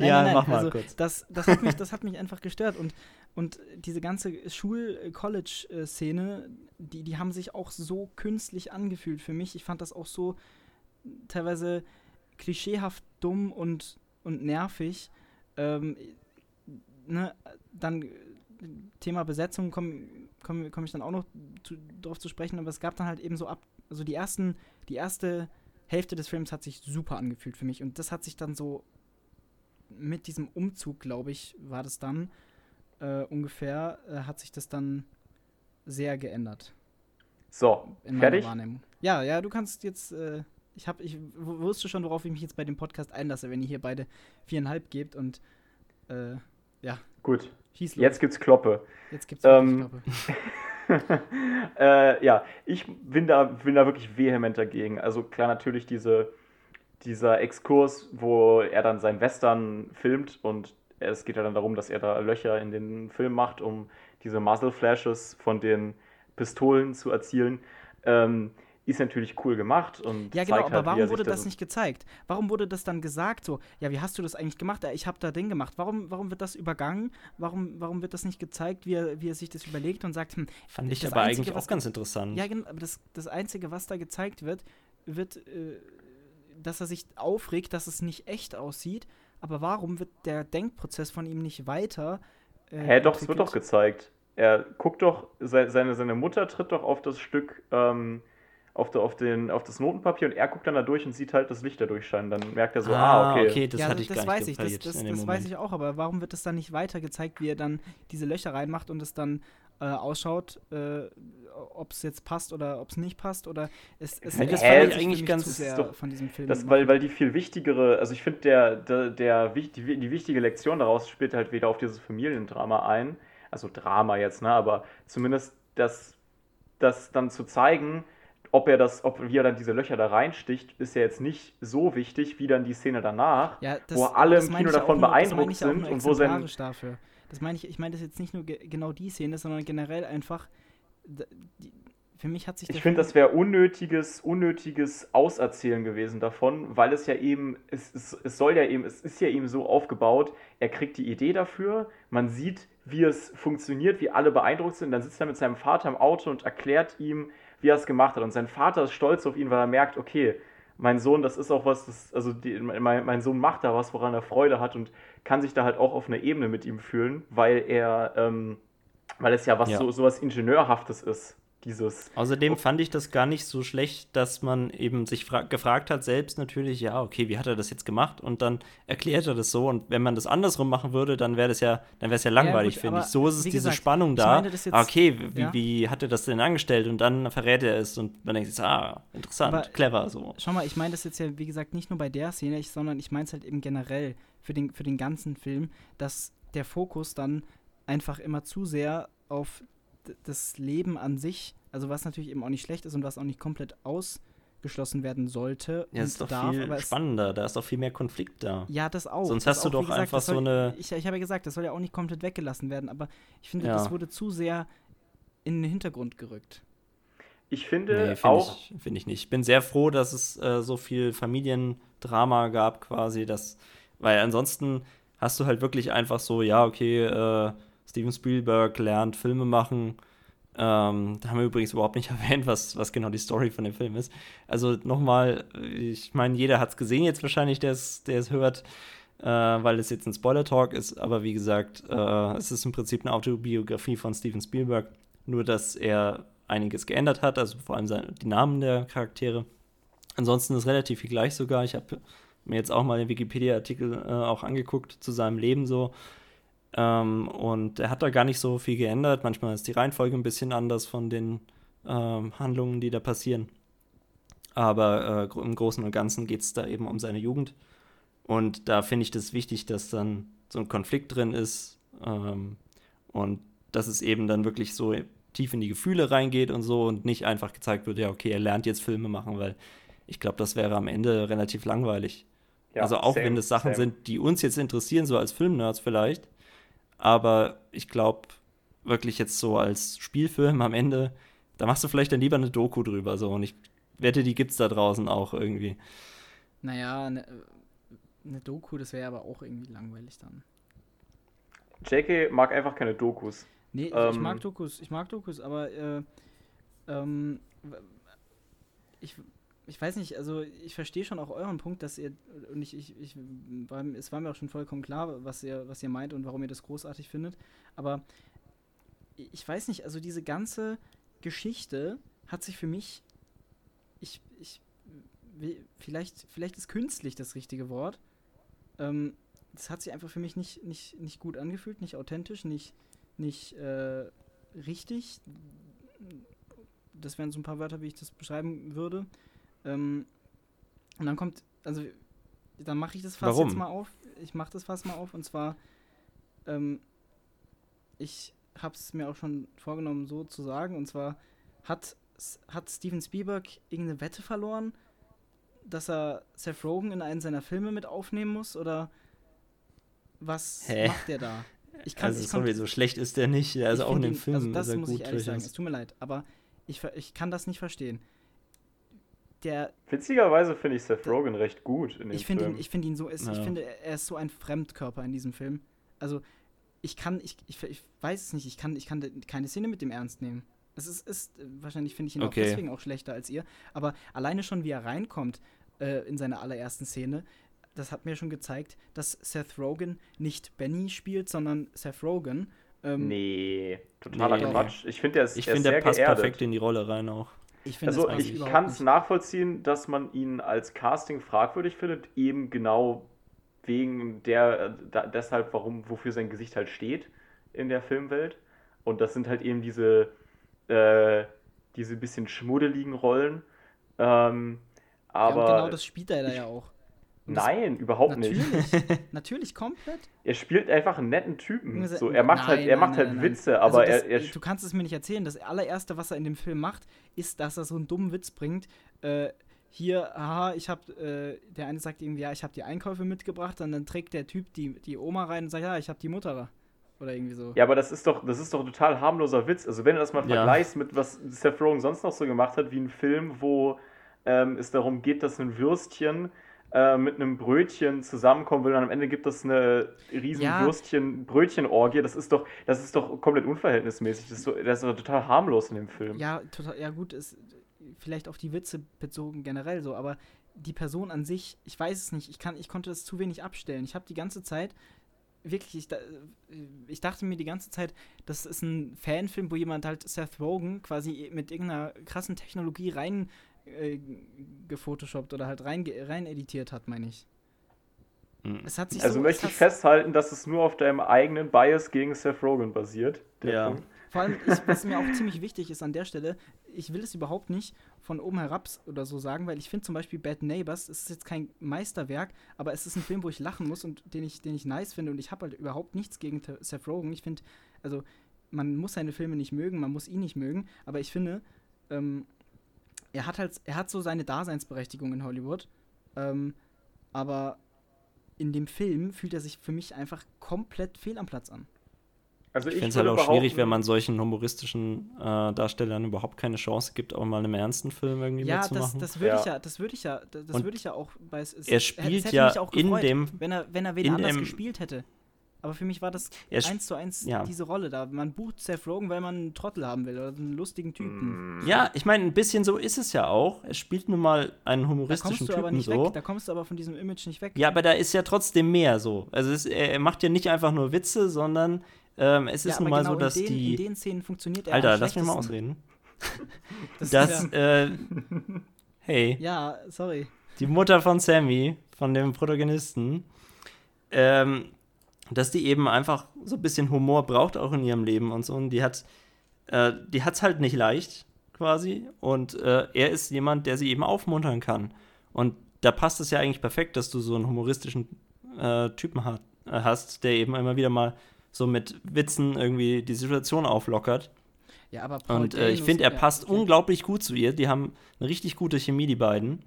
S2: ja, nein, nein, mach mal also, kurz.
S3: Das, das, hat mich, das hat mich einfach gestört. Und, und diese ganze Schul-College-Szene, die, die haben sich auch so künstlich angefühlt für mich. Ich fand das auch so teilweise klischeehaft dumm und, und nervig. Ähm, ne, dann Thema Besetzung komme komm, komm ich dann auch noch zu, drauf zu sprechen, aber es gab dann halt eben so ab, also die ersten, die erste Hälfte des Films hat sich super angefühlt für mich und das hat sich dann so mit diesem Umzug, glaube ich, war das dann äh, ungefähr, äh, hat sich das dann sehr geändert.
S1: So, in fertig?
S3: Wahrnehmung. Ja, ja, du kannst jetzt, äh, ich habe, ich wusste schon, worauf ich mich jetzt bei dem Podcast einlasse, wenn ihr hier beide viereinhalb gebt und äh, ja.
S1: Gut. Jetzt gibt's Kloppe.
S3: Jetzt gibt's ähm, Kloppe.
S1: äh, ja, ich bin da, bin da wirklich vehement dagegen. Also klar, natürlich diese, dieser Exkurs, wo er dann sein Western filmt und es geht ja dann darum, dass er da Löcher in den Film macht, um diese Muzzle Flashes von den Pistolen zu erzielen. Ähm, ist natürlich cool gemacht und
S3: ja genau, aber halt, warum wurde das, das nicht gezeigt? Warum wurde das dann gesagt so? Ja, wie hast du das eigentlich gemacht? Ich habe da Ding gemacht. Warum, warum wird das übergangen? Warum, warum wird das nicht gezeigt, wie er, wie er sich das überlegt und sagt? Hm,
S2: Fand ich aber Einzige, eigentlich auch ganz interessant.
S3: Ja, genau. Aber das, das einzige, was da gezeigt wird, wird, äh, dass er sich aufregt, dass es nicht echt aussieht. Aber warum wird der Denkprozess von ihm nicht weiter?
S1: Äh, Hä, doch, es wird doch gezeigt. er guckt doch, seine, seine Mutter tritt doch auf das Stück, ähm, auf, der, auf, den, auf das Notenpapier und er guckt dann da durch und sieht halt das Licht da durchscheinen. Dann merkt er so, ah, ah okay. okay
S3: das ja, hatte ich das gar weiß nicht ich, das, das, das weiß ich auch, aber warum wird das dann nicht weiter gezeigt, wie er dann diese Löcher reinmacht und es dann äh, ausschaut, äh, ob es jetzt passt oder ob es nicht passt oder es, es,
S1: ja, das fand ich eigentlich ganz doch, von diesem Film. Das, weil, weil die viel wichtigere, also ich finde der, der, der die, die wichtige Lektion daraus spielt halt wieder auf dieses Familiendrama ein, also Drama jetzt, ne, aber zumindest das, das dann zu zeigen, ob er das, ob wie er dann diese Löcher da reinsticht, ist ja jetzt nicht so wichtig wie dann die Szene danach,
S3: ja, das,
S1: wo alle im Kino davon nur, beeindruckt sind und wo sein
S3: dafür. Das meine ich, ich meine das jetzt nicht nur genau die Szene, sondern generell einfach die, für mich hat sich
S1: Ich finde, das wäre unnötiges, unnötiges Auserzählen gewesen davon, weil es ja eben, es, es, es soll ja eben, es ist ja eben so aufgebaut, er kriegt die Idee dafür, man sieht, wie es funktioniert, wie alle beeindruckt sind, dann sitzt er mit seinem Vater im Auto und erklärt ihm, wie er es gemacht hat. Und sein Vater ist stolz auf ihn, weil er merkt, okay, mein Sohn, das ist auch was, das, also die, mein, mein, Sohn macht da was, woran er Freude hat und kann sich da halt auch auf einer Ebene mit ihm fühlen, weil er, ähm, weil es ja was ja. so sowas Ingenieurhaftes ist. Dieses
S2: Außerdem fand ich das gar nicht so schlecht, dass man eben sich gefragt hat, selbst natürlich, ja, okay, wie hat er das jetzt gemacht? Und dann erklärt er das so. Und wenn man das andersrum machen würde, dann wäre das ja, dann wäre es ja langweilig, ja, finde ich. So ist es diese gesagt, Spannung da. Jetzt, ah, okay, wie, ja. wie, hat er das denn angestellt? Und dann verrät er es und man denkt sich, ah, interessant, aber, clever so.
S3: Schau mal, ich meine das jetzt ja, wie gesagt, nicht nur bei der Szene, sondern ich meine es halt eben generell für den, für den ganzen Film, dass der Fokus dann einfach immer zu sehr auf das Leben an sich, also was natürlich eben auch nicht schlecht ist und was auch nicht komplett ausgeschlossen werden sollte.
S2: Ja, ist doch darf, viel spannender, da ist doch viel mehr Konflikt da.
S3: Ja, das auch.
S2: Sonst
S3: das
S2: hast du doch gesagt, einfach
S3: soll,
S2: so eine.
S3: Ich, ich habe ja gesagt, das soll ja auch nicht komplett weggelassen werden, aber ich finde, ja. das wurde zu sehr in den Hintergrund gerückt.
S1: Ich finde nee, find auch.
S2: Ich, finde ich nicht. Ich bin sehr froh, dass es äh, so viel Familiendrama gab, quasi, dass. Weil ansonsten hast du halt wirklich einfach so, ja, okay, äh, Steven Spielberg lernt Filme machen. Ähm, da haben wir übrigens überhaupt nicht erwähnt, was, was genau die Story von dem Film ist. Also nochmal, ich meine, jeder hat es gesehen jetzt wahrscheinlich, der es hört, äh, weil es jetzt ein Spoiler-Talk ist. Aber wie gesagt, äh, es ist im Prinzip eine Autobiografie von Steven Spielberg. Nur, dass er einiges geändert hat, also vor allem seine, die Namen der Charaktere. Ansonsten ist relativ viel gleich sogar. Ich habe mir jetzt auch mal den Wikipedia-Artikel äh, auch angeguckt zu seinem Leben so. Ähm, und er hat da gar nicht so viel geändert. Manchmal ist die Reihenfolge ein bisschen anders von den ähm, Handlungen, die da passieren. Aber äh, im Großen und Ganzen geht es da eben um seine Jugend. Und da finde ich das wichtig, dass dann so ein Konflikt drin ist ähm, und dass es eben dann wirklich so tief in die Gefühle reingeht und so und nicht einfach gezeigt wird, ja, okay, er lernt jetzt Filme machen, weil ich glaube, das wäre am Ende relativ langweilig. Ja, also auch same, wenn es Sachen same. sind, die uns jetzt interessieren, so als Filmnerds vielleicht, aber ich glaube, wirklich jetzt so als Spielfilm am Ende, da machst du vielleicht dann lieber eine Doku drüber. So. Und ich wette, die gibt es da draußen auch irgendwie.
S3: Naja, eine ne Doku, das wäre aber auch irgendwie langweilig dann.
S1: JK mag einfach keine Dokus.
S3: Nee, ähm, ich mag Dokus, ich mag Dokus, aber äh, ähm, ich, ich weiß nicht, also ich verstehe schon auch euren Punkt, dass ihr, und ich, ich, ich war, es war mir auch schon vollkommen klar, was ihr, was ihr meint und warum ihr das großartig findet, aber ich weiß nicht, also diese ganze Geschichte hat sich für mich, ich, ich, vielleicht, vielleicht ist künstlich das richtige Wort, ähm, das hat sich einfach für mich nicht, nicht, nicht gut angefühlt, nicht authentisch, nicht, nicht äh, richtig. Das wären so ein paar Wörter, wie ich das beschreiben würde. Ähm, und dann kommt, also dann mache ich das fast jetzt mal auf. Ich mache das fast mal auf und zwar, ähm, ich habe es mir auch schon vorgenommen, so zu sagen. Und zwar hat, hat Steven Spielberg irgendeine Wette verloren, dass er Seth Rogen in einen seiner Filme mit aufnehmen muss? Oder was Hä? macht der da?
S2: Ich kann, also ich sorry, so schlecht ist der nicht. Also auch in dem Film. Also
S3: das muss ich ehrlich sagen. Es tut mir leid, aber ich, ich kann das nicht verstehen der.
S1: Witzigerweise finde ich Seth Rogen recht gut in dem
S3: ich Film. Ihn, ich finde ihn so, ist, ja. ich finde, er ist so ein Fremdkörper in diesem Film. Also, ich kann, ich, ich, ich weiß es nicht, ich kann, ich kann keine Szene mit dem ernst nehmen. Es ist, ist wahrscheinlich finde ich ihn okay. auch deswegen auch schlechter als ihr. Aber alleine schon, wie er reinkommt äh, in seiner allerersten Szene, das hat mir schon gezeigt, dass Seth Rogen nicht Benny spielt, sondern Seth Rogen Ähm,
S1: Nee, totaler
S2: Nee.
S1: Quatsch. Ich finde, der ist,
S2: Ich
S1: er
S2: finde, der passt
S1: geerdet.
S2: perfekt in die Rolle rein auch.
S3: Ich finde
S1: Also ich kann es nachvollziehen, dass man ihn als Casting fragwürdig findet, eben genau wegen der, da, deshalb, warum, wofür sein Gesicht halt steht in der Filmwelt. Und das sind halt eben diese, äh, diese bisschen schmuddeligen Rollen. Ähm,
S3: ja,
S1: aber
S3: genau das spielt er da ja auch.
S1: Nein, überhaupt nicht.
S3: Natürlich, natürlich komplett.
S1: Er spielt einfach einen netten Typen. So, er macht halt,
S3: nein,
S1: er
S3: nein,
S1: macht
S3: nein,
S1: halt
S3: nein, nein.
S1: Witze,
S3: Also
S1: aber
S3: das,
S1: er, er
S3: du kannst es mir nicht erzählen. Das allererste, was er in dem Film macht, ist, dass er so einen dummen Witz bringt. Äh, hier, haha, ich hab, äh, der eine sagt irgendwie, ja, ich habe die Einkäufe mitgebracht, und dann trägt der Typ die, die Oma rein und sagt, ja, ich habe die Mutter da. Oder irgendwie so.
S1: Ja, aber das ist doch, das ist doch ein total harmloser Witz. Also wenn du das mal
S2: Ja.
S1: vergleichst mit was Seth Rogen sonst noch so gemacht hat, wie ein Film, wo ähm, es darum geht, dass ein Würstchen äh, mit einem Brötchen zusammenkommen will und am Ende gibt es eine riesen
S3: Ja.
S1: Würstchen-Brötchen-Orgie. Das ist doch, das ist doch komplett unverhältnismäßig. Das ist, so, das ist doch total harmlos in dem Film.
S3: Ja, total, ja gut, ist vielleicht auf die Witze bezogen generell so, aber die Person an sich, ich weiß es nicht, ich, kann, ich konnte das zu wenig abstellen. Ich habe die ganze Zeit, wirklich, ich, ich dachte mir die ganze Zeit, das ist ein Fanfilm, wo jemand halt Seth Rogen quasi mit irgendeiner krassen Technologie rein äh, gefotoshoppt oder halt rein, ge- rein editiert hat, meine ich.
S2: Mhm.
S3: Es hat sich
S1: Also
S3: so,
S1: möchte
S3: es
S1: ich
S3: hat-
S1: festhalten, dass es nur auf deinem eigenen Bias gegen Seth Rogen basiert. der
S2: Ja.
S1: Punkt.
S3: Vor allem, ich, was mir auch ziemlich wichtig ist an der Stelle, ich will es überhaupt nicht von oben herab oder so sagen, weil ich finde zum Beispiel Bad Neighbors, es ist jetzt kein Meisterwerk, aber es ist ein Film, wo ich lachen muss und den ich, den ich nice finde und ich habe halt überhaupt nichts gegen Seth Rogen. Ich finde, also man muss seine Filme nicht mögen, man muss ihn nicht mögen, aber ich finde, ähm, er hat halt, er hat so seine Daseinsberechtigung in Hollywood, ähm, aber in dem Film fühlt er sich für mich einfach komplett fehl am Platz an.
S1: Also
S2: Ich
S1: ich
S2: finde es halt auch schwierig, wenn man solchen humoristischen äh, Darstellern überhaupt keine Chance gibt, auch mal in einem ernsten Film irgendwie
S3: Ja, das,
S2: mitzumachen.
S3: das würde ich
S1: Ja.
S3: ja, das würde ich ja, das, das würde ich ja auch bei es, es-
S2: er
S3: es
S2: spielt
S3: hätte
S2: ja
S3: mich auch
S2: in
S3: gefreut,
S2: dem-
S3: wenn er wenn er wen
S2: in
S3: anders
S2: dem-
S3: gespielt hätte. Aber für mich war das eins zu eins
S2: ja.
S3: diese Rolle da. Man bucht Seth Rogen, weil man einen Trottel haben will oder einen lustigen Typen.
S1: Mm.
S2: Ja, ich meine, ein bisschen so ist es ja auch. Er spielt nun mal einen
S3: Da
S2: humoristischen
S3: kommst du aber
S2: Typen
S3: nicht
S2: so.
S3: weg. Da kommst du aber von diesem Image nicht weg.
S2: Ja, aber da ist ja trotzdem mehr so. Also es, er, macht ja nicht einfach nur Witze, sondern ähm, es ist
S3: Ja,
S2: nun mal
S3: genau
S2: so, dass
S3: in den,
S2: die.
S3: in den Szenen funktioniert er
S2: Alter, lass mich mal ausreden.
S3: Das,
S2: Dass, äh, hey,
S3: ja, sorry.
S2: die Mutter von Sammy, von dem Protagonisten, ähm, dass die eben einfach so ein bisschen Humor braucht, auch in ihrem Leben und so. Und die hat äh, die hat's halt nicht leicht, quasi. Und äh, er ist jemand, der sie eben aufmuntern kann. Und da passt es ja eigentlich perfekt, dass du so einen humoristischen äh, Typen hat, äh, hast, der eben immer wieder mal so mit Witzen irgendwie die Situation auflockert.
S3: Ja, aber Paul
S2: Und äh, ich finde, er
S3: ja,
S2: passt
S3: okay.
S2: unglaublich gut zu ihr. Die haben eine richtig gute Chemie, die beiden.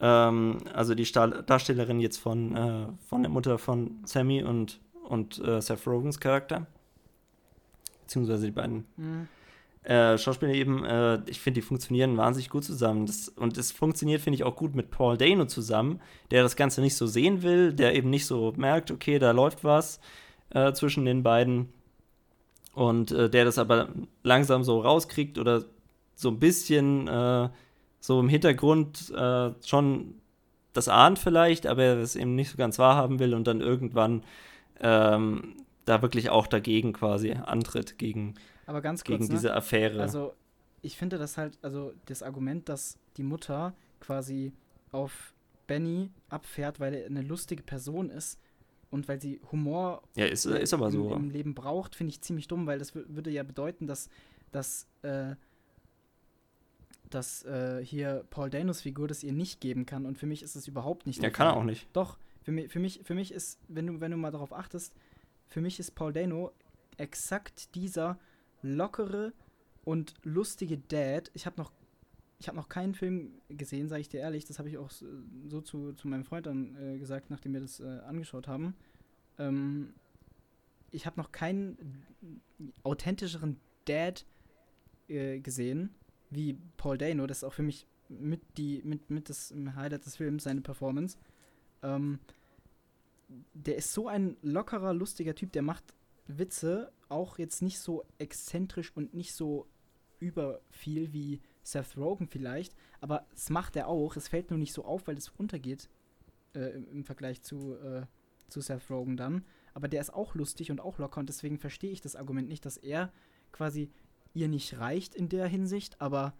S2: Ähm, also die Star Darstellerin jetzt von, äh, von der Mutter von Sammy und, und äh, Seth Rogans Charakter. Beziehungsweise die beiden
S3: Mhm.
S2: äh, Schauspieler eben. Äh, ich finde, die funktionieren wahnsinnig gut zusammen. Das, und es funktioniert, finde ich, auch gut mit Paul Dano zusammen, der das Ganze nicht so sehen will, der eben nicht so merkt, okay, da läuft was äh, zwischen den beiden. Und äh, der das aber langsam so rauskriegt oder so ein bisschen äh, so im Hintergrund äh, schon das ahnt vielleicht, aber er es eben nicht so ganz wahrhaben will und dann irgendwann ähm, da wirklich auch dagegen quasi antritt, gegen,
S3: Aber ganz kurz,
S2: gegen
S3: ne?
S2: diese Affäre.
S3: Also, ich finde das halt, also das Argument, dass die Mutter quasi auf Benny abfährt, weil er eine lustige Person ist und weil sie Humor
S2: ja, ist, ist aber
S3: im,
S2: so.
S3: im Leben braucht, finde ich ziemlich dumm, weil das wür- würde ja bedeuten, dass, dass, äh, dass äh, hier Paul Danos Figur das ihr nicht geben kann und für mich ist es überhaupt nicht
S2: Ja,
S3: der
S2: kann er auch nicht.
S3: Doch, für mich, für mich, für mich ist, wenn du, wenn du mal darauf achtest, für mich ist Paul Dano exakt dieser lockere und lustige Dad. Ich habe noch, ich habe noch keinen Film gesehen, sage ich dir ehrlich. Das habe ich auch so, so zu, zu meinem Freund dann äh, gesagt, nachdem wir das äh, angeschaut haben. Ähm, ich habe noch keinen authentischeren Dad äh, gesehen wie Paul Dano. Das ist auch für mich mit die mit mit das Highlight des Films seine Performance. Ähm, der ist so ein lockerer, lustiger Typ, der macht Witze, auch jetzt nicht so exzentrisch und nicht so über viel wie Seth Rogen vielleicht, aber es macht er auch. Es fällt nur nicht so auf, weil es untergeht äh, im, im Vergleich zu, äh, zu Seth Rogen dann. aber der ist auch lustig und auch locker und deswegen verstehe ich das Argument nicht, dass er quasi ihr nicht reicht in der Hinsicht, aber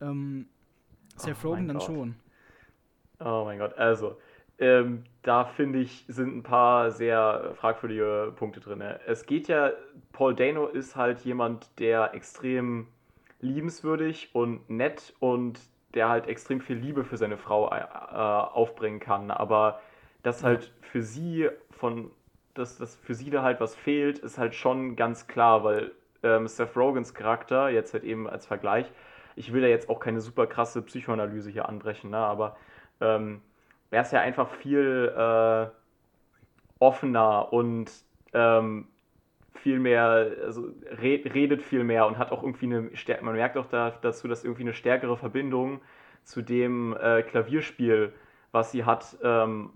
S3: ähm, Seth
S1: Oh
S3: Rogen dann
S1: Gott.
S3: schon.
S1: Oh mein Gott, also, ähm, da finde ich, sind ein paar sehr fragwürdige Punkte drin. Es geht ja, Paul Dano ist halt jemand, der extrem liebenswürdig und nett und der halt extrem viel Liebe für seine Frau äh, aufbringen kann. Aber dass halt für sie von, dass, dass für sie da halt was fehlt, ist halt schon ganz klar, weil ähm, Seth Rogans Charakter, jetzt halt eben als Vergleich, ich will da jetzt auch keine super krasse Psychoanalyse hier anbrechen, ne, aber ähm, er ist ja einfach viel äh, offener und ähm, viel mehr, also red, redet viel mehr und hat auch irgendwie eine, stär- man merkt auch da, dazu, dass irgendwie eine stärkere Verbindung zu dem äh, Klavierspiel, was sie hat, ähm,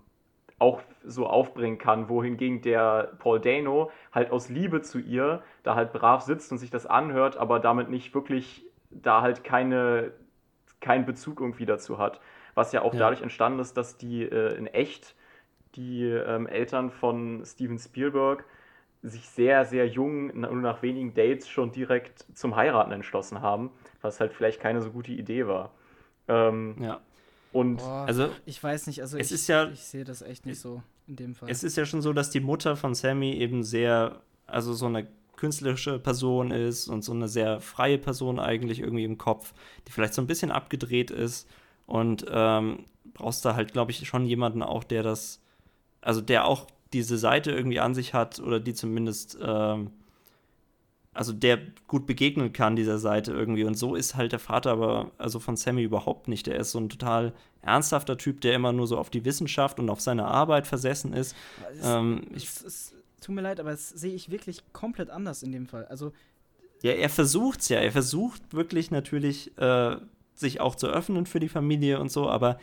S1: auch so aufbringen kann, wohingegen der Paul Dano halt aus Liebe zu ihr da halt brav sitzt und sich das anhört, aber damit nicht wirklich da halt keine, keinen Bezug irgendwie dazu hat. Was ja auch
S2: Ja.
S1: dadurch entstanden ist, dass die äh, in echt die ähm, Eltern von Steven Spielberg sich sehr, sehr jung, nur nach wenigen Dates schon direkt zum Heiraten entschlossen haben, was halt vielleicht keine so gute Idee war. Ähm,
S2: Ja.
S1: Und
S3: Boah,
S2: Also,
S3: ich weiß nicht, also
S2: es
S3: ich,
S2: ist ja-
S3: ich sehe das echt nicht so in dem Fall.
S2: Es ist ja schon so, dass die Mutter von Sammy eben sehr, also so eine künstlerische Person ist und so eine sehr freie Person eigentlich irgendwie im Kopf, die vielleicht so ein bisschen abgedreht ist. Und ähm, brauchst da halt, glaube ich, schon jemanden auch, der das, also der auch diese Seite irgendwie an sich hat oder die zumindest, ähm, also der gut begegnen kann dieser Seite irgendwie. Und so ist halt der Vater aber, also von Sammy überhaupt nicht. Der ist so ein total ernsthafter Typ, der immer nur so auf die Wissenschaft und auf seine Arbeit versessen ist.
S3: es,
S2: Ähm, ich,
S3: es, es tut mir leid, aber das sehe ich wirklich komplett anders in dem Fall. Also
S2: ja, er versucht's ja. Er versucht wirklich natürlich, äh, sich auch zu öffnen für die Familie und so, aber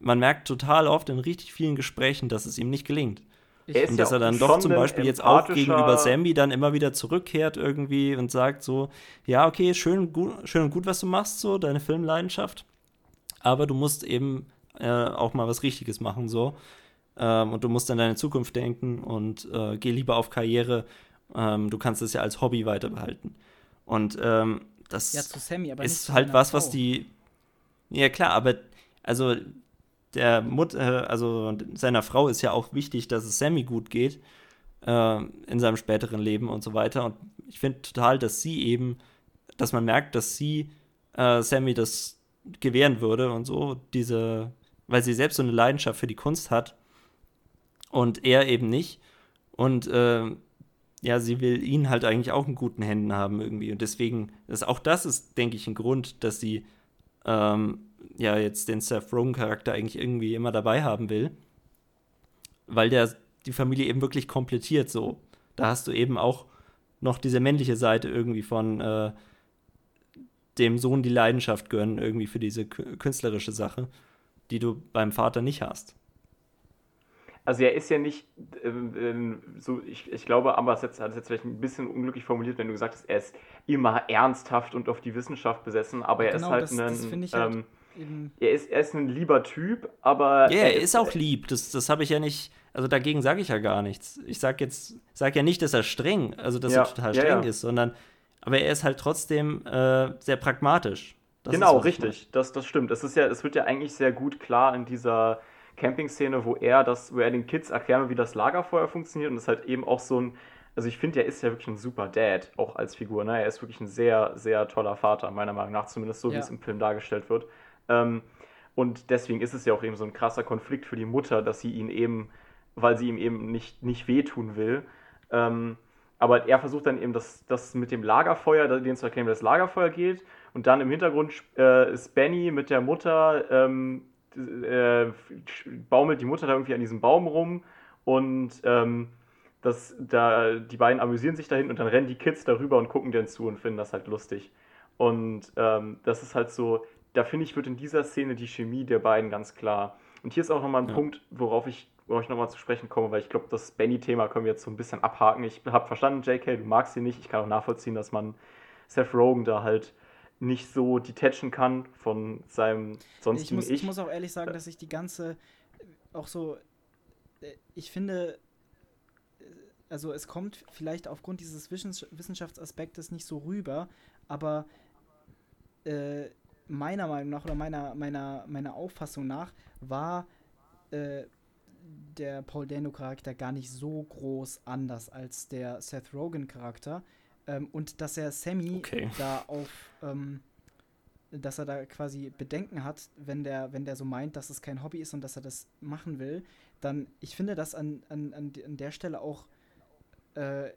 S2: man merkt total oft in richtig vielen Gesprächen, dass es ihm nicht gelingt.
S1: Er
S2: Und
S1: ja
S2: dass er
S1: auch
S2: dann doch zum Beispiel jetzt auch gegenüber Sammy dann immer wieder zurückkehrt irgendwie und sagt so, ja, okay, schön, gut, schön und gut, was du machst, so, deine Filmleidenschaft, aber du musst eben äh, auch mal was Richtiges machen, so. Ähm, und du musst an deine Zukunft denken und äh, geh lieber auf Karriere. Ähm, du kannst es ja als Hobby weiter behalten. Und ähm, das
S3: ja, Sammy,
S2: ist halt was, was die. Ja, klar, aber also der Mutter, also seiner Frau ist ja auch wichtig, dass es Sammy gut geht äh, in seinem späteren Leben und so weiter. Und ich finde total, dass sie eben, dass man merkt, dass sie äh, Sammy das gewähren würde und so, diese, weil sie selbst so eine Leidenschaft für die Kunst hat und er eben nicht. Und äh, ja, sie will ihn halt eigentlich auch in guten Händen haben irgendwie. Und deswegen, ist, auch das ist, denke ich, ein Grund, dass sie ähm, ja jetzt den Seth Rogen-Charakter eigentlich irgendwie immer dabei haben will. Weil der die Familie eben wirklich komplettiert so. Da hast du eben auch noch diese männliche Seite irgendwie von äh, dem Sohn die Leidenschaft gönnen, irgendwie für diese kü- künstlerische Sache, die du beim Vater nicht hast.
S1: Also er ist ja nicht ähm, ähm, so, ich, ich glaube, aber es hat es jetzt vielleicht ein bisschen unglücklich formuliert, wenn du gesagt hast, er ist immer ernsthaft und auf die Wissenschaft besessen, aber er
S3: Genau,
S1: ist halt
S3: das- das
S1: ein,
S3: finde ich halt
S1: ähm,
S3: Eben,
S1: er, ist, er ist ein lieber Typ, aber
S2: Ja, er ist auch lieb. Das, das habe ich ja nicht. Also dagegen sage ich ja gar nichts. Ich sage jetzt, sag ja nicht, dass er streng, also dass
S1: Ja,
S2: er total
S1: ja,
S2: streng
S1: ja.
S2: ist, sondern, aber er ist halt trotzdem äh, sehr pragmatisch. Das ist,
S1: genau,
S2: ich
S1: richtig, das, das stimmt. Es ist ja, es wird ja eigentlich sehr gut klar in dieser Camping-Szene, wo er das, wo er den Kids erklären will, wie das Lagerfeuer funktioniert und das ist halt eben auch so ein, also ich finde, er ist ja wirklich ein super Dad, auch als Figur. Ne? Er ist wirklich ein sehr, sehr toller Vater, meiner Meinung nach, zumindest so, wie
S3: Ja.
S1: es im Film dargestellt wird. Ähm, und deswegen ist es ja auch eben so ein krasser Konflikt für die Mutter, dass sie ihn eben, weil sie ihm eben nicht, nicht wehtun will. Ähm, aber er versucht dann eben das, das mit dem Lagerfeuer, denen zu erklären, wie das Lagerfeuer geht. Und dann im Hintergrund äh, ist Benny mit der Mutter, ähm, äh, baumelt die Mutter da irgendwie an diesem Baum rum und ähm, das, da, die beiden amüsieren sich dahin und dann rennen die Kids darüber und gucken denen zu und finden das halt lustig. Und ähm, das ist halt so, da finde ich, wird in dieser Szene die Chemie der beiden ganz klar. Und hier ist auch nochmal ein
S2: Ja.
S1: Punkt, worauf ich, worauf ich nochmal zu sprechen komme, weil ich glaube, das Benny-Thema können wir jetzt so ein bisschen abhaken. Ich habe verstanden, JK, du magst sie nicht. Ich kann auch nachvollziehen, dass man Seth Rogen da halt nicht so detachen kann von seinem
S3: ich,
S1: sonstigen
S3: muss,
S1: Ich.
S3: ich muss auch ehrlich sagen, dass ich die ganze, auch so, äh, ich finde, äh, also es kommt vielleicht aufgrund dieses Wissenschaftsaspektes nicht so rüber, aber äh, meiner Meinung nach oder meiner, meiner, meiner Auffassung nach war äh, der Paul Dano-Charakter gar nicht so groß anders als der Seth Rogen-Charakter. Ähm, und dass er Sammy okay. da auf, ähm, dass er da quasi Bedenken hat, wenn der, wenn der so meint, dass es kein Hobby ist und dass er das machen will, dann, ich finde das an, an, an der Stelle auch äh,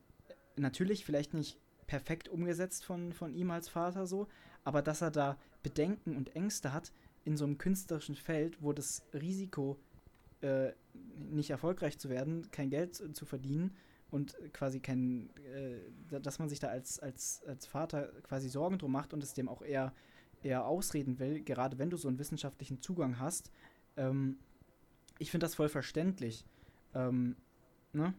S3: natürlich vielleicht nicht perfekt umgesetzt von, von ihm als Vater so, aber dass er da Bedenken und Ängste hat in so einem künstlerischen Feld, wo das Risiko äh, nicht erfolgreich zu werden, kein Geld zu verdienen und quasi kein, äh, dass man sich da als, als, als Vater quasi Sorgen drum macht und es dem auch eher, eher ausreden will, gerade wenn du so einen wissenschaftlichen Zugang hast. Ähm, ich finde das voll verständlich. Ähm, ne?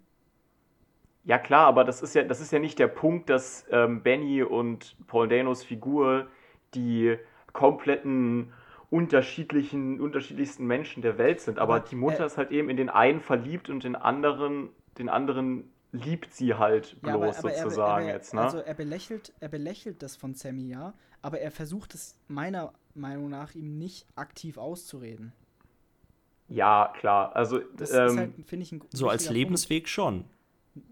S1: Ja klar, aber das ist ja, das ist ja nicht der Punkt, dass ähm, Benny und Paul Danos Figur die kompletten unterschiedlichen, unterschiedlichsten Menschen der Welt sind. Aber, aber die Mutter äh, ist halt eben in den einen verliebt und den anderen, den anderen liebt sie halt bloß ja, aber, aber sozusagen
S3: er, er,
S1: jetzt. Ne?
S3: Also er belächelt, er belächelt das von Sammy, ja, aber er versucht es meiner Meinung nach ihm nicht aktiv auszureden.
S1: Ja, klar. Also
S2: das ähm, ist halt, finde ich, ein So als Lebensweg Punkt. schon.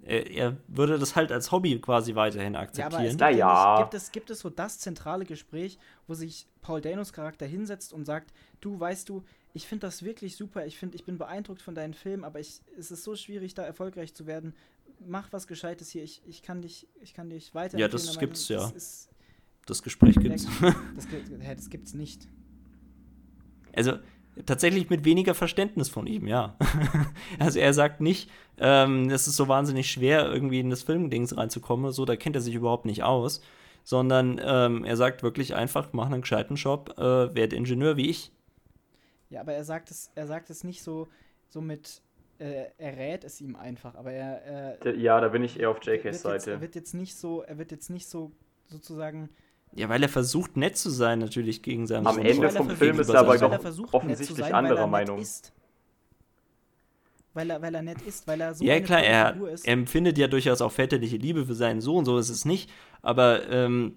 S2: Er, er, würde das halt als Hobby quasi weiterhin akzeptieren. Ja, aber es
S3: gibt, ja. gibt, es, gibt es so das zentrale Gespräch, wo sich Paul Danos Charakter hinsetzt und sagt, du weißt du, ich finde das wirklich super, ich finde, ich bin beeindruckt von deinen Filmen, aber ich, es ist so schwierig, da erfolgreich zu werden. Mach was Gescheites hier, ich, ich kann dich, ich kann dich weiter.
S2: Ja, das gibt's das ja. Ist, das Gespräch gibt's.
S3: Das, das, das gibt's nicht.
S2: Also, tatsächlich mit weniger Verständnis von ihm, ja. also er sagt nicht, ähm, es ist so wahnsinnig schwer, irgendwie in das Filmdings reinzukommen, so, da kennt er sich überhaupt nicht aus, sondern ähm, er sagt wirklich einfach, mach einen gescheiten Job, äh, werd Ingenieur wie ich.
S3: Ja, aber er sagt es, er sagt es nicht so, so mit, äh, er rät es ihm einfach, aber er,
S1: äh, Ja, da bin ich eher auf JKs Seite.
S3: er wird jetzt nicht so, er wird jetzt nicht so sozusagen
S2: ja, weil er versucht, nett zu sein, natürlich gegen seinen
S1: Am Sohn. Ende vom Film ist er aber doch offensichtlich sein, anderer Meinung.
S3: Weil er, weil er nett ist, weil er so
S2: Ja, klar, er, er empfindet ja durchaus auch väterliche Liebe für seinen Sohn, so ist es nicht. Aber ähm,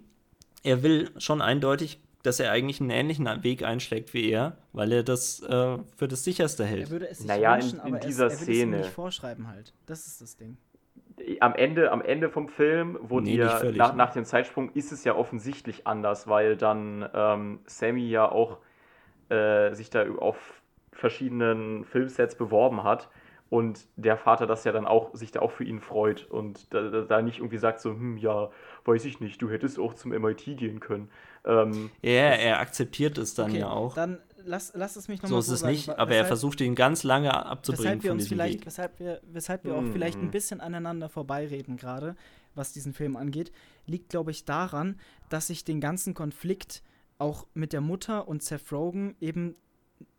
S2: er will schon eindeutig, dass er eigentlich einen ähnlichen Weg einschlägt wie er, weil er das äh, für das sicherste hält.
S3: Er würde es sich
S1: naja,
S3: wünschen,
S1: in, in dieser
S3: es,
S1: er will Szene.
S3: Es nicht vorschreiben halt. Das ist das Ding
S1: am Ende, am Ende vom Film, wo nee, dir nach, nach dem Zeitsprung ist es ja offensichtlich anders, weil dann ähm, Sammy ja auch äh, sich da auf verschiedenen Filmsets beworben hat und der Vater das ja dann auch sich da auch für ihn freut und da, da nicht irgendwie sagt so, hm, ja, weiß ich nicht, du hättest auch zum MIT gehen können. Ähm,
S2: ja, er akzeptiert es dann okay, ja auch.
S3: Dann lass, lass es mich nochmal
S2: so ist es sagen, nicht, aber er versucht ihn ganz lange abzubringen
S3: weshalb wir uns vielleicht, Weg. Weshalb wir, weshalb wir auch mhm. vielleicht ein bisschen aneinander vorbeireden gerade, was diesen Film angeht, liegt, glaube ich, daran, dass ich den ganzen Konflikt auch mit der Mutter und Seth Rogen eben,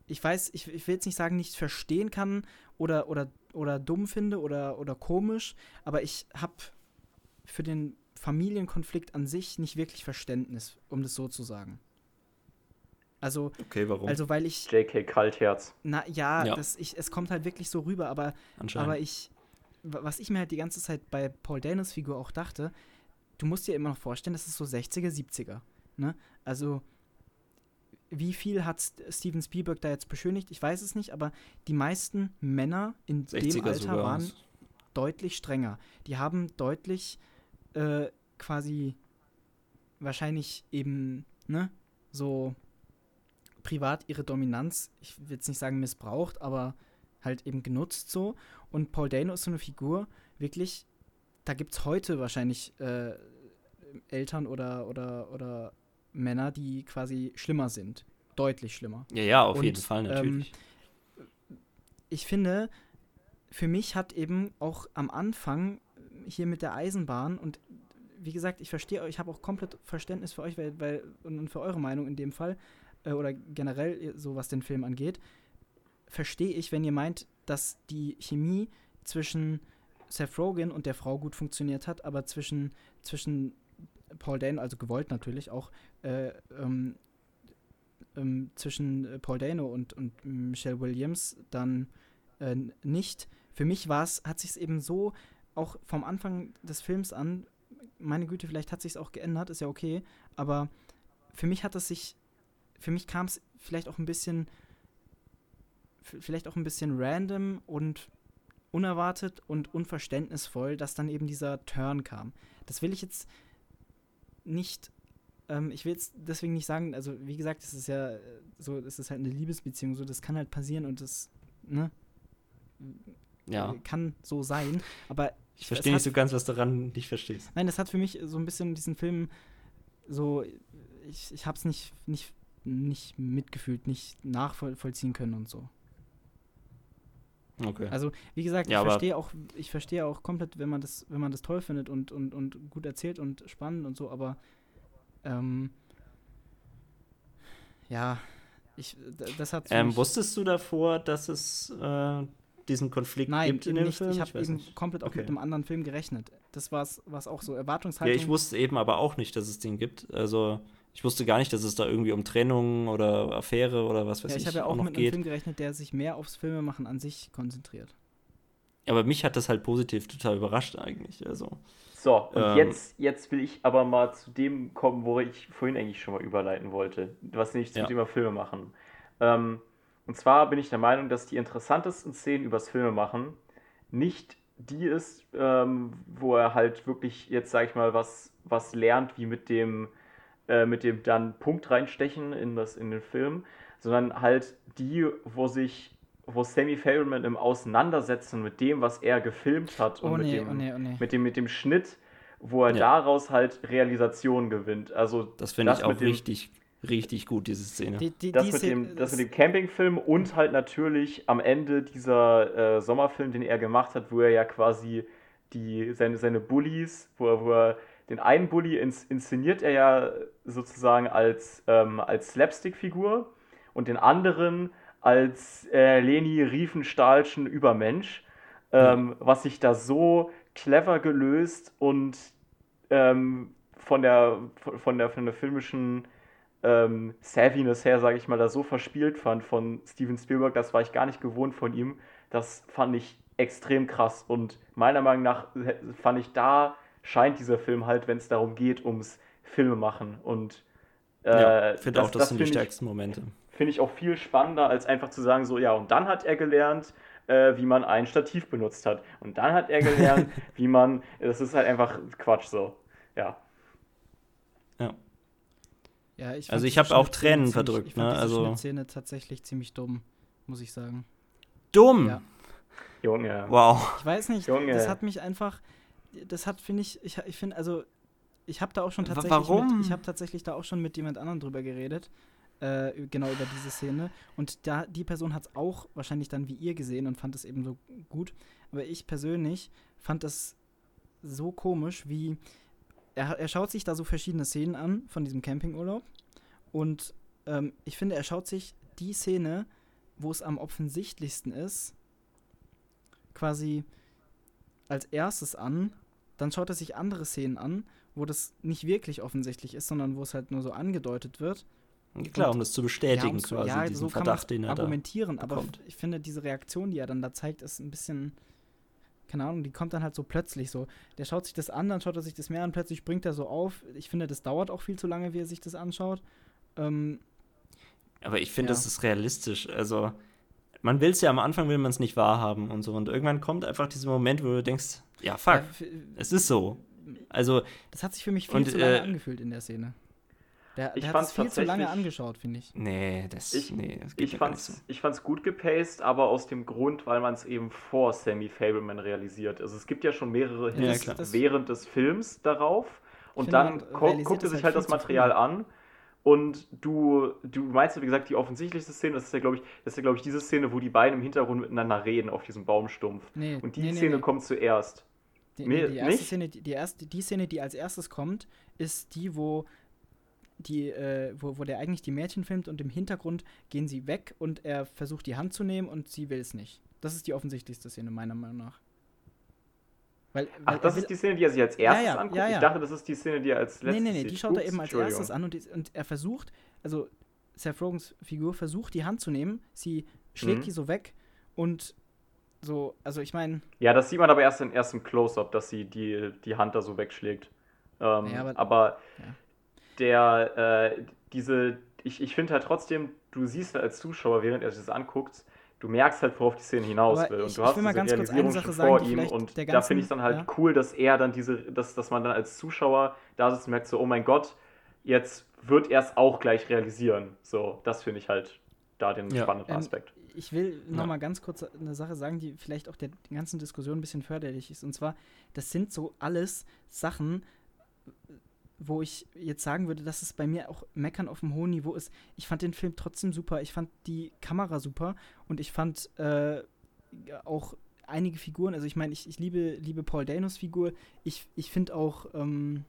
S3: ich weiß, ich, ich will jetzt nicht sagen, nicht verstehen kann oder, oder, oder dumm finde oder, oder komisch, aber ich habe für den Familienkonflikt an sich nicht wirklich Verständnis, um das so zu sagen. Also,
S2: okay, warum?
S3: Also, weil ich.
S1: JK Kaltherz.
S3: Na ja, ja. Das, ich, es kommt halt wirklich so rüber, aber, aber ich. Was ich mir halt die ganze Zeit bei Paul Danos Figur auch dachte, du musst dir immer noch vorstellen, das ist so 60er, 70er. Ne? Also, wie viel hat Steven Spielberg da jetzt beschönigt? Ich weiß es nicht, aber die meisten Männer in dem Alter waren deutlich strenger. Die haben deutlich äh, quasi wahrscheinlich eben, ne, so privat ihre Dominanz, ich will jetzt nicht sagen missbraucht, aber halt eben genutzt so. Und Paul Dano ist so eine Figur, wirklich, da gibt es heute wahrscheinlich äh, Eltern oder, oder, oder Männer, die quasi schlimmer sind. Deutlich schlimmer.
S2: Ja, ja, auf Und, jeden Fall, natürlich.
S3: Ähm, ich finde, für mich hat eben auch am Anfang hier mit der Eisenbahn und wie gesagt, ich verstehe euch, ich habe auch komplett Verständnis für euch weil, weil, und für eure Meinung in dem Fall, äh, oder generell äh, so was den Film angeht, verstehe ich, wenn ihr meint, dass die Chemie zwischen Seth Rogen und der Frau gut funktioniert hat, aber zwischen, zwischen Paul Dano, also gewollt natürlich auch, äh, ähm, ähm, zwischen Paul Dano und, und Michelle Williams dann äh, nicht. Für mich war es, hat sich es eben so auch vom Anfang des Films an, meine Güte, vielleicht hat sich auch geändert, ist ja okay, aber für mich hat es sich, für mich kam es vielleicht auch ein bisschen, vielleicht auch ein bisschen random und unerwartet und unverständnisvoll, dass dann eben dieser Turn kam. Das will ich jetzt nicht, ähm, ich will jetzt deswegen nicht sagen, also wie gesagt, es ist ja so, es ist halt eine Liebesbeziehung, so das kann halt passieren und das, ne?
S2: Ja.
S3: Kann so sein, aber
S2: ich verstehe nicht so ganz, was daran nicht verstehst.
S3: Nein, das hat für mich so ein bisschen diesen Film so, ich, ich hab's nicht, nicht, nicht mitgefühlt, nicht nachvollziehen können und so.
S2: Okay.
S3: Also, wie gesagt,
S2: Ja,
S3: ich verstehe auch, ich verstehe auch komplett, wenn man das, wenn man das toll findet und, und, und gut erzählt und spannend und so, aber ähm, ja, ich, das hat
S2: Ähm, wusstest du davor, dass es äh, diesen Konflikt
S3: Nein,
S2: gibt in dem
S3: nicht.
S2: Film?
S3: Ich habe eben
S2: nicht.
S3: komplett auch
S2: Okay.
S3: mit einem anderen Film gerechnet. Das war es auch so.
S2: Ja,
S3: Erwartungshaltung.
S2: ich wusste eben aber auch nicht, dass es den gibt. Also ich wusste gar nicht, dass es da irgendwie um Trennung oder Affäre oder was weiß
S3: ja,
S2: ich,
S3: ich habe ja auch
S2: noch
S3: mit einem
S2: geht.
S3: Film gerechnet, der sich mehr aufs Filmemachen an sich konzentriert.
S2: Aber mich hat das halt positiv total überrascht eigentlich. Also
S1: So, und
S2: Ähm.
S1: jetzt, jetzt will ich aber mal zu dem kommen, wo ich vorhin eigentlich schon mal überleiten wollte, was nicht zum
S2: Ja.
S1: Thema Filme machen. Ähm, und zwar bin ich der Meinung, dass die interessantesten Szenen übers Filme machen nicht die ist, ähm, wo er halt wirklich jetzt, sag ich mal, was, was lernt, wie mit dem, äh, mit dem dann Punkt reinstechen in, das, in den Film, sondern halt die, wo sich wo Sammy Fableman im Auseinandersetzen mit dem, was er gefilmt hat und
S3: Oh
S1: mit
S3: nee,
S1: dem,
S3: oh nee, oh nee.
S1: mit dem, mit dem Schnitt, wo er
S2: Ja.
S1: daraus halt Realisation gewinnt. Also
S2: das finde ich
S1: mit
S2: auch
S1: dem,
S2: richtig, richtig gut, diese Szene.
S3: Die, die,
S1: das,
S3: die
S1: mit
S3: Szene-
S1: dem, das
S3: das-
S1: mit dem Campingfilm und halt natürlich am Ende dieser äh, Sommerfilm, den er gemacht hat, wo er ja quasi die, seine, seine Bullies, wo er, wo er den einen Bully ins, inszeniert er ja sozusagen als, ähm, als Slapstick-Figur und den anderen als äh, Leni Riefenstahlschen Übermensch, ähm, was sich da so clever gelöst und ähm, von, der, von, der, von der filmischen ähm, Savviness her, sage ich mal, da so verspielt fand von Steven Spielberg, das war ich gar nicht gewohnt von ihm. Das fand ich extrem krass und meiner Meinung nach äh, fand ich, da scheint dieser Film halt, wenn es darum geht, ums Filmemachen und äh,
S2: ja, finde auch, das,
S1: das
S2: sind die stärksten Momente.
S1: finde ich auch viel spannender, als einfach zu sagen, so, ja, und dann hat er gelernt, äh, wie man ein Stativ benutzt hat. Und dann hat er gelernt, wie man, das ist halt einfach Quatsch so. Ja.
S2: Ja.
S3: Ja, ich
S2: Also ich
S3: diese
S2: hab auch Tränen
S3: ziemlich-
S2: verdrückt,
S3: Ich fand
S2: ne?
S3: diese
S2: Also-
S3: Schnittszene tatsächlich ziemlich dumm, muss ich sagen.
S2: Dumm!
S3: Ja.
S1: Junge.
S2: Wow.
S3: Ich weiß nicht,
S1: Junge.
S3: das hat mich einfach, das hat, finde ich, ich, ich finde, also, ich habe da auch schon tatsächlich
S2: warum?
S3: mit, ich habe tatsächlich da auch schon mit jemand anderem drüber geredet, äh, genau über diese Szene. Und da, die Person hat es auch wahrscheinlich dann wie ihr gesehen und fand es eben so gut. Aber ich persönlich fand das so komisch, wie, er, er schaut sich da so verschiedene Szenen an von diesem Campingurlaub. Und ähm, ich finde, er schaut sich die Szene, wo es am offensichtlichsten ist, quasi als erstes an. Dann schaut er sich andere Szenen an, wo das nicht wirklich offensichtlich ist, sondern wo es halt nur so angedeutet wird.
S2: Klar, um das zu bestätigen,
S3: zu-
S2: quasi,
S3: ja,
S2: diesen
S3: so kann
S2: Verdacht, den er da
S3: argumentieren, aber
S2: bekommt.
S3: f- ich finde, diese Reaktion, die er dann da zeigt, ist ein bisschen, keine Ahnung, die kommt dann halt so plötzlich so. Der schaut sich das an, dann schaut er sich das mehr an, plötzlich springt er so auf. Ich finde, das dauert auch viel zu lange, wie er sich das anschaut. Ähm,
S2: Aber ich finde,
S3: Ja.
S2: das ist realistisch. Also, man will es ja am Anfang, will man es nicht wahrhaben und so. Und irgendwann kommt einfach dieser Moment, wo du denkst, ja, fuck,
S3: ja, f-
S2: es ist so. Also,
S3: das hat sich für mich viel
S2: Und,
S3: zu lange
S2: äh,
S3: angefühlt in der Szene. Der,
S1: Ich
S3: der hat
S1: fand's
S3: es viel zu lange angeschaut, finde ich.
S2: nee, das,
S1: Ich-
S2: nee, das geht
S1: Ich
S2: gar nicht
S1: fand's,
S2: so.
S1: ich fand's gut gepaced, aber aus dem Grund, weil man es eben vor Sammy Fableman realisiert. Also es gibt ja schon mehrere
S3: Ja, das-
S1: während des Films darauf und
S3: finde,
S1: dann
S3: man
S1: gu guckt er
S3: es
S1: sich
S3: halt
S1: halt das Material an und du, du meinst ja, wie gesagt, die offensichtlichste Szene, das ist ja, glaube ich, das ist ja, glaube ich, diese Szene, wo die beiden im Hintergrund miteinander reden auf diesem Baumstumpf.
S3: Nee,
S1: Und die
S3: nee, nee,
S1: Szene
S3: nee.
S1: kommt zuerst.
S3: Die,
S1: Nee,
S3: nee, die, erste
S1: nicht?
S3: Szene, die, die, erste, die Szene, die als erstes kommt, ist die, wo die, äh, wo, wo der eigentlich die Mädchen filmt und im Hintergrund gehen sie weg und er versucht die Hand zu nehmen und sie will es nicht. Das ist die offensichtlichste Szene, meiner Meinung nach. Weil, weil
S1: Ach, das
S3: er will,
S1: ist die Szene, die er sich als erstes
S3: ja,
S1: anguckt?
S3: ja, ja.
S1: Ich dachte, das ist die Szene, die er als
S3: Nee,
S1: letztes
S3: nee, nee,
S1: sieht.
S3: die schaut er
S1: Ups,
S3: eben als erstes an und, und er versucht, also Seth Rogans Figur versucht, die Hand zu nehmen, sie schlägt
S1: Mhm.
S3: die so weg und so, also ich meine.
S1: Ja, das sieht man aber erst, in, erst im Close-Up, dass sie die, die Hand da so wegschlägt. Ähm, ja, aber, aber ja. der, äh, diese, ich, ich finde halt trotzdem, du siehst halt als Zuschauer, während er sich das anguckt, du merkst halt, worauf die Szene hinaus will. Und
S3: ich,
S1: du hast
S3: diese Realisierung schon
S1: sagen, vor ihm. Und ganzen, da finde ich es dann halt ja. cool, dass er dann diese, dass, dass man dann als Zuschauer da sitzt und merkt so, oh mein Gott, jetzt wird er es auch gleich realisieren. So, das finde ich halt da den ja. spannenden ähm, Aspekt.
S3: Ich will noch mal ganz kurz eine Sache sagen, die vielleicht auch der ganzen Diskussion ein bisschen förderlich ist. Und zwar, das sind so alles Sachen, wo ich jetzt sagen würde, dass es bei mir auch Meckern auf einem hohen Niveau ist. Ich fand den Film trotzdem super. Ich fand die Kamera super und ich fand äh, auch einige Figuren. Also ich meine, ich, ich liebe, liebe Paul Danos Figur. Ich, ich finde auch, ähm,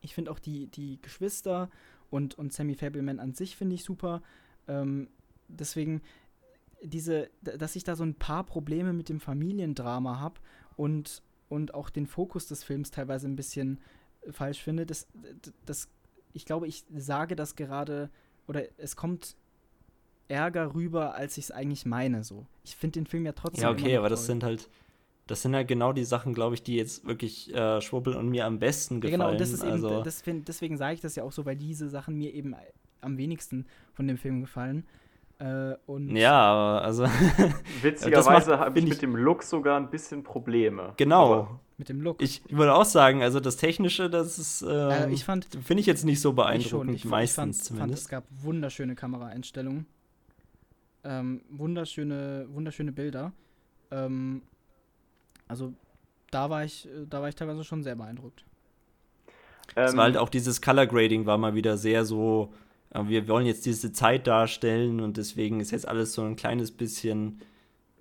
S3: ich finde auch die, die Geschwister und, und Sammy Fableman an sich finde ich super. Ähm, deswegen diese, dass ich da so ein paar Probleme mit dem Familiendrama habe und, und auch den Fokus des Films teilweise ein bisschen falsch finde. Das, das, ich glaube, ich sage das gerade, oder es kommt Ärger rüber, als ich es eigentlich meine. So. Ich finde den Film ja trotzdem.
S2: Ja, okay, aber toll. das sind halt. Das sind halt genau die Sachen, glaube ich, die jetzt wirklich äh, Schwubbel und mir am besten gefallen. Ja, genau,
S3: das ist also eben, das find, deswegen sage ich das ja auch so, weil diese Sachen mir eben am wenigsten von dem Film gefallen. Äh, und
S2: ja, aber also.
S1: Witzigerweise habe ich mit dem Look sogar ein bisschen Probleme.
S2: Genau. Aber
S3: mit dem Look.
S2: Ich würde auch sagen, also das Technische, das ist. Äh,
S3: ich fand.
S2: Finde ich jetzt nicht so beeindruckend, ich
S3: schon, ich
S2: meistens
S3: fand,
S2: zumindest.
S3: Fand, es gab wunderschöne Kameraeinstellungen. Ähm, wunderschöne, wunderschöne Bilder. Ähm, also da war ich, da war ich teilweise schon sehr beeindruckt.
S2: Es war halt auch dieses Color Grading war mal wieder sehr so wir wollen jetzt diese Zeit darstellen und deswegen ist jetzt alles so ein kleines bisschen.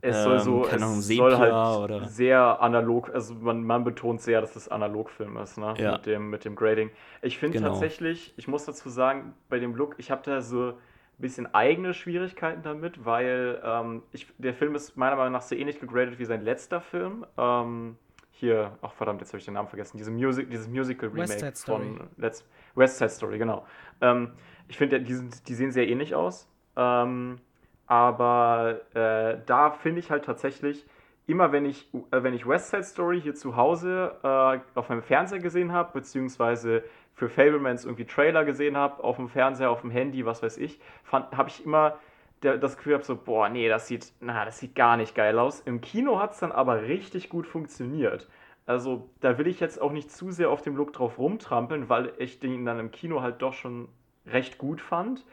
S1: Es soll so, ähm, es soll halt oder? sehr analog, also man, man betont sehr, dass es Analogfilm ist, ne? Ja. Mit, dem, mit dem Grading. Ich finde genau. tatsächlich, ich muss dazu sagen, bei dem Look, ich habe da so ein bisschen eigene Schwierigkeiten damit, weil ähm, ich, der Film ist meiner Meinung nach so ähnlich gegradet wie sein letzter Film. Ähm, hier, ach verdammt, jetzt habe ich den Namen vergessen, diese Music, dieses Musical-Remake von Let's, West Side Story, genau. Ähm, ich finde, die, die sehen sehr ähnlich aus. Ähm, aber äh, da finde ich halt tatsächlich, immer wenn ich, äh, wenn ich West Side Story hier zu Hause äh, auf meinem Fernseher gesehen habe, beziehungsweise für Fablemans irgendwie Trailer gesehen habe, auf dem Fernseher, auf dem Handy, was weiß ich, habe ich immer der, das Gefühl habe, so, boah, nee, das sieht, na, das sieht gar nicht geil aus. Im Kino hat es dann aber richtig gut funktioniert. Also da will ich jetzt auch nicht zu sehr auf dem Look drauf rumtrampeln, weil ich den dann im Kino halt doch schon recht gut fand.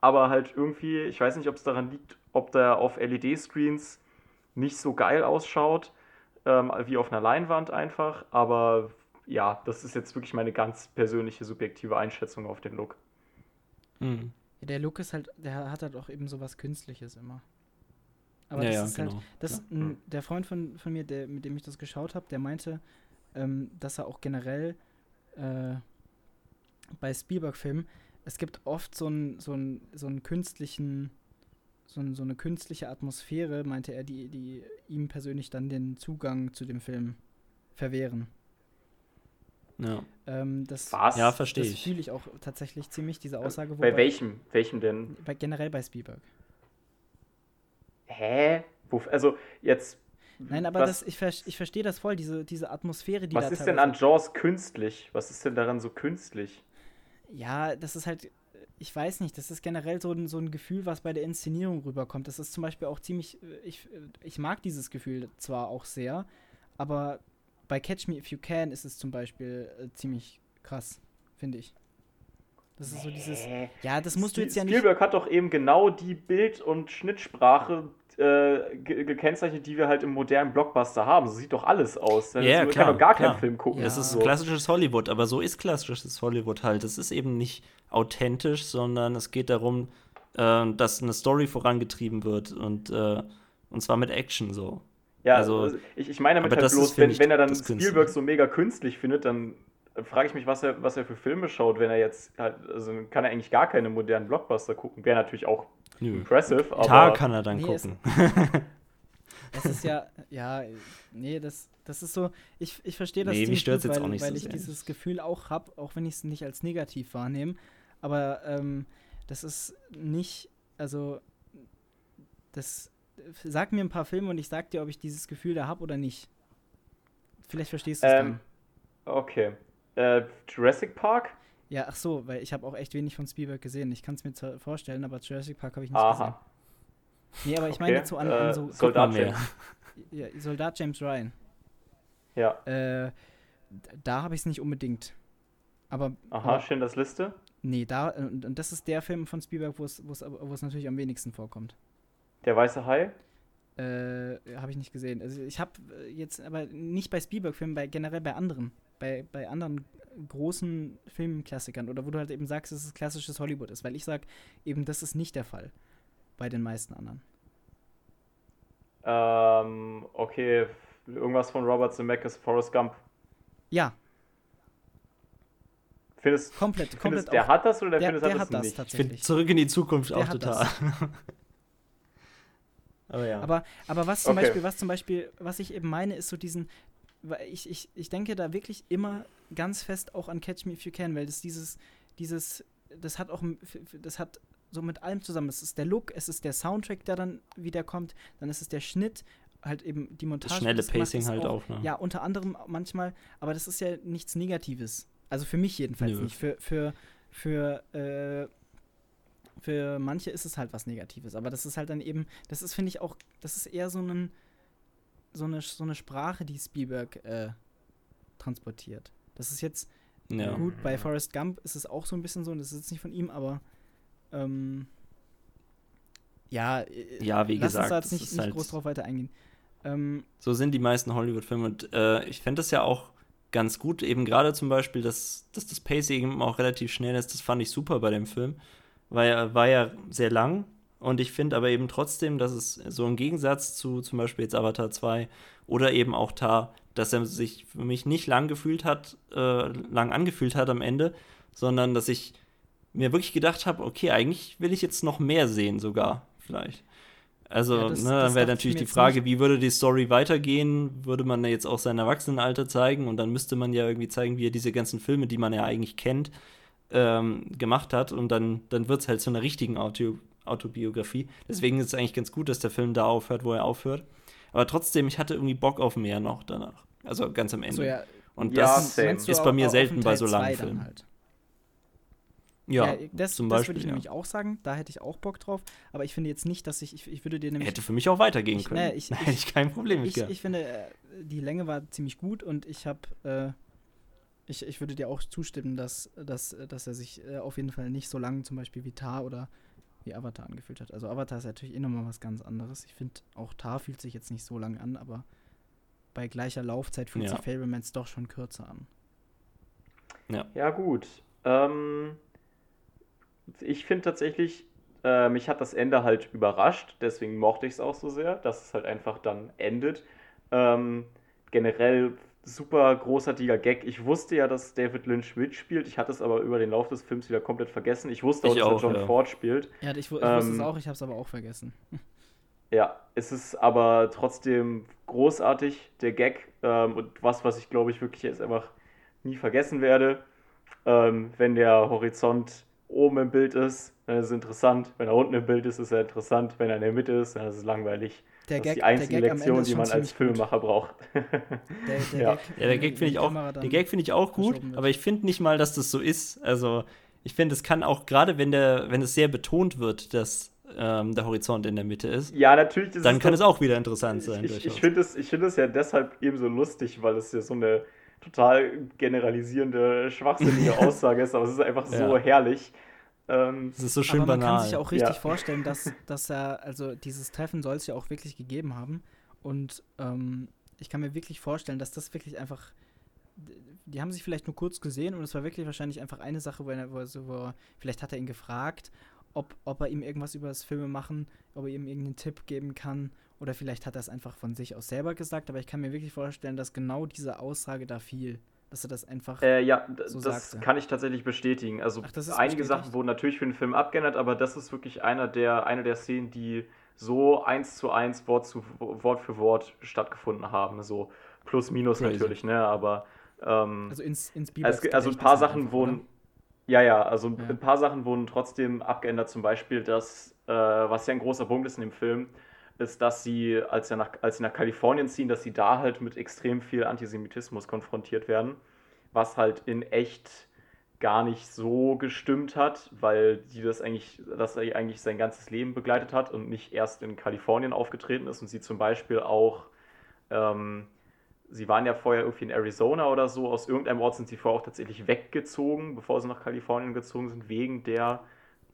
S1: Aber halt irgendwie, ich weiß nicht, ob es daran liegt, ob der auf LED-Screens nicht so geil ausschaut, ähm, wie auf einer Leinwand einfach. Aber ja, das ist jetzt wirklich meine ganz persönliche, subjektive Einschätzung auf den Look.
S3: Mhm. Ja, der Look ist halt, der hat halt auch eben so was Künstliches immer. Aber
S2: ja,
S3: das
S2: ja,
S3: ist
S2: genau.
S3: halt, das, ja. m, der Freund von, von mir, der, mit dem ich das geschaut habe, der meinte, ähm, dass er auch generell äh, bei Spielberg-Filmen es gibt oft so einen so so künstlichen, so, so eine künstliche Atmosphäre, meinte er, die, die ihm persönlich dann den Zugang zu dem Film verwehren.
S2: Ja.
S3: Ähm, das,
S1: Was?
S2: Ja, verstehe
S3: ich.
S2: Das
S3: fühle ich auch tatsächlich ziemlich, diese Aussage.
S1: Bei welchem? Welchem denn?
S3: Bei, generell bei Spielberg.
S1: Hä? Also jetzt.
S3: Nein, aber das, ich, ver ich verstehe das voll, diese, diese Atmosphäre, die
S1: was
S3: da
S1: Was ist denn an Jaws künstlich? Was ist denn daran so künstlich?
S3: ja, das ist halt, ich weiß nicht, das ist generell so ein, so ein Gefühl, was bei der Inszenierung rüberkommt. Das ist zum Beispiel auch ziemlich, äh, ich, äh, ich mag dieses Gefühl zwar auch sehr, aber bei Catch Me If You Can ist es zum Beispiel äh, ziemlich krass, finde ich. Das ist so dieses. Ja, das musst du jetzt ja nicht.
S1: Spielberg hat doch eben genau die Bild- und Schnittsprache äh, gekennzeichnet, die wir halt im modernen Blockbuster haben. So sieht doch alles aus.
S2: Ja, yeah, klar,
S1: kann doch gar
S2: klar.
S1: keinen Film gucken.
S2: Ja. Das ist so. klassisches Hollywood, aber so ist klassisches Hollywood halt. Es ist eben nicht authentisch, sondern es geht darum, äh, dass eine Story vorangetrieben wird und, äh, und zwar mit Action so.
S1: Ja, also, also ich, ich meine damit halt bloß, wenn, wenn er dann Spielberg so mega künstlich findet, dann frage ich mich, was er, was er für Filme schaut, wenn er jetzt halt, also kann er eigentlich gar keine modernen Blockbuster gucken. Wäre natürlich auch Nö. impressive, aber.
S2: Da kann er dann
S3: nee,
S2: gucken.
S3: Es, ist ja, ja, nee, das, das ist so, ich, ich verstehe das
S2: nee, mich stört
S3: gut,
S2: jetzt
S3: weil,
S2: auch nicht
S3: weil
S2: so
S3: ich
S2: sehr.
S3: dieses Gefühl auch habe, auch wenn ich es nicht als negativ wahrnehme. Aber ähm, das ist nicht, also das sag mir ein paar Filme und ich sag dir, ob ich dieses Gefühl da habe oder nicht. Vielleicht verstehst du es
S1: Ähm, okay. Äh, Jurassic Park?
S3: Ja, ach so, weil ich habe auch echt wenig von Spielberg gesehen. Ich kann es mir zwar vorstellen, aber Jurassic Park habe ich nicht gesehen.
S1: Aha.
S3: Nee, aber ich
S1: Okay,
S3: meine jetzt so an, an
S1: äh,
S3: so
S1: Soldat
S2: Guck mal
S1: James.
S3: ja, Soldat James Ryan.
S1: Ja.
S3: Äh, da habe ich es nicht unbedingt. Aber,
S1: Aha,
S3: aber
S1: Schindlers Liste.
S3: nee, da und, und das ist der Film von Spielberg, wo es wo natürlich am wenigsten vorkommt.
S1: Der Weiße Hai.
S3: Äh, habe ich nicht gesehen. Also ich habe jetzt aber nicht bei Spielberg-Filmen, bei generell bei anderen, bei, bei anderen großen Filmklassikern oder wo du halt eben sagst, dass es klassisches Hollywood ist, weil ich sag eben, das ist nicht der Fall bei den meisten anderen.
S1: Ähm, okay. Irgendwas von Robert Zemeckis, Forrest Gump.
S3: Ja,
S1: Findest,
S3: komplett,
S1: findest
S3: komplett.
S1: der
S3: auch-
S1: hat das oder der,
S3: der,
S1: findest
S3: der
S1: hat das
S3: das
S1: nicht?
S3: Tatsächlich.
S2: zurück in die Zukunft
S3: Der
S2: auch total. aber ja.
S3: Aber, aber was zum
S1: Okay.
S3: Beispiel, was zum Beispiel, was ich eben meine, ist so diesen, weil ich, ich, ich denke da wirklich immer ganz fest auch an Catch Me If You Can, weil das dieses, dieses, das hat auch, das hat so mit allem zusammen. Es ist der Look, es ist der Soundtrack, der dann wieder kommt, dann ist es der Schnitt, halt eben die Montage.
S2: das schnelle
S3: das
S2: Pacing halt auch. Ne?
S3: Ja, unter anderem manchmal, aber das ist ja nichts Negatives. Also für mich jedenfalls
S2: Nö.
S3: nicht. Für, für, für, äh, für manche ist es halt was Negatives. Aber das ist halt dann eben, das ist, finde ich, auch, das ist eher so, ein, so, eine, so eine Sprache, die Spielberg äh, transportiert. Das ist jetzt
S2: Ja.
S3: gut, bei Forrest Gump ist es auch so ein bisschen so, und das ist jetzt nicht von ihm, aber ähm, ja, äh,
S2: Ja, wie
S3: lass
S2: gesagt,
S3: uns da jetzt nicht, nicht
S2: halt-
S3: groß drauf weiter eingehen. Ähm,
S2: So sind die meisten Hollywood-Filme. Und äh, ich fände das ja auch ganz gut, eben gerade zum Beispiel, dass, dass das Pacing eben auch relativ schnell ist. Das fand ich super bei dem Film. Weil er war ja sehr lang. Und ich finde aber eben trotzdem, dass es so im Gegensatz zu zum Beispiel jetzt Avatar 2 oder eben auch Tar, dass er sich für mich nicht lang gefühlt hat, äh, lang angefühlt hat am Ende, sondern dass ich mir wirklich gedacht habe, okay, eigentlich will ich jetzt noch mehr sehen sogar, vielleicht. Also,
S3: Ja, das-
S2: ne, dann wäre natürlich die Frage,
S3: nicht.
S2: wie würde die Story weitergehen? Würde man da jetzt auch sein Erwachsenenalter zeigen und dann müsste man ja irgendwie zeigen, wie er diese ganzen Filme, die man ja eigentlich kennt, ähm, gemacht hat und dann, dann wird es halt zu einer richtigen Auto Autobiografie. Deswegen ist es eigentlich ganz gut, dass der Film da aufhört, wo er aufhört. Aber trotzdem, ich hatte irgendwie Bock auf mehr noch danach. Also ganz am Ende.
S3: so, ja,
S2: Und
S1: Ja,
S2: das
S3: du
S2: ist bei mir selten bei so langen Filmen.
S3: Halt.
S2: Ja,
S3: Ja, das,
S2: zum
S3: das
S2: Beispiel,
S3: würde ich
S2: ja.
S3: nämlich auch sagen. Da hätte ich auch Bock drauf. Aber ich finde jetzt nicht, dass ich, ich, ich würde dir nämlich.
S2: hätte für mich auch weitergehen
S3: Ich-
S2: können.
S3: nee, ich-
S2: hätte ich kein Problem mit
S3: ich, ich finde, äh, die Länge war ziemlich gut und ich habe, äh, ich, ich würde dir auch zustimmen, dass, dass, dass er sich äh, auf jeden Fall nicht so lang zum Beispiel wie Tar oder wie Avatar angefühlt hat. Also Avatar ist natürlich eh nochmal was ganz anderes. Ich finde, auch Tar fühlt sich jetzt nicht so lang an, aber bei gleicher Laufzeit fühlt
S2: Ja.
S3: sich Fablemans doch schon kürzer an.
S1: Ja, gut. Ähm, ich finde tatsächlich, äh, mich hat das Ende halt überrascht, deswegen mochte ich es auch so sehr, dass es halt einfach dann endet. Ähm, generell super großartiger Gag. Ich wusste ja, dass David Lynch mitspielt, ich hatte es aber über den Lauf des Films wieder komplett vergessen. Ich wusste auch,
S2: Ich
S1: dass
S2: auch,
S1: er John
S2: ja.
S1: Ford spielt.
S3: Ja, ich, ich wusste es
S1: Ähm,
S3: auch, ich habe es aber auch vergessen.
S1: Ja, es ist aber trotzdem großartig, der Gag. Ähm, und was, was ich glaube ich wirklich jetzt einfach nie vergessen werde. Ähm, wenn der Horizont oben im Bild ist, dann ist es interessant. Wenn er unten im Bild ist, ist er interessant. Wenn er in der Mitte ist, dann ist es langweilig.
S3: Der
S1: das
S3: Gag,
S1: ist die einzige
S3: der Gag am
S1: Lektion, die man als
S3: ziemlich gut.
S1: Filmemacher braucht.
S3: Der, der
S1: Ja.
S3: Gag,
S2: Ja, der Gag finde ich auch, der Gag finde ich auch gut, aber ich finde nicht mal, dass das so ist. Also, ich finde, es kann auch, gerade wenn der, wenn es sehr betont wird, dass ähm, der Horizont in der Mitte ist,
S1: ja, natürlich ist
S2: dann
S1: es
S2: kann
S1: das-
S2: es auch wieder interessant sein.
S1: ich, ich finde es, ich find es ja deshalb eben so lustig, weil es ja so eine total generalisierende, schwachsinnige Aussage ist, aber es ist einfach so
S2: Ja.
S1: herrlich. Ähm,
S2: Es ist so schön
S3: Aber man
S2: banal.
S3: kann sich auch richtig
S1: Ja.
S3: vorstellen, dass, dass er, also dieses Treffen soll es ja auch wirklich gegeben haben. Und ähm, ich kann mir wirklich vorstellen, dass das wirklich einfach. Die haben sich vielleicht nur kurz gesehen und es war wirklich wahrscheinlich einfach eine Sache, wo er, wo er, so, wo er vielleicht hat er ihn gefragt, ob, ob er ihm irgendwas über das Filme machen, ob er ihm irgendeinen Tipp geben kann. Oder vielleicht hat er es einfach von sich aus selber gesagt, aber ich kann mir wirklich vorstellen, dass genau diese Aussage da fiel. Dass er das einfach.
S1: Äh, ja,
S3: So
S1: das
S3: sagt er.
S1: kann ich tatsächlich bestätigen. Also
S3: Ach, das ist
S1: einige
S3: bestätigt?
S1: Sachen wurden natürlich für den Film abgeändert, aber das ist wirklich einer der, eine der Szenen, die so eins zu eins, Wort, zu, Wort für Wort stattgefunden haben. So plus minus
S2: Crazy.
S1: natürlich, ne? Aber ähm,
S3: also ins, ins
S1: ge- also ein paar
S3: halt
S1: Sachen
S3: einfach,
S1: wurden.
S3: oder?
S1: Ja, ja, also
S3: Ja.
S1: ein paar Sachen wurden trotzdem abgeändert. Zum Beispiel, dass, äh, was ja ein großer Punkt ist in dem Film, ist, dass sie, als sie, nach, als sie nach Kalifornien ziehen, dass sie da halt mit extrem viel Antisemitismus konfrontiert werden, was halt in echt gar nicht so gestimmt hat, weil sie das eigentlich, dass er eigentlich sein ganzes Leben begleitet hat und nicht erst in Kalifornien aufgetreten ist und sie zum Beispiel auch, ähm, sie waren ja vorher irgendwie in Arizona oder so, aus irgendeinem Ort sind sie vorher auch tatsächlich weggezogen, bevor sie nach Kalifornien gezogen sind, wegen der.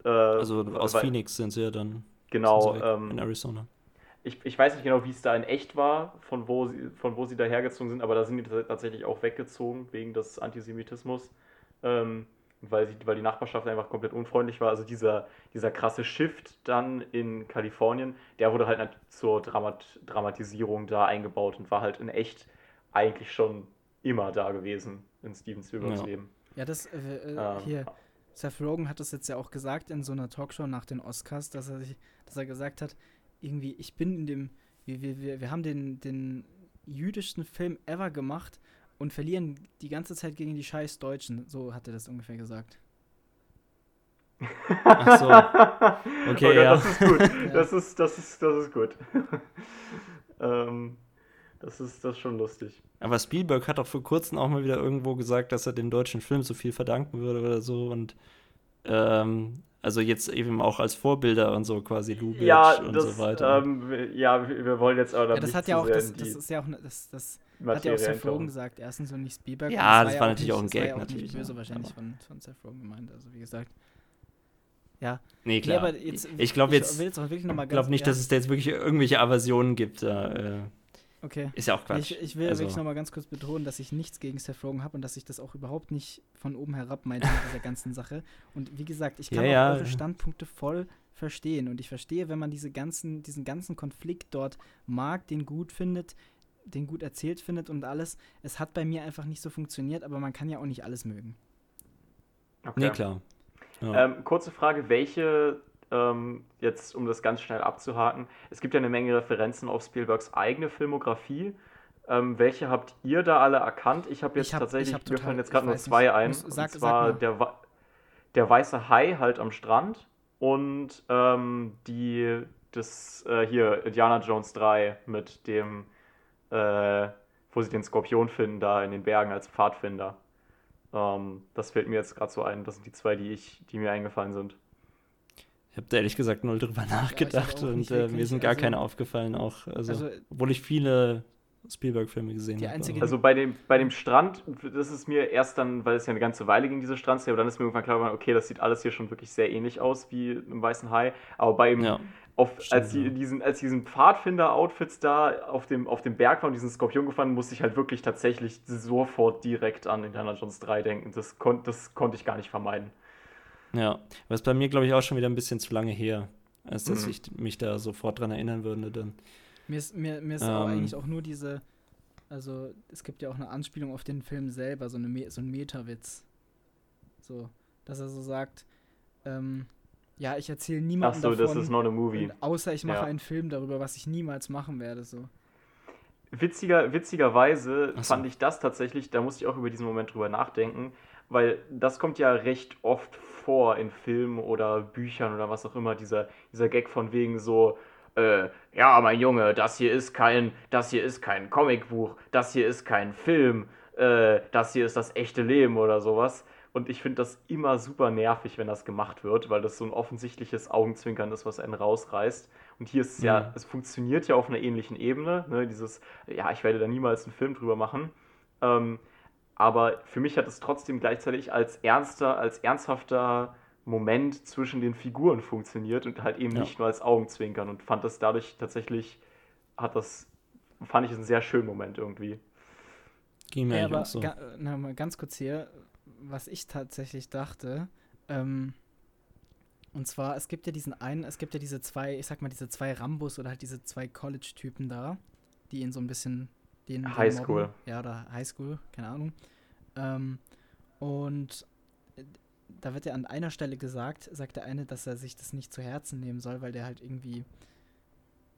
S2: Äh, also aus weil, Phoenix sind sie ja dann.
S1: Genau. Ähm,
S2: in Arizona.
S1: Ich, ich weiß nicht genau, wie es da in echt war, von wo sie, von wo sie dahergezogen sind, aber da sind die tatsächlich auch weggezogen wegen des Antisemitismus ähm, weil, sie, weil die Nachbarschaft einfach komplett unfreundlich war. Also dieser, dieser krasse Shift dann in Kalifornien, der wurde halt zur Dramat Dramatisierung da eingebaut und war halt in echt eigentlich schon immer da gewesen in Steven Spielbergs
S3: ja.
S1: Leben.
S3: Ja, das äh, äh, ähm, hier. Seth Rogen hat das jetzt ja auch gesagt in so einer Talkshow nach den Oscars, dass er sich, dass er gesagt hat, irgendwie, ich bin in dem, wir, wir, wir haben den, den jüdischsten Film ever gemacht und verlieren die ganze Zeit gegen die scheiß Deutschen. So hat er das ungefähr gesagt.
S2: Ach so. Okay,
S1: oh
S2: ja.
S1: Das ist gut. Das ist, das ist, das ist gut. ähm, das ist, das ist schon lustig.
S2: Aber Spielberg hat auch vor kurzem auch mal wieder irgendwo gesagt, dass er dem deutschen Film so viel verdanken würde oder so. Und ähm, also jetzt eben auch als Vorbilder und so quasi Lubitsch
S1: ja,
S2: und
S1: das,
S2: so weiter.
S1: Ähm, ja, wir wollen jetzt
S3: aber ja, das hat ja auch, das, das ist ja auch, das, das hat ja auch Seth Rogen gesagt. Erstens und nicht Spielberg.
S2: Ja, das,
S3: war,
S2: war natürlich auch ein
S3: Gag,
S2: ja natürlich.
S3: böse wahrscheinlich von, von Seth Rogen gemeint, also wie gesagt. Ja.
S2: Nee, klar. Nee, jetzt, ich glaube jetzt, ich glaube nicht, dass es da jetzt wirklich irgendwelche Aversionen gibt. Äh,
S3: Okay.
S2: Ist ja auch Quatsch.
S3: Ich, ich will also. wirklich nochmal ganz kurz betonen, dass ich nichts gegen Seth Rogen habe und dass ich das auch überhaupt nicht von oben herab meinte mit dieser ganzen Sache. Und wie gesagt, ich kann ja, auch ja. eure Standpunkte voll verstehen. Und ich verstehe, wenn man diese ganzen, diesen ganzen Konflikt dort mag, den gut findet, den gut erzählt findet und alles. Es hat bei mir einfach nicht so funktioniert, aber man kann ja auch nicht alles mögen.
S2: Okay. Nee, klar.
S1: Ja. Ähm, kurze Frage, welche ähm, jetzt um das ganz schnell abzuhaken, es gibt ja eine Menge Referenzen auf Spielbergs eigene Filmografie. Ähm, welche habt ihr da alle erkannt? Ich habe jetzt ich hab, tatsächlich, hab total, mir fallen jetzt gerade nur zwei nicht. ein. Muss, sag, und zwar der, der weiße Hai halt am Strand und ähm, die, das äh, hier, Indiana Jones 3 mit dem, äh, wo sie den Skorpion finden, da in den Bergen als Pfadfinder. Ähm, das fällt mir jetzt gerade so ein. Das sind die zwei, die, ich, die mir eingefallen sind.
S2: Ich habe da ehrlich gesagt null drüber nachgedacht ja, und äh, mir sind gar also, keine aufgefallen, auch, also, also obwohl ich viele Spielberg-Filme gesehen habe.
S1: Also bei dem, bei dem Strand, das ist mir erst dann, weil es ja eine ganze Weile ging, diese Strandszene, aber dann ist mir irgendwann klar okay, das sieht alles hier schon wirklich sehr ähnlich aus wie im Weißen Hai. Aber bei ihm, ja, auf, stimmt, als, die, diesen, als diesen Pfadfinder-Outfits da auf dem, auf dem Berg waren, diesen Skorpion gefahren, musste ich halt wirklich tatsächlich sofort direkt an Indiana Jones 3 denken. Das, kon das konnte ich gar nicht vermeiden.
S2: Ja, aber ist bei mir, glaube ich, auch schon wieder ein bisschen zu lange her, als dass mhm. ich mich da sofort dran erinnern würde. Dann.
S3: Mir ist, mir, mir ist ähm, auch eigentlich auch nur diese, also es gibt ja auch eine Anspielung auf den Film selber, so, eine, so ein Metawitz. So, dass er so sagt, ähm, ja, ich erzähle niemandem Ach so, davon,
S1: das ist not a movie.
S3: Außer ich mache ja. einen Film darüber, was ich niemals machen werde, so.
S1: Witziger, witzigerweise so. fand ich das tatsächlich, da musste ich auch über diesen Moment drüber nachdenken, weil das kommt ja recht oft vor in Filmen oder Büchern oder was auch immer, dieser, dieser Gag von wegen so, äh, ja, mein Junge, das hier ist kein, das hier ist kein Comicbuch, das hier ist kein Film, äh, das hier ist das echte Leben oder sowas. Und ich finde das immer super nervig, wenn das gemacht wird, weil das so ein offensichtliches Augenzwinkern ist, was einen rausreißt. Und hier ist es ja, ja, es funktioniert ja auf einer ähnlichen Ebene, ne? dieses, ja, ich werde da niemals einen Film drüber machen. Ähm, aber für mich hat es trotzdem gleichzeitig als ernster, als ernsthafter Moment zwischen den Figuren funktioniert und halt eben ja. nicht nur als Augenzwinkern und fand das dadurch tatsächlich, hat das, fand ich einen sehr schönen Moment irgendwie.
S3: Ging mir ja, aber so. Ga, na, mal ganz kurz hier, was ich tatsächlich dachte, ähm, und zwar, es gibt ja diesen einen, es gibt ja diese zwei, ich sag mal, diese zwei Rambus oder halt diese zwei College-Typen da, die ihn so ein bisschen den
S1: Highschool.
S3: Ja, oder Highschool, keine Ahnung. Ähm, und äh, da wird ja an einer Stelle gesagt, sagt der eine, dass er sich das nicht zu Herzen nehmen soll, weil der halt irgendwie,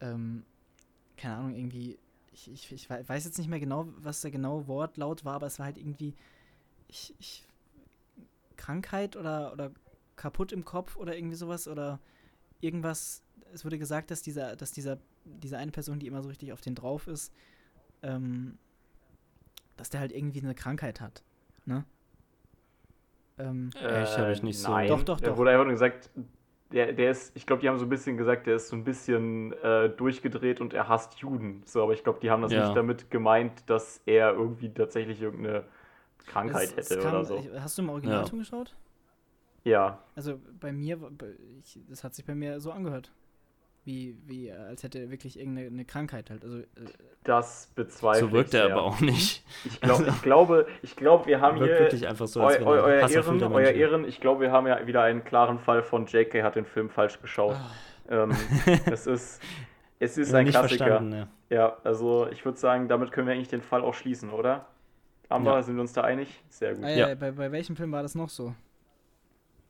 S3: ähm, keine Ahnung, irgendwie, ich, ich, ich weiß jetzt nicht mehr genau, was der genaue Wortlaut war, aber es war halt irgendwie, ich, ich, Krankheit oder, oder kaputt im Kopf oder irgendwie sowas oder irgendwas es wurde gesagt, dass dieser, dass dieser, diese eine Person, die immer so richtig auf den drauf ist, ähm, dass der halt irgendwie eine Krankheit hat. Ne?
S2: Ähm, Echt, habe ich nicht so.
S1: Nein,
S3: doch, doch,
S1: doch.
S3: doch.
S1: wurde einfach nur gesagt, der, der ist, ich glaube, die haben so ein bisschen gesagt, der ist so ein bisschen äh, durchgedreht und er hasst Juden. So, aber ich glaube, die haben das
S2: Ja.
S1: nicht damit gemeint, dass er irgendwie tatsächlich irgendeine Krankheit
S3: Es- es
S1: hätte
S3: kam-
S1: oder so.
S3: ich- Hast du im Originalton
S2: Ja.
S3: geschaut?
S1: Ja.
S3: Also bei mir, ich, das hat sich bei mir so angehört. Wie, wie, äh, als hätte er wirklich irgendeine eine Krankheit halt. Also, äh,
S1: Das bezweifle
S2: so wirkt
S1: ich
S2: er
S1: sehr.
S2: aber auch nicht.
S1: Ich, glaub, ich glaube, ich glaube, wir haben
S2: Wirkt
S1: hier
S2: wirklich einfach so, als
S1: eu, eu,
S2: er
S1: euer, Ehren, euer. Ehren, ich glaube, wir haben ja wieder einen klaren Fall von JK hat den Film falsch geschaut.
S3: ah,
S1: Ähm, es ist, es ist ein Klassiker.
S2: verstanden, ja.
S1: Ja, also ich würde sagen, damit können wir eigentlich den Fall auch schließen, oder? Amber,
S2: Ja.
S1: sind wir uns da einig? Sehr gut.
S3: ah,
S2: Ja.
S3: ja. bei, bei welchem Film war das noch so?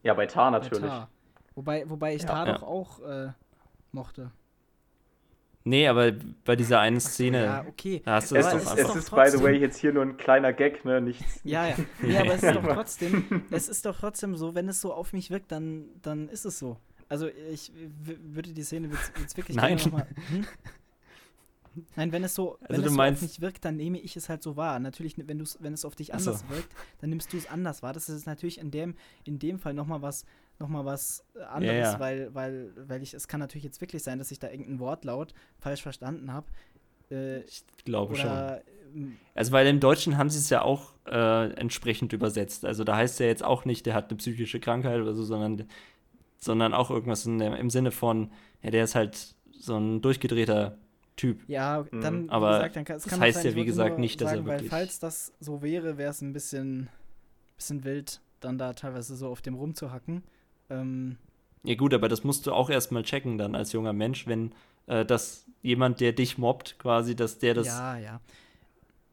S1: Ja, bei Tar
S3: Bei
S1: natürlich.
S3: Tar. Wobei, wobei ich
S1: Ja.
S3: Tar
S2: Ja.
S3: doch auch äh, mochte.
S2: Nee, aber bei dieser einen Szene,
S3: Ja, okay.
S2: da hast du
S1: Es
S2: das doch
S3: es
S2: einfach.
S1: ist by the
S3: trotzdem-
S1: way, jetzt hier nur ein kleiner Gag, ne? Nichts.
S3: Ja, ja. Nee, aber es ist doch trotzdem, es ist doch trotzdem so, wenn es so auf mich wirkt, dann, dann ist es so. Also ich würde die Szene jetzt, jetzt wirklich
S2: Nein.
S3: gerne noch mal, hm? Nein, wenn es so, wenn
S2: Also du
S3: es so auf mich wirkt, dann nehme ich es halt so wahr. Natürlich, wenn, wenn es auf dich
S2: Ach so.
S3: anders wirkt, dann nimmst du es anders wahr. Das ist natürlich in dem, in dem Fall nochmal was, noch mal was äh, anderes,
S2: ja.
S3: Weil, weil, weil ich, es kann natürlich jetzt wirklich sein, dass ich da irgendein Wortlaut falsch verstanden habe. Äh,
S2: Ich glaube schon.
S3: ähm,
S2: Also, weil im Deutschen haben sie es ja auch äh, entsprechend übersetzt. Also, da heißt ja jetzt auch nicht, der hat eine psychische Krankheit oder so, sondern, sondern auch irgendwas in der, im Sinne von, ja, der ist halt so ein durchgedrehter Typ.
S3: Ja,
S1: Mhm.
S3: dann,
S2: Aber
S3: wie gesagt, dann kann, es
S2: das
S3: kann
S2: heißt
S3: sein,
S2: ja, wie gesagt, nicht, dass er
S3: sagen, weil
S2: wirklich-
S3: falls das so wäre, wäre es ein bisschen, bisschen wild, dann da teilweise so auf dem rumzuhacken. Ähm,
S2: Ja, gut, aber das musst du auch erstmal checken dann als junger Mensch, wenn äh, das jemand, der dich mobbt, quasi, dass der das.
S3: ja, ja.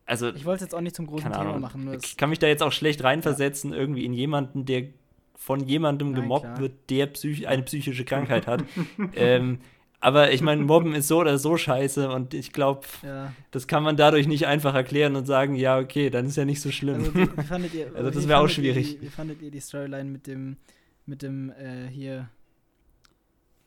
S2: Also,
S3: Ich wollte es jetzt auch nicht zum großen Thema
S2: Ahnung.
S3: machen.
S2: Ich kann mich da jetzt auch schlecht reinversetzen, irgendwie in jemanden, der von jemandem
S3: Nein,
S2: gemobbt
S3: klar.
S2: wird, der psych eine psychische Krankheit hat. ähm, aber ich meine, Mobben ist so oder so scheiße und ich glaube,
S3: ja.
S2: das kann man dadurch nicht einfach erklären und sagen, ja, okay, dann ist ja nicht so schlimm.
S3: Also, wie, wie ihr,
S2: Also das
S3: wie
S2: wär auch schwierig.
S3: Die, wie fandet ihr die Storyline mit dem, mit dem, äh, hier,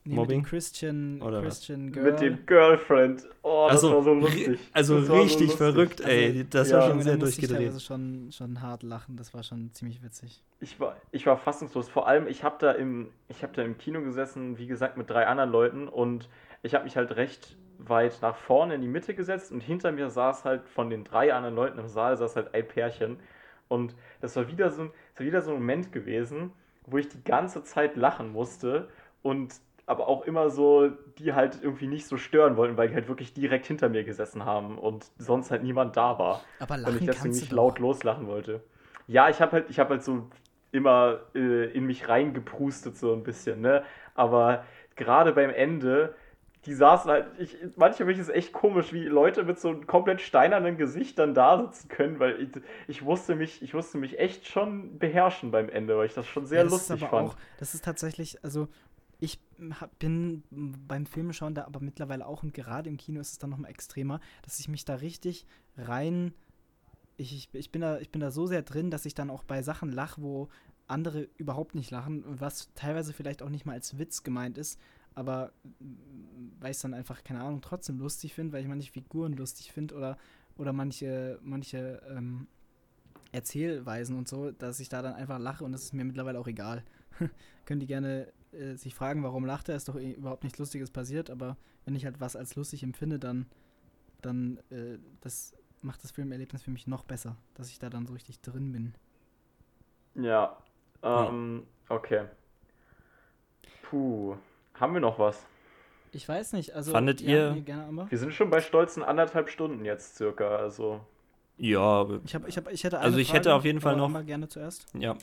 S3: nee,
S2: Mobbing?
S3: Mit dem Christian,
S2: Oder was?
S3: Christian Girl.
S1: Mit dem Girlfriend. Oh, das
S2: Also,
S1: war so lustig.
S2: also
S1: Das so
S2: richtig
S1: lustig.
S2: verrückt, ey.
S3: Also,
S2: das
S1: ja.
S2: war schon sehr
S3: musste ich
S2: durchgedreht.
S3: teilweise schon, schon hart lachen, das war schon ziemlich witzig.
S1: Ich war, ich war fassungslos. Vor allem, ich habe da, im- ich hab da im Kino gesessen, wie gesagt, mit drei anderen Leuten und ich habe mich halt recht weit nach vorne in die Mitte gesetzt und hinter mir saß halt von den drei anderen Leuten im Saal saß halt ein Pärchen und das war wieder so ein, das war wieder so ein Moment gewesen, wo ich die ganze Zeit lachen musste und aber auch immer so, die halt irgendwie nicht so stören wollten, weil die halt wirklich direkt hinter mir gesessen haben und sonst halt niemand da war
S3: Aber
S1: und ich
S3: lachen
S1: deswegen nicht laut loslachen wollte. Ja, ich habe halt, ich habe halt so immer äh, in mich reingeprustet so ein bisschen, ne? Aber gerade beim Ende, die saßen halt, ich, manchmal finde ich es echt komisch, wie Leute mit so einem komplett steinernen Gesicht dann da sitzen können, weil ich, ich musste mich, ich musste mich echt schon beherrschen beim Ende, weil ich das schon sehr
S3: Ja, das
S1: lustig
S3: ist aber
S1: fand.
S3: Auch, das ist tatsächlich, also ich hab, bin beim Filmschauen da aber mittlerweile auch und gerade im Kino ist es dann nochmal extremer, dass ich mich da richtig rein, ich, ich, ich, bin da, ich bin da so sehr drin, dass ich dann auch bei Sachen lache, wo andere überhaupt nicht lachen, was teilweise vielleicht auch nicht mal als Witz gemeint ist, aber mm, weil ich es dann einfach, keine Ahnung, trotzdem lustig finde, weil ich manche Figuren lustig finde oder, oder manche, manche ähm, Erzählweisen und so, dass ich da dann einfach lache und das ist mir mittlerweile auch egal. Können die gerne äh, sich fragen, warum lacht er, ist doch eh überhaupt nichts Lustiges passiert, aber wenn ich halt was als lustig empfinde, dann, dann äh, das macht das Filmerlebnis für mich noch besser, dass ich da dann so richtig drin bin.
S1: Ja, ähm, okay. Puh, haben wir noch was?
S3: Ich weiß nicht, also
S2: Fandet ihr-.
S1: Wir sind schon bei stolzen anderthalb Stunden jetzt circa, also.
S2: Ja, aber-
S3: Ich habe ich hab, ich hätte eine
S2: Also ich hätte
S3: Frage,
S2: auf jeden Fall noch-
S3: Amber gerne zuerst.
S2: ja.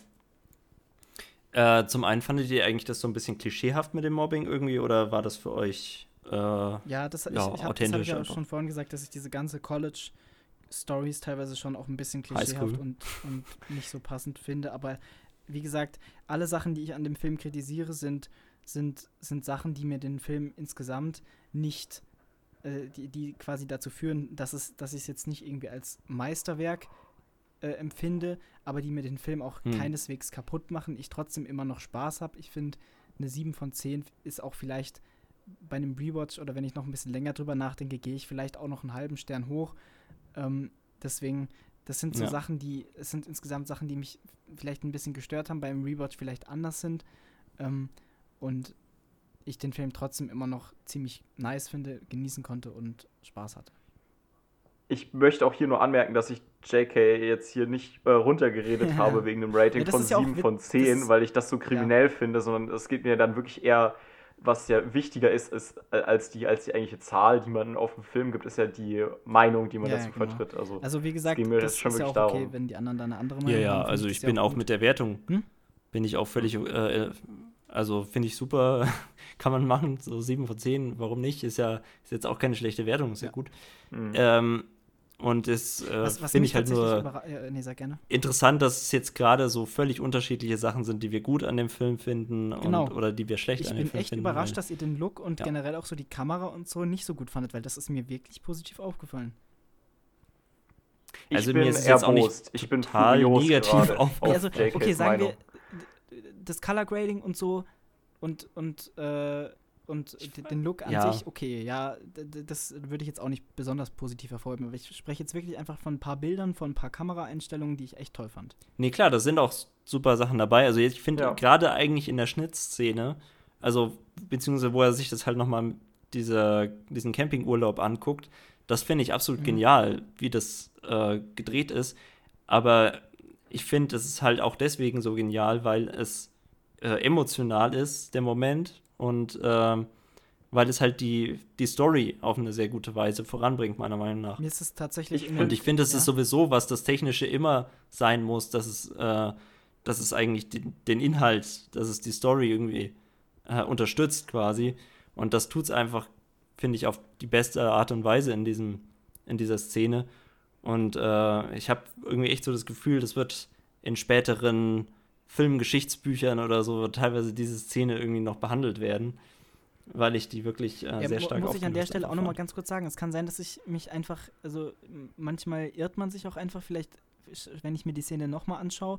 S2: Äh, zum einen fandet ihr eigentlich das so ein bisschen klischeehaft mit dem Mobbing irgendwie oder war das für euch äh,
S3: Ja, das, ich,
S2: Ja,
S3: ich hab, das habe
S2: authentisch
S3: ich ja auch schon vorhin gesagt, dass ich diese ganze College-Stories teilweise schon auch ein bisschen klischeehaft und, und nicht so passend finde. Aber wie gesagt, alle Sachen, die ich an dem Film kritisiere, sind, sind, sind Sachen, die mir den Film insgesamt nicht, äh, die, die quasi dazu führen, dass, es, dass ich es jetzt nicht irgendwie als Meisterwerk äh, empfinde, aber die mir den Film auch
S2: Hm.
S3: keineswegs kaputt machen. Ich trotzdem immer noch Spaß habe. Ich finde, eine 7 von 10 ist auch vielleicht bei einem Rewatch oder wenn ich noch ein bisschen länger drüber nachdenke, gehe ich vielleicht auch noch einen halben Stern hoch. Ähm, deswegen, das sind so
S2: Ja.
S3: Sachen, die, es sind insgesamt Sachen, die mich vielleicht ein bisschen gestört haben, beim Rewatch vielleicht anders sind. Ähm, und ich den Film trotzdem immer noch ziemlich nice finde, genießen konnte und Spaß hatte.
S1: Ich möchte auch hier nur anmerken, dass ich JK jetzt hier nicht äh, runtergeredet
S3: Ja.
S1: habe wegen einem Rating
S3: Ja, das
S1: von
S3: ist ja auch
S1: 7
S3: wit-
S1: von
S3: das
S1: 10,
S3: ist-
S1: weil ich das so kriminell finde, sondern es geht mir dann wirklich eher, was ja wichtiger ist, ist äh, als, die, als die eigentliche Zahl, die man auf dem Film gibt, ist ja die Meinung, die man
S3: Ja,
S1: dazu
S3: ja, genau.
S1: vertritt. Also,
S3: Also wie gesagt,
S1: ging mir
S3: das
S1: jetzt schon
S3: ist ja auch
S1: wirklich
S3: okay,
S1: darum.
S3: wenn die anderen da eine andere
S2: Ja,
S3: Meinung
S2: ja,
S3: haben.
S2: also
S3: finde
S2: ich
S3: das ja
S2: bin auch
S3: gut.
S2: mit der Wertung,
S3: Hm?
S2: bin ich auch völlig, äh, äh, also finde ich super, kann man machen, so 7 von 10, warum nicht? Ist ja ist jetzt auch keine schlechte Wertung, ist ja,
S3: Ja.
S2: gut.
S1: mh.
S2: Ähm, und es äh, finde ich halt
S3: tatsächlich
S2: nur
S3: äh, nee,
S2: interessant, dass es jetzt gerade so völlig unterschiedliche Sachen sind, die wir gut an dem Film finden
S3: Genau.
S2: und, oder die wir schlecht
S3: Ich
S2: an dem
S3: bin
S2: Film
S3: echt
S2: finden.
S3: überrascht,
S2: weil-
S3: dass ihr den Look und
S2: Ja.
S3: generell auch so die Kamera und so nicht so gut fandet, weil das ist mir wirklich positiv aufgefallen.
S1: ich
S2: also
S1: bin
S2: mir ist es jetzt auch nicht.
S1: Ich bin
S2: total negativ
S1: gerade
S2: auf-
S1: auf
S3: Nee, also, okay, sagen
S1: Meinung.
S3: wir, das Color Grading und so und, und, äh, und den Look an
S2: Ja.
S3: sich, okay, ja, das würde ich jetzt auch nicht besonders positiv hervorheben, aber ich spreche jetzt wirklich einfach von ein paar Bildern, von ein paar Kameraeinstellungen, die ich echt toll fand.
S2: Nee, klar, da sind auch super Sachen dabei. Also ich finde
S1: Ja.
S2: gerade eigentlich in der Schnittszene, also beziehungsweise wo er sich das halt nochmal dieser, diesen Campingurlaub anguckt, das finde ich absolut
S3: Mhm.
S2: genial, wie das äh, gedreht ist. Aber ich finde, es ist halt auch deswegen so genial, weil es äh, emotional ist, der Moment, und ähm, weil es halt die, die Story auf eine sehr gute Weise voranbringt, meiner Meinung nach.
S3: Mir ist es tatsächlich
S1: Ich
S2: Und ich finde, es
S3: ja.
S2: ist sowieso, was das Technische immer sein muss, dass es, äh, dass es eigentlich den, den Inhalt, dass es die Story irgendwie äh, unterstützt quasi. Und das tut es einfach, finde ich, auf die beste Art und Weise in, diesem, in dieser Szene. Und äh, ich habe irgendwie echt so das Gefühl, das wird in späteren Filmgeschichtsbüchern oder so teilweise diese Szene irgendwie noch behandelt werden, weil ich die wirklich äh,
S3: Ja,
S2: sehr stark
S3: muss ich an der Stelle auch nochmal ganz kurz sagen, es kann sein, dass ich mich einfach, also manchmal irrt man sich auch einfach, vielleicht, wenn ich mir die Szene nochmal anschaue,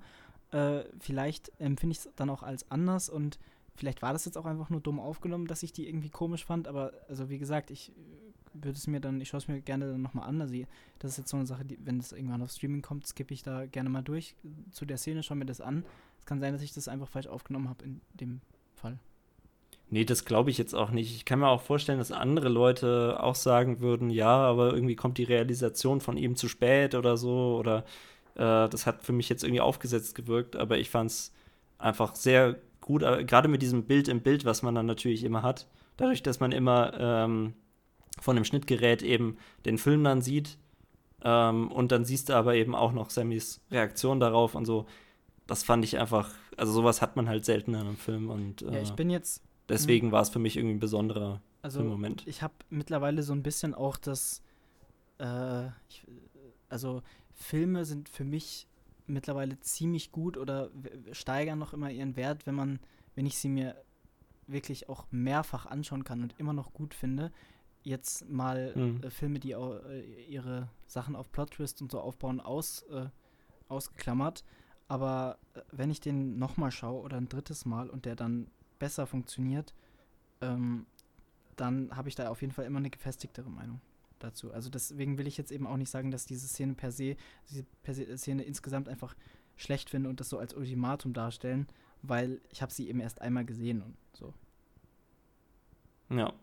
S3: äh, vielleicht empfinde ich es dann auch als anders und vielleicht war das jetzt auch einfach nur dumm aufgenommen, dass ich die irgendwie komisch fand, aber also wie gesagt, ich äh, würde es mir dann, ich schaue es mir gerne dann nochmal an, also das ist jetzt so eine Sache, die, wenn es irgendwann auf Streaming kommt, skippe ich da gerne mal durch. Zu der Szene, schaue mir das an. Es kann sein, dass ich das einfach falsch aufgenommen habe in dem Fall.
S2: Nee, das glaube ich jetzt auch nicht. Ich kann mir auch vorstellen, dass andere Leute auch sagen würden, ja, aber irgendwie kommt die Realisation von ihm zu spät oder so. Oder äh, das hat für mich jetzt irgendwie aufgesetzt gewirkt, aber ich fand es einfach sehr gut, äh, gerade mit diesem Bild im Bild, was man dann natürlich immer hat. Dadurch, dass man immer ähm, von dem Schnittgerät eben den Film dann sieht ähm, und dann siehst du aber eben auch noch Sammys Reaktion darauf und so. Das fand ich einfach, also sowas hat man halt selten in einem Film und äh,
S3: Ja, ich bin jetzt
S2: Deswegen war es für mich irgendwie ein besonderer
S3: Also
S2: Filmmoment.
S3: ich habe mittlerweile so ein bisschen auch das, äh, ich, also Filme sind für mich mittlerweile ziemlich gut oder steigern noch immer ihren Wert, wenn man, wenn ich sie mir wirklich auch mehrfach anschauen kann und immer noch gut finde. Jetzt mal
S2: Mhm.
S3: äh, Filme, die äh, ihre Sachen auf Plot-Twist und so aufbauen, aus, äh, ausgeklammert. Aber äh, wenn ich den nochmal schaue oder ein drittes Mal und der dann besser funktioniert, ähm, dann habe ich da auf jeden Fall immer eine gefestigtere Meinung dazu. Also deswegen will ich jetzt eben auch nicht sagen, dass diese Szene per se, diese per se Szene insgesamt einfach schlecht finde und das so als Ultimatum darstellen, weil ich habe sie eben erst einmal gesehen und so.
S2: Ja.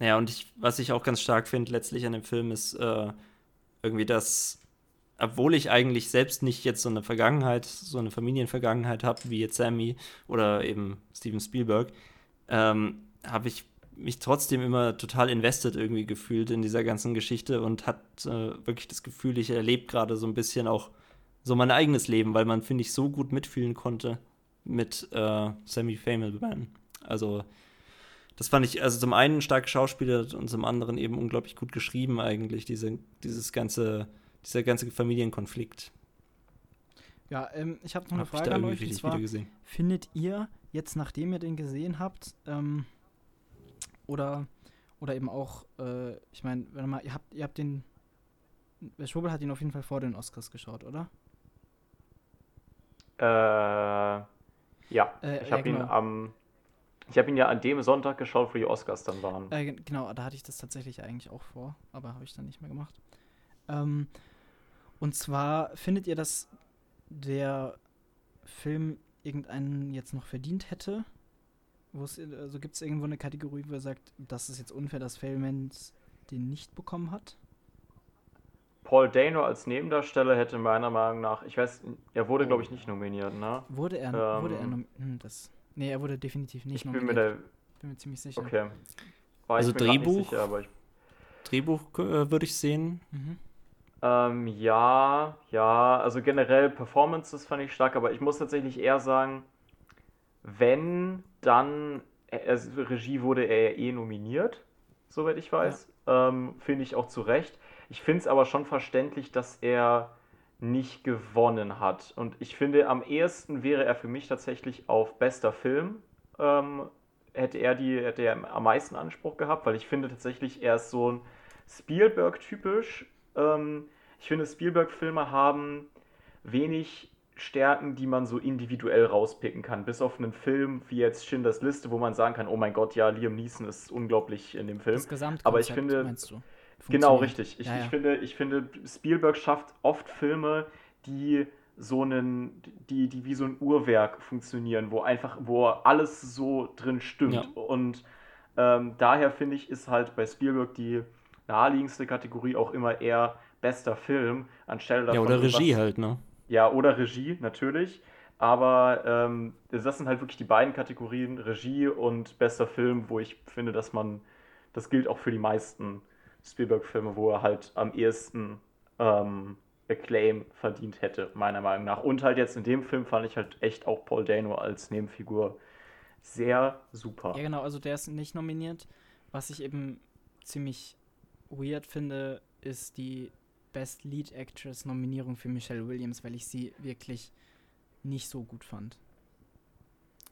S2: Naja, und ich, was ich auch ganz stark finde letztlich an dem Film ist äh, irgendwie, dass, obwohl ich eigentlich selbst nicht jetzt so eine Vergangenheit, so eine Familienvergangenheit habe, wie jetzt Sammy oder eben Steven Spielberg, ähm, habe ich mich trotzdem immer total invested irgendwie gefühlt in dieser ganzen Geschichte und hat äh, wirklich das Gefühl, ich erlebe gerade so ein bisschen auch so mein eigenes Leben, weil man, finde ich, so gut mitfühlen konnte mit äh, Sammy Fableman. Also das fand ich, also zum einen stark Schauspieler und zum anderen eben unglaublich gut geschrieben eigentlich, diese, dieses ganze, dieser ganze Familienkonflikt.
S3: Ja, ähm, ich habe noch eine
S2: Hab ich
S3: Frage
S2: da
S3: an
S2: irgendwie
S3: euch. Und
S2: richtig
S3: zwar,
S2: wieder gesehen.
S3: findet ihr jetzt, nachdem ihr den gesehen habt, ähm, oder, oder eben auch, äh, ich meine, wenn mal, ihr habt, ihr habt den, der Schwurbel hat ihn auf jeden Fall vor den Oscars geschaut, oder?
S1: Äh, ja,
S3: Äh,
S1: ich
S3: ja,
S1: habe ihn
S3: genau.
S1: am Ich habe ihn ja an dem Sonntag geschaut, wo die Oscars dann waren.
S3: Äh, genau, da hatte ich das tatsächlich eigentlich auch vor, aber habe ich dann nicht mehr gemacht. Ähm, und zwar findet ihr, dass der Film irgendeinen jetzt noch verdient hätte? also gibt es irgendwo eine Kategorie, wo er sagt, das ist jetzt unfair, dass Failmans den nicht bekommen hat?
S1: Paul Dano als Nebendarsteller hätte meiner Meinung nach, ich weiß, er wurde, oh. glaube ich, nicht nominiert, ne?
S3: Wurde er, ähm, wurde er nominiert? Hm, nee, er wurde definitiv nicht
S1: ich nominiert. Bin mir, da,
S3: bin mir ziemlich sicher.
S1: Okay.
S2: War also Drehbuch? Sicher, Drehbuch äh, würde ich sehen.
S1: Mhm. Ähm, ja, ja, also generell Performances fand ich stark, aber ich muss tatsächlich eher sagen, wenn, dann, also Regie wurde er ja eh nominiert, soweit ich weiß. Ja. Ähm, finde ich auch zu Recht. Ich finde es aber schon verständlich, dass er nicht gewonnen hat. Und ich finde, am ehesten wäre er für mich tatsächlich auf bester Film. Ähm, hätte er die, hätte er am meisten Anspruch gehabt, weil ich finde tatsächlich, er ist so ein Spielberg-typisch ähm, ich finde, Spielberg-Filme haben wenig Stärken, die man so individuell rauspicken kann. Bis auf einen Film wie jetzt Schindlers Liste, wo man sagen kann, oh mein Gott, ja, Liam Neeson ist unglaublich in dem Film. Das
S3: Gesamtkonzept,
S1: Aber ich finde, meinst du? Genau, richtig. Ich, ja, ja. ich, finde, ich finde, Spielberg schafft oft Filme, die so einen, die, die wie so ein Uhrwerk funktionieren, wo einfach, wo alles so drin stimmt. Ja. Und ähm, daher finde ich, ist halt bei Spielberg die naheliegendste Kategorie auch immer eher bester Film anstelle
S2: davon. Ja, oder Regie was, halt, ne?
S1: Ja, oder Regie, natürlich. Aber ähm, das sind halt wirklich die beiden Kategorien, Regie und bester Film, wo ich finde, dass man, das gilt auch für die meisten Spielberg-Filme, wo er halt am ehesten ähm, Acclaim verdient hätte, meiner Meinung nach. Und halt jetzt in dem Film fand ich halt echt auch Paul Dano als Nebenfigur sehr super.
S3: Ja, genau, also der ist nicht nominiert. Was ich eben ziemlich weird finde, ist die Best Lead Actress Nominierung für Michelle Williams, weil ich sie wirklich nicht so gut fand.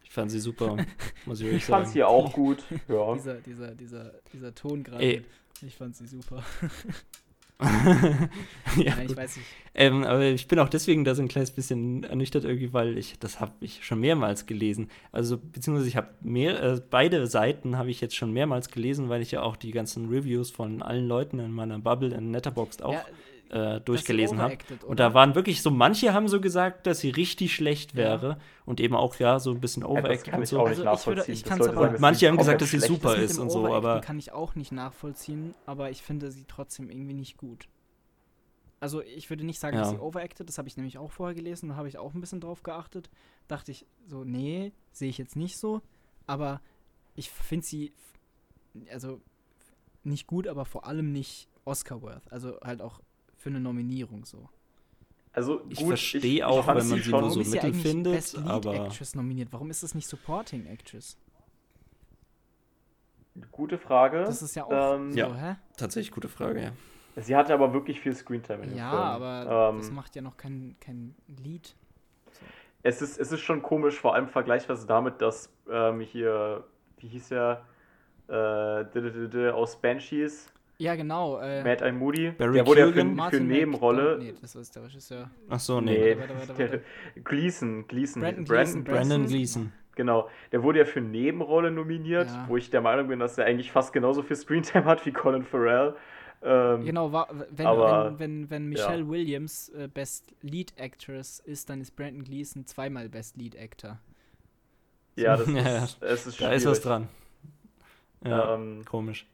S2: Ich fand sie super,
S1: muss ich, ich sagen. fand sie auch gut. Ja.
S3: dieser, dieser, dieser, dieser Ton gerade. Ich fand sie super.
S2: ja, Nein, ich weiß nicht. Ähm, aber ich bin auch deswegen da so ein kleines bisschen ernüchtert irgendwie, weil ich, das habe ich schon mehrmals gelesen. Also, beziehungsweise ich habe mehr, äh, beide Seiten habe ich jetzt schon mehrmals gelesen, weil ich ja auch die ganzen Reviews von allen Leuten in meiner Bubble in Letterboxd auch ja, äh, durchgelesen habe. Und da waren wirklich so, manche haben so gesagt, dass sie richtig schlecht wäre ja. und eben auch ja so ein bisschen overacted
S1: ja,
S2: und so.
S1: Auch nicht also.
S3: Ich würde, ich aber,
S2: sagen, manche haben gesagt, dass sie super ist und so, aber
S3: kann ich auch nicht nachvollziehen, aber ich finde sie trotzdem irgendwie nicht gut. Also ich würde nicht sagen, ja. dass sie overacted, das habe ich nämlich auch vorher gelesen, da habe ich auch ein bisschen drauf geachtet. Dachte ich so, nee, sehe ich jetzt nicht so, aber ich finde sie also nicht gut, aber vor allem nicht Oscar-worth. Also halt auch für eine Nominierung so.
S2: Also ich verstehe auch, wenn man sie nur so mittel findet,
S3: Best Lead aber Actress nominiert. Warum ist das nicht Supporting Actress?
S1: Gute Frage.
S3: Das ist ja auch ähm, so,
S2: ja, hä? Tatsächlich gute Frage, ja.
S1: Sie hatte aber wirklich viel Screentime
S3: in dem ja, Film. Ja, aber ähm, das macht ja noch kein, kein Lied.
S1: So. Es, ist, es ist schon komisch, vor allem vergleichsweise damit, dass ähm, hier, wie hieß er, äh, aus Banshees,
S3: ja, genau. Äh,
S1: Mad Eye Moody. Barry der wurde ja für, für Nebenrolle.
S3: Nee, das ist der Regisseur.
S2: Ach so, nee. nee
S1: warte, warte, warte, Gleason. Gleason.
S3: Brandon, Brandon,
S2: Brandon Gleason.
S1: Genau. Der wurde ja für Nebenrolle nominiert, ja. wo ich der Meinung bin, dass er eigentlich fast genauso viel Screentime hat wie Colin Farrell.
S3: Ähm, genau, wenn, aber, wenn, wenn, wenn Michelle ja. Williams äh, Best Lead Actress ist, dann ist Brandon Gleason zweimal Best Lead Actor.
S1: So. Ja, das ist, es ist
S2: Da ist was dran. Ja, ähm, komisch.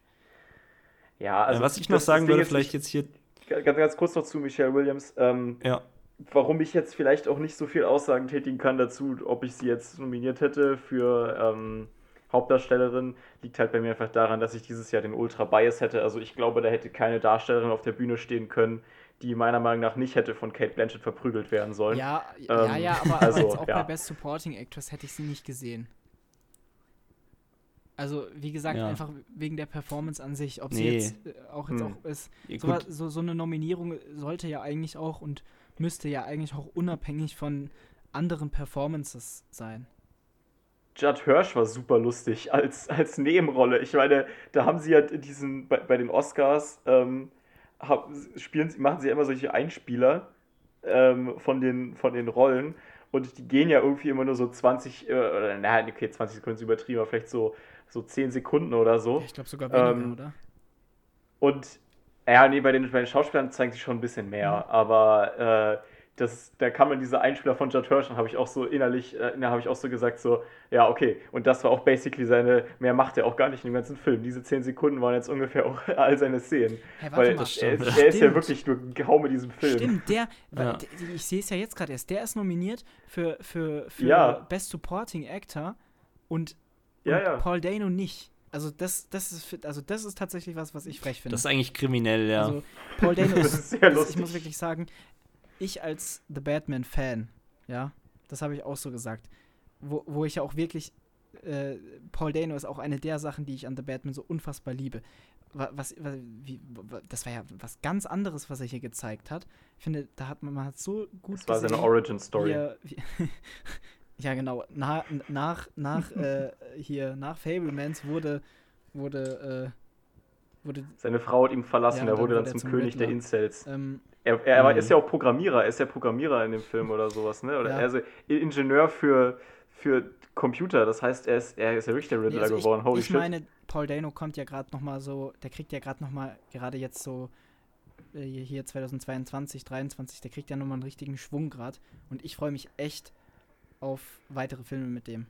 S1: Ja, also.
S2: was ich noch sagen würde, vielleicht jetzt hier.
S1: Ganz, ganz kurz noch zu Michelle Williams. Ähm,
S2: ja.
S1: Warum ich jetzt vielleicht auch nicht so viel Aussagen tätigen kann dazu, ob ich sie jetzt nominiert hätte für ähm, Hauptdarstellerin, liegt halt bei mir einfach daran, dass ich dieses Jahr den Ultra Bias hätte. Also ich glaube, da hätte keine Darstellerin auf der Bühne stehen können, die meiner Meinung nach nicht hätte von Kate Blanchett verprügelt werden sollen.
S3: Ja, ähm, ja, ja, aber, also, aber jetzt auch ja. bei Best Supporting Actress hätte ich sie nicht gesehen. Also, wie gesagt, ja. einfach wegen der Performance an sich, ob nee. sie jetzt äh, auch jetzt hm. auch ist. So, so, so, eine Nominierung sollte ja eigentlich auch und müsste ja eigentlich auch unabhängig von anderen Performances sein.
S1: Judd Hirsch war super lustig als, als Nebenrolle. Ich meine, da haben sie ja diesen, bei, bei den Oscars, ähm, hab, spielen, machen sie immer solche Einspieler ähm, von, den, von den Rollen und die gehen ja irgendwie immer nur so 20, äh, oder naja, okay, 20 Sekunden ist übertrieben, aber vielleicht so, so 10 Sekunden oder so.
S3: Ich glaube sogar weniger,
S1: Ähm,
S3: oder?
S1: Und ja, nee, bei den, bei den Schauspielern zeigen sich schon ein bisschen mehr, aber äh, das, da kam dann dieser Einspieler von Judd Hirsch und habe ich auch so innerlich, äh, da habe ich auch so gesagt, so, ja, okay, und das war auch basically seine, mehr macht er auch gar nicht in dem ganzen Film. Diese 10 Sekunden waren jetzt ungefähr auch all seine Szenen.
S3: Hey, warte
S1: Weil
S3: mal.
S1: er, er ist ja wirklich nur kaum in diesem Film.
S3: Stimmt, der,
S2: Ja.
S3: der- ich sehe es ja jetzt gerade erst, der ist nominiert für, für, für
S1: Ja.
S3: Best Supporting Actor und
S1: Ja, ja.
S3: Paul Dano nicht. Also das, das ist, also das ist tatsächlich was, was ich frech finde.
S2: Das ist eigentlich kriminell, ja.
S3: Also Paul Dano
S1: Das
S3: ist,
S1: ist sehr
S3: das, ich
S1: lustig.
S3: muss wirklich sagen, ich als The Batman-Fan, ja, das habe ich auch so gesagt, wo, wo ich ja auch wirklich, äh, Paul Dano ist auch eine der Sachen, die ich an The Batman so unfassbar liebe. Wa- Was, was, wie, das war ja was ganz anderes, was er hier gezeigt hat. Ich finde, da hat man, man hat so gut
S1: Das war seine
S3: gesehen,
S1: Origin
S3: wie
S1: Story.
S3: er- wie, ja, genau. Na, nach, nach, äh, hier, nach Fablemans wurde, wurde, äh, wurde,
S1: Seine Frau hat ihn verlassen,
S3: Ja,
S1: er
S3: und
S1: wurde
S3: dann er
S1: zum
S3: zum
S1: König der
S3: Riddler.
S1: Incels.
S3: ähm,
S1: Er, er war-
S2: Mhm.
S1: ist ja auch Programmierer, er ist ja Programmierer in dem Film oder sowas, ne? Oder
S3: Ja.
S1: also Ingenieur für, für Computer, das heißt, er ist, er ist ja wirklich der
S3: Nee,
S1: Riddler
S3: also
S1: geworden. Holy
S3: ich, ich
S1: shit.
S3: meine, Paul Dano kommt ja gerade noch mal so, der kriegt ja gerade noch mal, gerade jetzt so äh, hier 2022, 2023, der kriegt ja noch mal einen richtigen Schwung gerade und ich freue mich echt auf weitere Filme mit dem.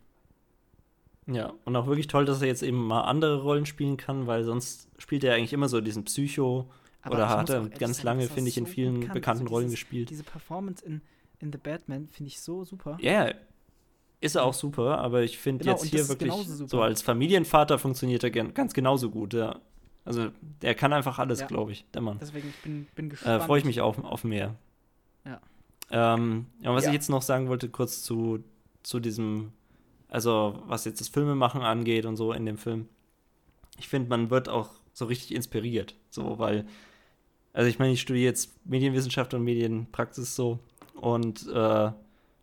S2: Ja, und auch wirklich toll, dass er jetzt eben mal andere Rollen spielen kann, weil sonst spielt er eigentlich immer so diesen Psycho
S3: Aber
S2: oder hat er ganz
S3: sagen,
S2: lange, finde ich, in
S3: so
S2: vielen
S3: gut kann.
S2: bekannten
S3: Also
S2: Rollen
S3: dieses-
S2: gespielt.
S3: Diese Performance in, in The Batman finde ich so super.
S2: Ja, ist er auch super, aber ich finde
S3: Genau,
S2: jetzt hier
S3: ist
S2: wirklich so als Familienvater funktioniert er ganz genauso gut, ja. Also der kann einfach alles,
S3: Ja.
S2: glaube ich, der Mann.
S3: Deswegen ich bin, bin
S2: Äh,
S3: gespannt.
S2: Freue ich mich auf, auf mehr. Ähm, ja, was
S1: Ja.
S2: ich jetzt noch sagen wollte, kurz zu, zu diesem, also was jetzt das Filmemachen angeht und so in dem Film. Ich finde, man wird auch so richtig inspiriert. So, weil, also ich meine, ich studiere jetzt Medienwissenschaft und Medienpraxis so und äh,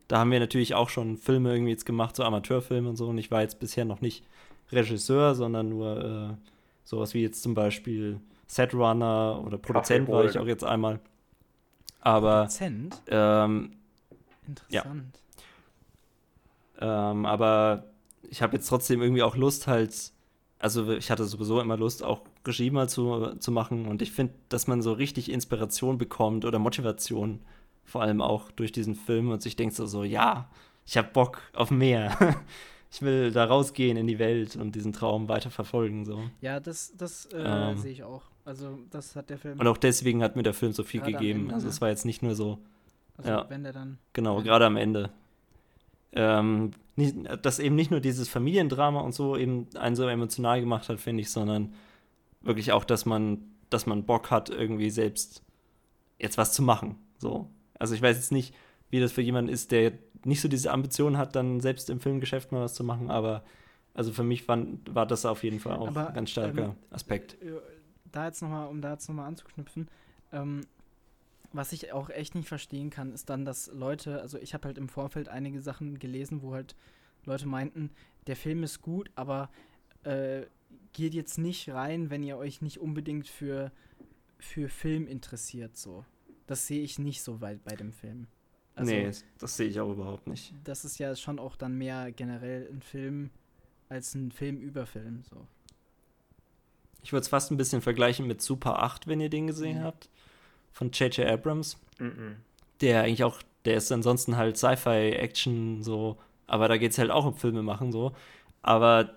S2: da haben wir natürlich auch schon Filme irgendwie jetzt gemacht, so Amateurfilme und so. Und ich war jetzt bisher noch nicht Regisseur, sondern nur äh, sowas wie jetzt zum Beispiel Setrunner oder Produzent war ich auch jetzt einmal. Aber
S3: Dezent.
S2: ähm,
S3: Interessant.
S2: ähm, aber ich habe jetzt trotzdem irgendwie auch Lust halt, also ich hatte sowieso immer Lust, auch Regie mal zu, zu machen und ich finde, dass man so richtig Inspiration bekommt oder Motivation, vor allem auch durch diesen Film und sich denkt so, so ja, ich habe Bock auf mehr. ich will da rausgehen in die Welt und diesen Traum weiter verfolgen. So.
S3: Ja, das, das äh,
S2: Ähm.
S3: sehe ich auch. Also das hat der Film.
S2: Und auch deswegen hat mir der Film so viel gegeben.
S3: Ende,
S2: Also
S3: ne?
S2: es war jetzt nicht nur so,
S3: also
S2: ja.
S3: wenn der dann.
S2: Genau,
S3: Ja.
S2: gerade am Ende. Ähm, nicht, dass eben nicht nur dieses Familiendrama und so eben einen so emotional gemacht hat, finde ich, sondern wirklich auch, dass man, dass man Bock hat, irgendwie selbst jetzt was zu machen. So. Also ich weiß jetzt nicht, wie das für jemanden ist, der nicht so diese Ambition hat, dann selbst im Filmgeschäft mal was zu machen, aber also für mich war, war das auf jeden Fall auch
S3: Aber,
S2: ein ganz starker
S3: ähm,
S2: Aspekt.
S3: Äh, Da jetzt nochmal, um da jetzt nochmal anzuknüpfen, ähm, was ich auch echt nicht verstehen kann, ist dann, dass Leute, also ich habe halt im Vorfeld einige Sachen gelesen, wo halt Leute meinten, der Film ist gut, aber äh, geht jetzt nicht rein, wenn ihr euch nicht unbedingt für, für Film interessiert, so. Das sehe ich nicht so weit bei dem Film. Also,
S2: nee, das sehe ich auch überhaupt nicht.
S3: das ist ja schon auch dann mehr generell ein Film als ein Film über Film, so.
S2: Ich würde es fast ein bisschen vergleichen mit Super 8, wenn ihr den gesehen
S3: Mhm.
S2: habt, von J.J. Abrams.
S1: Mhm.
S2: der eigentlich auch, der ist ansonsten halt Sci-Fi, Action, so, aber da geht es halt auch um Filme machen, so. Aber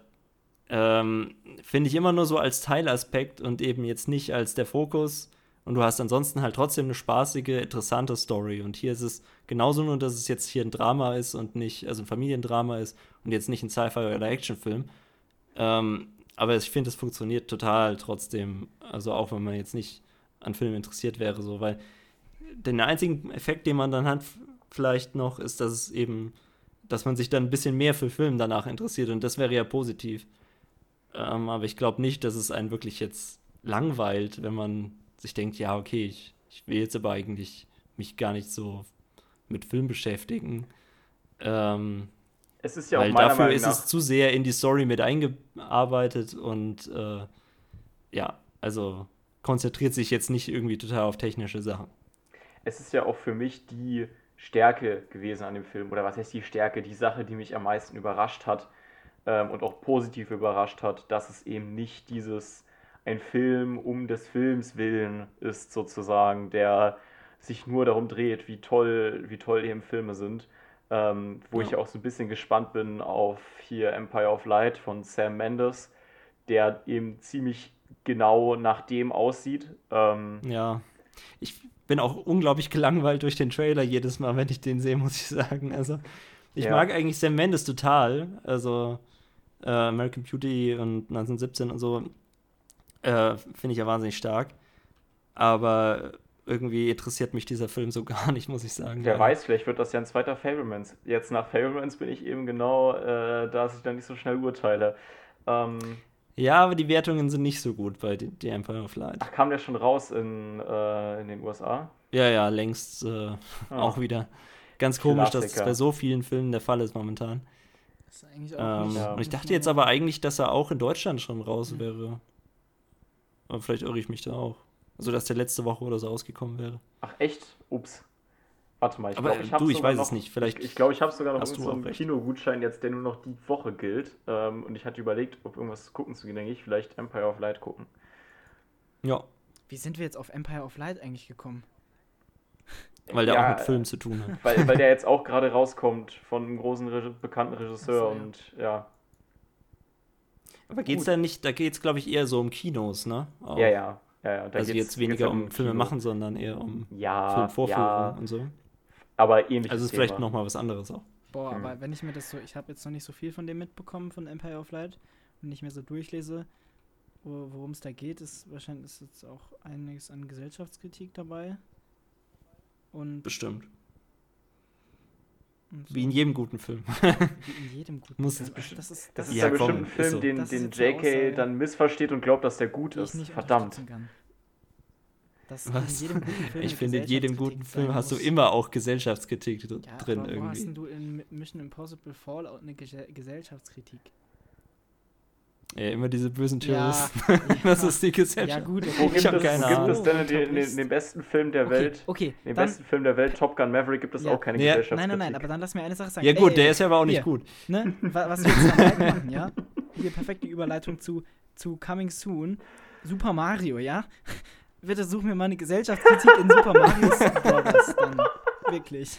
S2: ähm, finde ich immer nur so als Teilaspekt und eben jetzt nicht als der Fokus. Und du hast ansonsten halt trotzdem eine spaßige, interessante Story. Und hier ist es genauso nur, dass es jetzt hier ein Drama ist und nicht, also ein Familiendrama ist und jetzt nicht ein Sci-Fi oder Actionfilm. Ähm, aber ich finde, es funktioniert total trotzdem. Also auch wenn man jetzt nicht an Filmen interessiert wäre, so, weil den einzigen Effekt, den man dann hat, vielleicht noch, ist, dass es eben, dass man sich dann ein bisschen mehr für Film danach interessiert und das wäre ja positiv. Ähm, aber ich glaube nicht, dass es einen wirklich jetzt langweilt, wenn man sich denkt, ja, okay, ich, ich will jetzt aber eigentlich mich gar nicht so mit Film beschäftigen. Ähm,
S1: Es ist ja auch
S2: weil
S1: meiner
S2: dafür
S1: Meinung
S2: ist es zu sehr in die Story mit eingearbeitet und äh, ja, also konzentriert sich jetzt nicht irgendwie total auf technische Sachen.
S1: es ist ja auch für mich die Stärke gewesen an dem Film. Oder was heißt die Stärke? Die Sache, die mich am meisten überrascht hat ähm, und auch positiv überrascht hat, dass es eben nicht dieses ein Film um des Films willen ist, sozusagen, der sich nur darum dreht, wie toll, wie toll eben Filme sind. Ähm, wo
S2: Ja.
S1: ich auch so ein bisschen gespannt bin auf hier Empire of Light von Sam Mendes, der eben ziemlich genau nach dem aussieht. Ähm,
S2: Ja. Ich bin auch unglaublich gelangweilt durch den Trailer jedes Mal, wenn ich den sehe, muss ich sagen. Also, ich
S1: Ja.
S2: mag eigentlich Sam Mendes total. Also, äh, American Beauty und 1917 und so äh, finde ich ja wahnsinnig stark. Aber irgendwie interessiert mich dieser Film so gar nicht, muss ich sagen.
S1: Wer weiß, vielleicht wird das ja ein zweiter Fablemans. Jetzt nach Fablemans bin ich eben genau, äh, dass ich dann nicht so schnell urteile. Ähm,
S2: Ja, aber die Wertungen sind nicht so gut bei The Empire of Light.
S1: ach, kam der schon raus in, äh, in den USA?
S2: Ja, ja, längst äh,
S1: Ah.
S2: auch wieder. Ganz komisch, dass es
S1: Klassiker.
S2: bei so vielen Filmen der Fall ist momentan.
S3: Das ist eigentlich auch
S2: Ähm,
S3: nicht,
S1: Ja.
S2: Und ich dachte jetzt aber eigentlich, dass er auch in Deutschland schon raus wäre. Aber vielleicht irre ich mich da auch. Also, dass der letzte Woche oder so rausgekommen wäre.
S1: Ach echt? Ups. Warte mal, ich glaube, ich
S2: äh,
S1: habe
S2: du, ich
S1: sogar
S2: weiß
S1: noch,
S2: es nicht. Vielleicht
S1: Ich, glaube, ich habe sogar noch so einen
S2: recht.
S1: Kinogutschein jetzt, der nur noch die Woche gilt. Ähm, und ich hatte überlegt, ob irgendwas gucken zu gehen, denke ich. Vielleicht Empire of Light gucken.
S2: Ja,
S3: Wie sind wir jetzt auf Empire of Light eigentlich gekommen?
S2: weil der
S1: Ja,
S2: auch mit Film zu tun hat.
S1: Weil, weil der jetzt auch gerade rauskommt von einem großen Regi bekannten Regisseur
S3: so, ja.
S1: und ja.
S2: Aber geht's da nicht, da geht's, glaube ich, eher so um Kinos, ne? Auch.
S1: Ja, ja. ja, ja. Da
S2: Also
S1: geht's-
S2: jetzt weniger
S1: geht's
S2: um Filme machen, sondern eher um
S1: Ja,
S2: Filmvorführung
S1: ja,
S2: und so.
S1: aber ähnlich.
S2: Also ist vielleicht nochmal was anderes auch.
S3: Boah,
S1: Hm.
S3: aber wenn ich mir das so, ich habe jetzt noch nicht so viel von dem mitbekommen, von Empire of Light, und nicht mehr so durchlese, wo- worum es da geht, ist wahrscheinlich ist jetzt auch einiges an Gesellschaftskritik dabei. Und,
S2: Bestimmt.
S3: So,
S2: Wie in jedem guten Film.
S3: wie in jedem guten
S2: Muss
S3: Film.
S2: es
S3: das ist,
S1: Das ist
S2: Ja,
S1: ja,
S2: komm,
S1: bestimmt ein Film,
S2: so.
S1: den,
S3: Das
S1: den JK
S3: Aussage.
S1: dann missversteht und glaubt, dass der gut ist.
S3: nicht
S1: Verdammt.
S2: Was?
S3: in jedem guten Film
S2: Ich finde, in jedem guten Film hast du immer auch Gesellschaftskritik
S3: ja,
S2: drin
S3: aber wo hast
S2: irgendwie.
S3: denn du in Mission Impossible Fallout eine Ge Gesellschaftskritik?
S2: Ja, immer diese bösen
S3: Ja,
S2: Terroristen. das
S3: ja.
S2: ist die
S3: Ja
S2: Gesellschaft.
S3: gut,
S1: Wo
S3: okay.
S1: gibt,
S2: hab
S1: es,
S2: keine
S1: wo gibt es denn den, den,
S3: Terrorist.
S1: den besten Film der
S3: okay,
S1: Welt?
S3: okay,
S1: Den
S3: dann,
S1: besten Film der Welt, Top Gun Maverick, gibt es
S3: Ja.
S1: auch keine
S2: Nee,
S1: Gesellschaftskritik.
S3: Nein, nein, nein, aber dann lass mir eine Sache sagen.
S2: Ja gut,
S3: Ey,
S2: der ist ja aber auch nicht
S3: hier.
S2: gut.
S3: Ne? wa- Was wir jetzt dabei machen, ja? Hier perfekte Überleitung zu, zu Coming Soon. Super Mario, ja? Bitte such mir mal eine Gesellschaftskritik in Super Mario Brothers dann. Wirklich.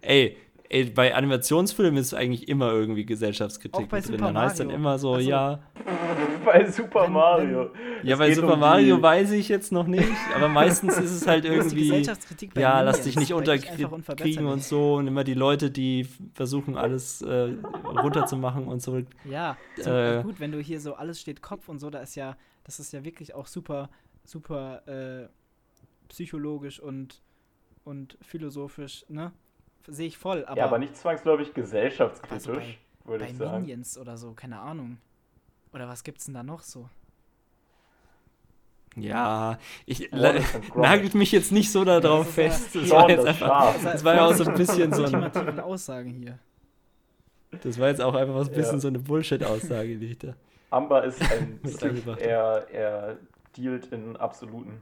S2: Ey, ey, bei Animationsfilmen ist eigentlich immer irgendwie Gesellschaftskritik
S3: Auch bei
S2: mit drin.
S3: Super
S2: Dann heißt dann
S3: Mario.
S2: immer so,
S3: Ach so.
S2: ja.
S1: Bei Super Mario.
S2: Ja,
S1: Es
S2: bei Super
S1: um
S2: Mario
S1: die-
S2: weiß ich jetzt noch nicht, aber meistens ist es halt irgendwie,
S3: Gesellschaftskritik bei
S2: ja, lass dich nicht unterkriegen und so und immer die Leute, die versuchen alles äh, runterzumachen und so.
S3: Ja,
S2: Äh,
S3: gut, wenn du hier so alles steht Kopf und so, da ist ja, das ist ja wirklich auch super, super äh, psychologisch und, und philosophisch, ne? Sehe ich voll, aber,
S1: ja, aber nicht zwangsläufig gesellschaftskritisch, würde
S3: bei
S1: ich sagen.
S3: Minions oder so, keine Ahnung. Oder was gibt's denn da noch so?
S2: Ja, ich
S1: Gromit.
S2: nagelt mich jetzt nicht so darauf
S3: das ja-
S2: fest. Das
S1: Shaun
S2: war jetzt
S1: das
S2: einfach, das war ja auch so ein bisschen so ein,
S3: ultimativen Aussagen hier.
S2: das war jetzt auch einfach so ein bisschen
S1: Ja.
S2: so eine Bullshit-Aussage, die ich da.
S1: Amber ist ein. Er, er dealt in Absoluten.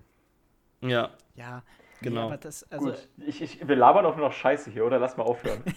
S2: Ja,
S3: Ja,
S2: Genau.
S3: Nee, aber das, also,
S1: Gut, ich, ich, wir labern auch nur noch Scheiße hier, oder? Lass mal aufhören.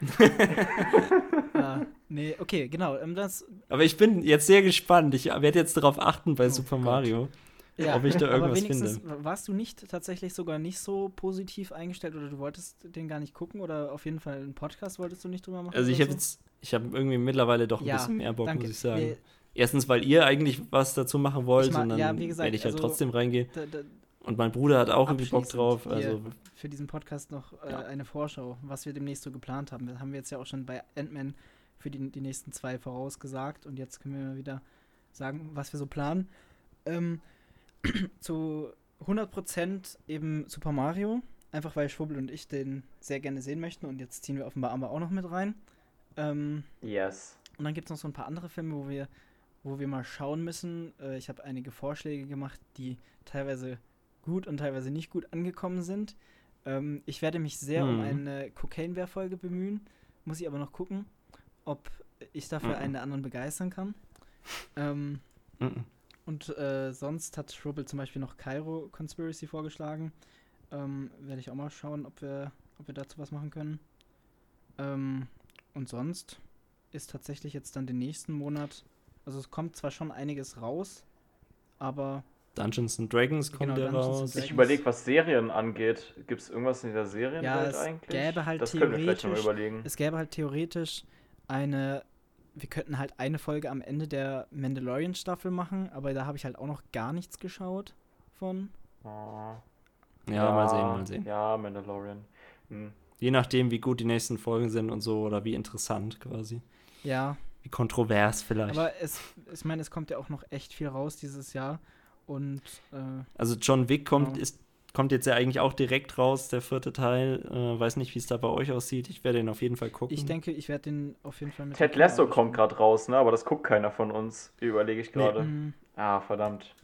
S3: ah, nee, okay, genau. Ähm, das,
S2: aber ich bin jetzt sehr gespannt. Ich werde jetzt darauf achten bei
S3: Oh
S2: Super
S3: Gott.
S2: Mario,
S3: ja,
S2: ob ich da
S3: aber
S2: irgendwas
S3: wenigstens
S2: finde.
S3: warst du nicht tatsächlich sogar nicht so positiv eingestellt oder du wolltest den gar nicht gucken oder auf jeden Fall einen Podcast wolltest du nicht drüber machen?
S2: Also ich habe
S3: so?
S2: jetzt, ich habe irgendwie mittlerweile doch ein
S3: Ja,
S2: bisschen mehr Bock,
S3: Danke.
S2: muss ich sagen.
S3: Nee,
S2: Erstens, weil ihr eigentlich was dazu machen wollt
S3: Ich ma-
S2: und dann
S3: ja, wie gesagt,
S2: werde ich halt
S3: also-
S2: trotzdem reingehen.
S3: da, da,
S2: Und mein Bruder hat auch irgendwie Bock drauf.
S3: hier
S2: Also
S3: für diesen Podcast noch äh,
S2: Ja.
S3: eine Vorschau, was wir demnächst so geplant haben. Das haben wir jetzt ja auch schon bei Ant-Man für die, die nächsten zwei vorausgesagt und jetzt können wir mal wieder sagen, was wir so planen. Ähm, zu 100% eben Super Mario, einfach weil Schwubbel und ich den sehr gerne sehen möchten und jetzt ziehen wir offenbar Amber auch noch mit rein. Ähm,
S1: Yes.
S3: und dann gibt es noch so ein paar andere Filme, wo wir, wo wir mal schauen müssen. Äh, ich habe einige Vorschläge gemacht, die teilweise gut und teilweise nicht gut angekommen sind. Ähm, ich werde mich sehr um
S2: Mhm.
S3: eine Cocaine-Bear-Folge bemühen. Muss ich aber noch gucken, ob ich dafür
S2: Mhm.
S3: einen der anderen begeistern kann. Ähm,
S2: mhm.
S3: und äh, sonst hat Schrubbel zum Beispiel noch Cairo Conspiracy vorgeschlagen. Ähm, werde ich auch mal schauen, ob wir ob wir dazu was machen können. Ähm, und sonst ist tatsächlich jetzt dann den nächsten Monat, also es kommt zwar schon einiges raus, aber
S2: Dungeons and Dragons kommt
S3: Genau,
S2: ja
S3: Dungeons and
S2: raus.
S3: Dragons.
S1: Ich überlege, was Serien angeht. Gibt es irgendwas in der Serienwelt
S3: Ja, es
S1: eigentlich?
S3: gäbe halt
S1: das können wir vielleicht mal
S3: theoretisch-
S1: überlegen.
S3: es gäbe halt theoretisch eine, wir könnten halt eine Folge am Ende der Mandalorian-Staffel machen, aber da habe ich halt auch noch gar nichts geschaut von.
S1: Oh,
S2: Ja, mal sehen, mal sehen.
S1: Ja, Mandalorian. Hm.
S2: Je nachdem, wie gut die nächsten Folgen sind und so oder wie interessant quasi.
S3: Ja,
S2: Wie kontrovers vielleicht.
S3: aber es, ich meine, es kommt ja auch noch echt viel raus dieses Jahr und äh,
S2: also John Wick kommt,
S3: Genau.
S2: ist, kommt jetzt ja eigentlich auch direkt raus, der vierte Teil. Äh, weiß nicht, wie es da bei euch aussieht. Ich werde ihn auf jeden Fall gucken.
S3: ich denke, ich werde den auf jeden Fall mit.
S1: Ted Lasso kommt gerade raus, ne? Aber das guckt keiner von uns. Überlege ich gerade.
S3: Mhm.
S1: Ah, verdammt.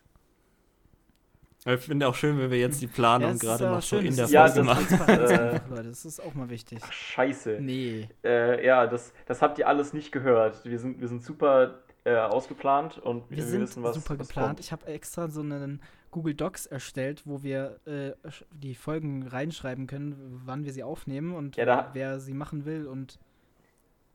S2: Ich finde auch schön, wenn wir jetzt die Planung
S3: Ja,
S2: gerade noch so
S3: schön,
S2: in
S3: es
S2: der
S1: Ja,
S2: Folge machen.
S1: Äh.
S3: Leute, das ist auch mal wichtig.
S1: Ach, scheiße.
S3: Nee.
S1: Äh, ja, das, das habt ihr alles nicht gehört. Wir sind, wir sind super äh, ausgeplant und
S3: Wir
S1: wir,
S3: sind
S1: wissen, was
S3: super
S1: was
S3: geplant.
S1: kommt.
S3: Ich habe extra so einen Google Docs erstellt, wo wir äh, die Folgen reinschreiben können, wann wir sie aufnehmen und
S1: Ja,
S3: wer sie machen will und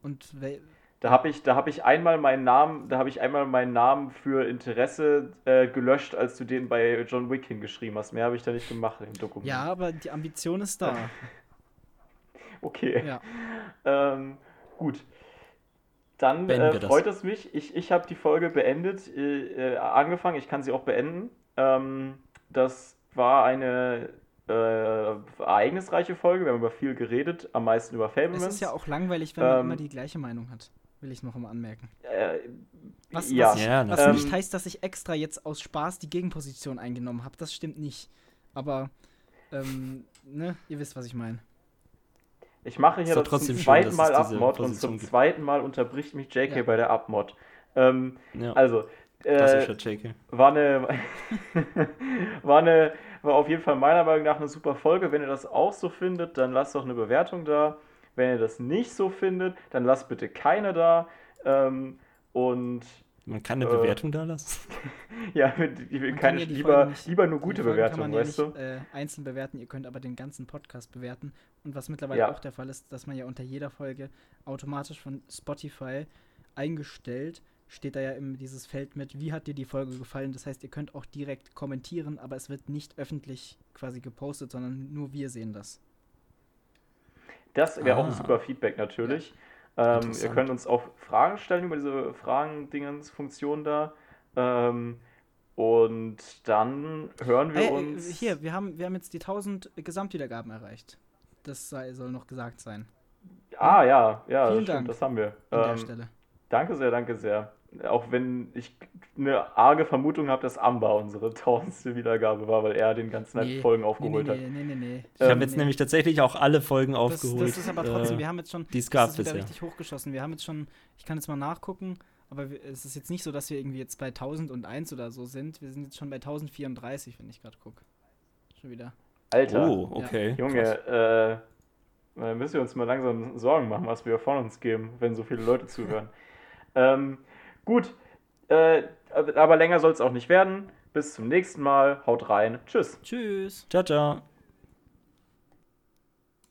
S3: und wel
S1: Da habe ich, da hab ich einmal meinen Namen, da habe ich einmal meinen Namen für Interesse äh, gelöscht, als du den bei John Wick hingeschrieben hast. Mehr habe ich da nicht gemacht im Dokument.
S3: ja, aber die Ambition ist da.
S1: Okay.
S3: ja.
S1: Ähm, gut. Dann äh, freut es mich. Ich, ich habe die Folge beendet, äh, äh, angefangen. Ich kann sie auch beenden. Ähm, das war eine äh, ereignisreiche Folge. Wir haben über viel geredet, am meisten über
S3: Es
S1: Fablemans.
S3: ist ja auch langweilig, wenn man
S1: Ähm,
S3: immer die gleiche Meinung hat. Will ich noch mal anmerken.
S1: Äh,
S3: Was,
S1: ja.
S3: was,
S2: Ja,
S3: was nicht heißt, dass ich extra jetzt aus Spaß die Gegenposition eingenommen habe. Das stimmt nicht. Aber ähm, ne, ihr wisst, was ich meine.
S1: Ich mache hier das zum
S2: schön,
S1: zweiten
S2: es
S1: Mal Abmod und zum
S2: gibt.
S1: zweiten Mal unterbricht mich JK
S3: Ja.
S1: bei der Abmod. Ähm,
S2: Ja,
S1: also, äh,
S2: JK.
S1: war eine, war eine, war auf jeden Fall meiner Meinung nach eine super Folge. Wenn ihr das auch so findet, dann lasst doch eine Bewertung da. Wenn ihr das nicht so findet, dann lasst bitte keine da. Ähm, und
S2: Man kann eine
S1: äh,
S2: Bewertung da lassen.
S1: ja, ich will keine,
S3: kann ja
S1: lieber,
S3: nicht-
S1: lieber nur
S3: Die
S1: gute
S3: Folgen kann
S1: Bewertungen,
S3: man ja
S1: weißt
S3: nicht,
S1: du?
S3: Äh, einzeln bewerten, ihr könnt aber den ganzen Podcast bewerten. Und was mittlerweile
S1: Ja.
S3: auch der Fall ist, dass man ja unter jeder Folge automatisch von Spotify eingestellt, steht da ja immer dieses Feld mit, wie hat dir die Folge gefallen? Das heißt, ihr könnt auch direkt kommentieren, aber es wird nicht öffentlich quasi gepostet, sondern nur wir sehen das.
S1: Das wäre auch ein
S2: Ah.
S1: super Feedback natürlich. Ähm, ihr könnt uns auch Fragen stellen über diese Fragen-Dingens-Funktion da. Ähm, und dann hören wir
S3: äh,
S1: uns.
S3: hier, wir haben, wir haben jetzt die 1000 Gesamtwiedergaben erreicht. Das sei, soll noch gesagt sein.
S1: Ah, ja, ja,
S3: Vielen
S1: stimmt,
S3: Dank
S1: das haben wir.
S3: An der
S1: Ähm,
S3: Stelle.
S1: danke sehr, danke sehr. Auch wenn ich eine arge Vermutung habe, dass Amber unsere tausendste Wiedergabe war, weil er den ganzen
S3: Nee,
S1: Folgen aufgeholt
S3: nee,
S1: hat.
S3: nee, nee, nee, nee.
S2: Ich habe
S1: ähm,
S2: jetzt nämlich tatsächlich auch alle Folgen
S3: Das,
S2: aufgeholt.
S3: das ist aber trotzdem,
S2: äh,
S3: wir haben jetzt schon,
S2: die es
S3: das ist wieder
S2: bisher.
S3: richtig hochgeschossen. Wir haben jetzt schon, ich kann jetzt mal nachgucken, aber wir, es ist jetzt nicht so, dass wir irgendwie jetzt bei 1001 oder so sind. Wir sind jetzt schon bei 1034, wenn ich gerade gucke. Schon wieder.
S1: Alter,
S2: Oh, okay.
S1: Junge, äh, da müssen wir uns mal langsam Sorgen machen, was wir von uns geben, wenn so viele Leute zuhören. ähm, gut, äh, aber länger soll es auch nicht werden. Bis zum nächsten Mal. Haut rein. Tschüss.
S3: Tschüss.
S2: Ciao, ciao.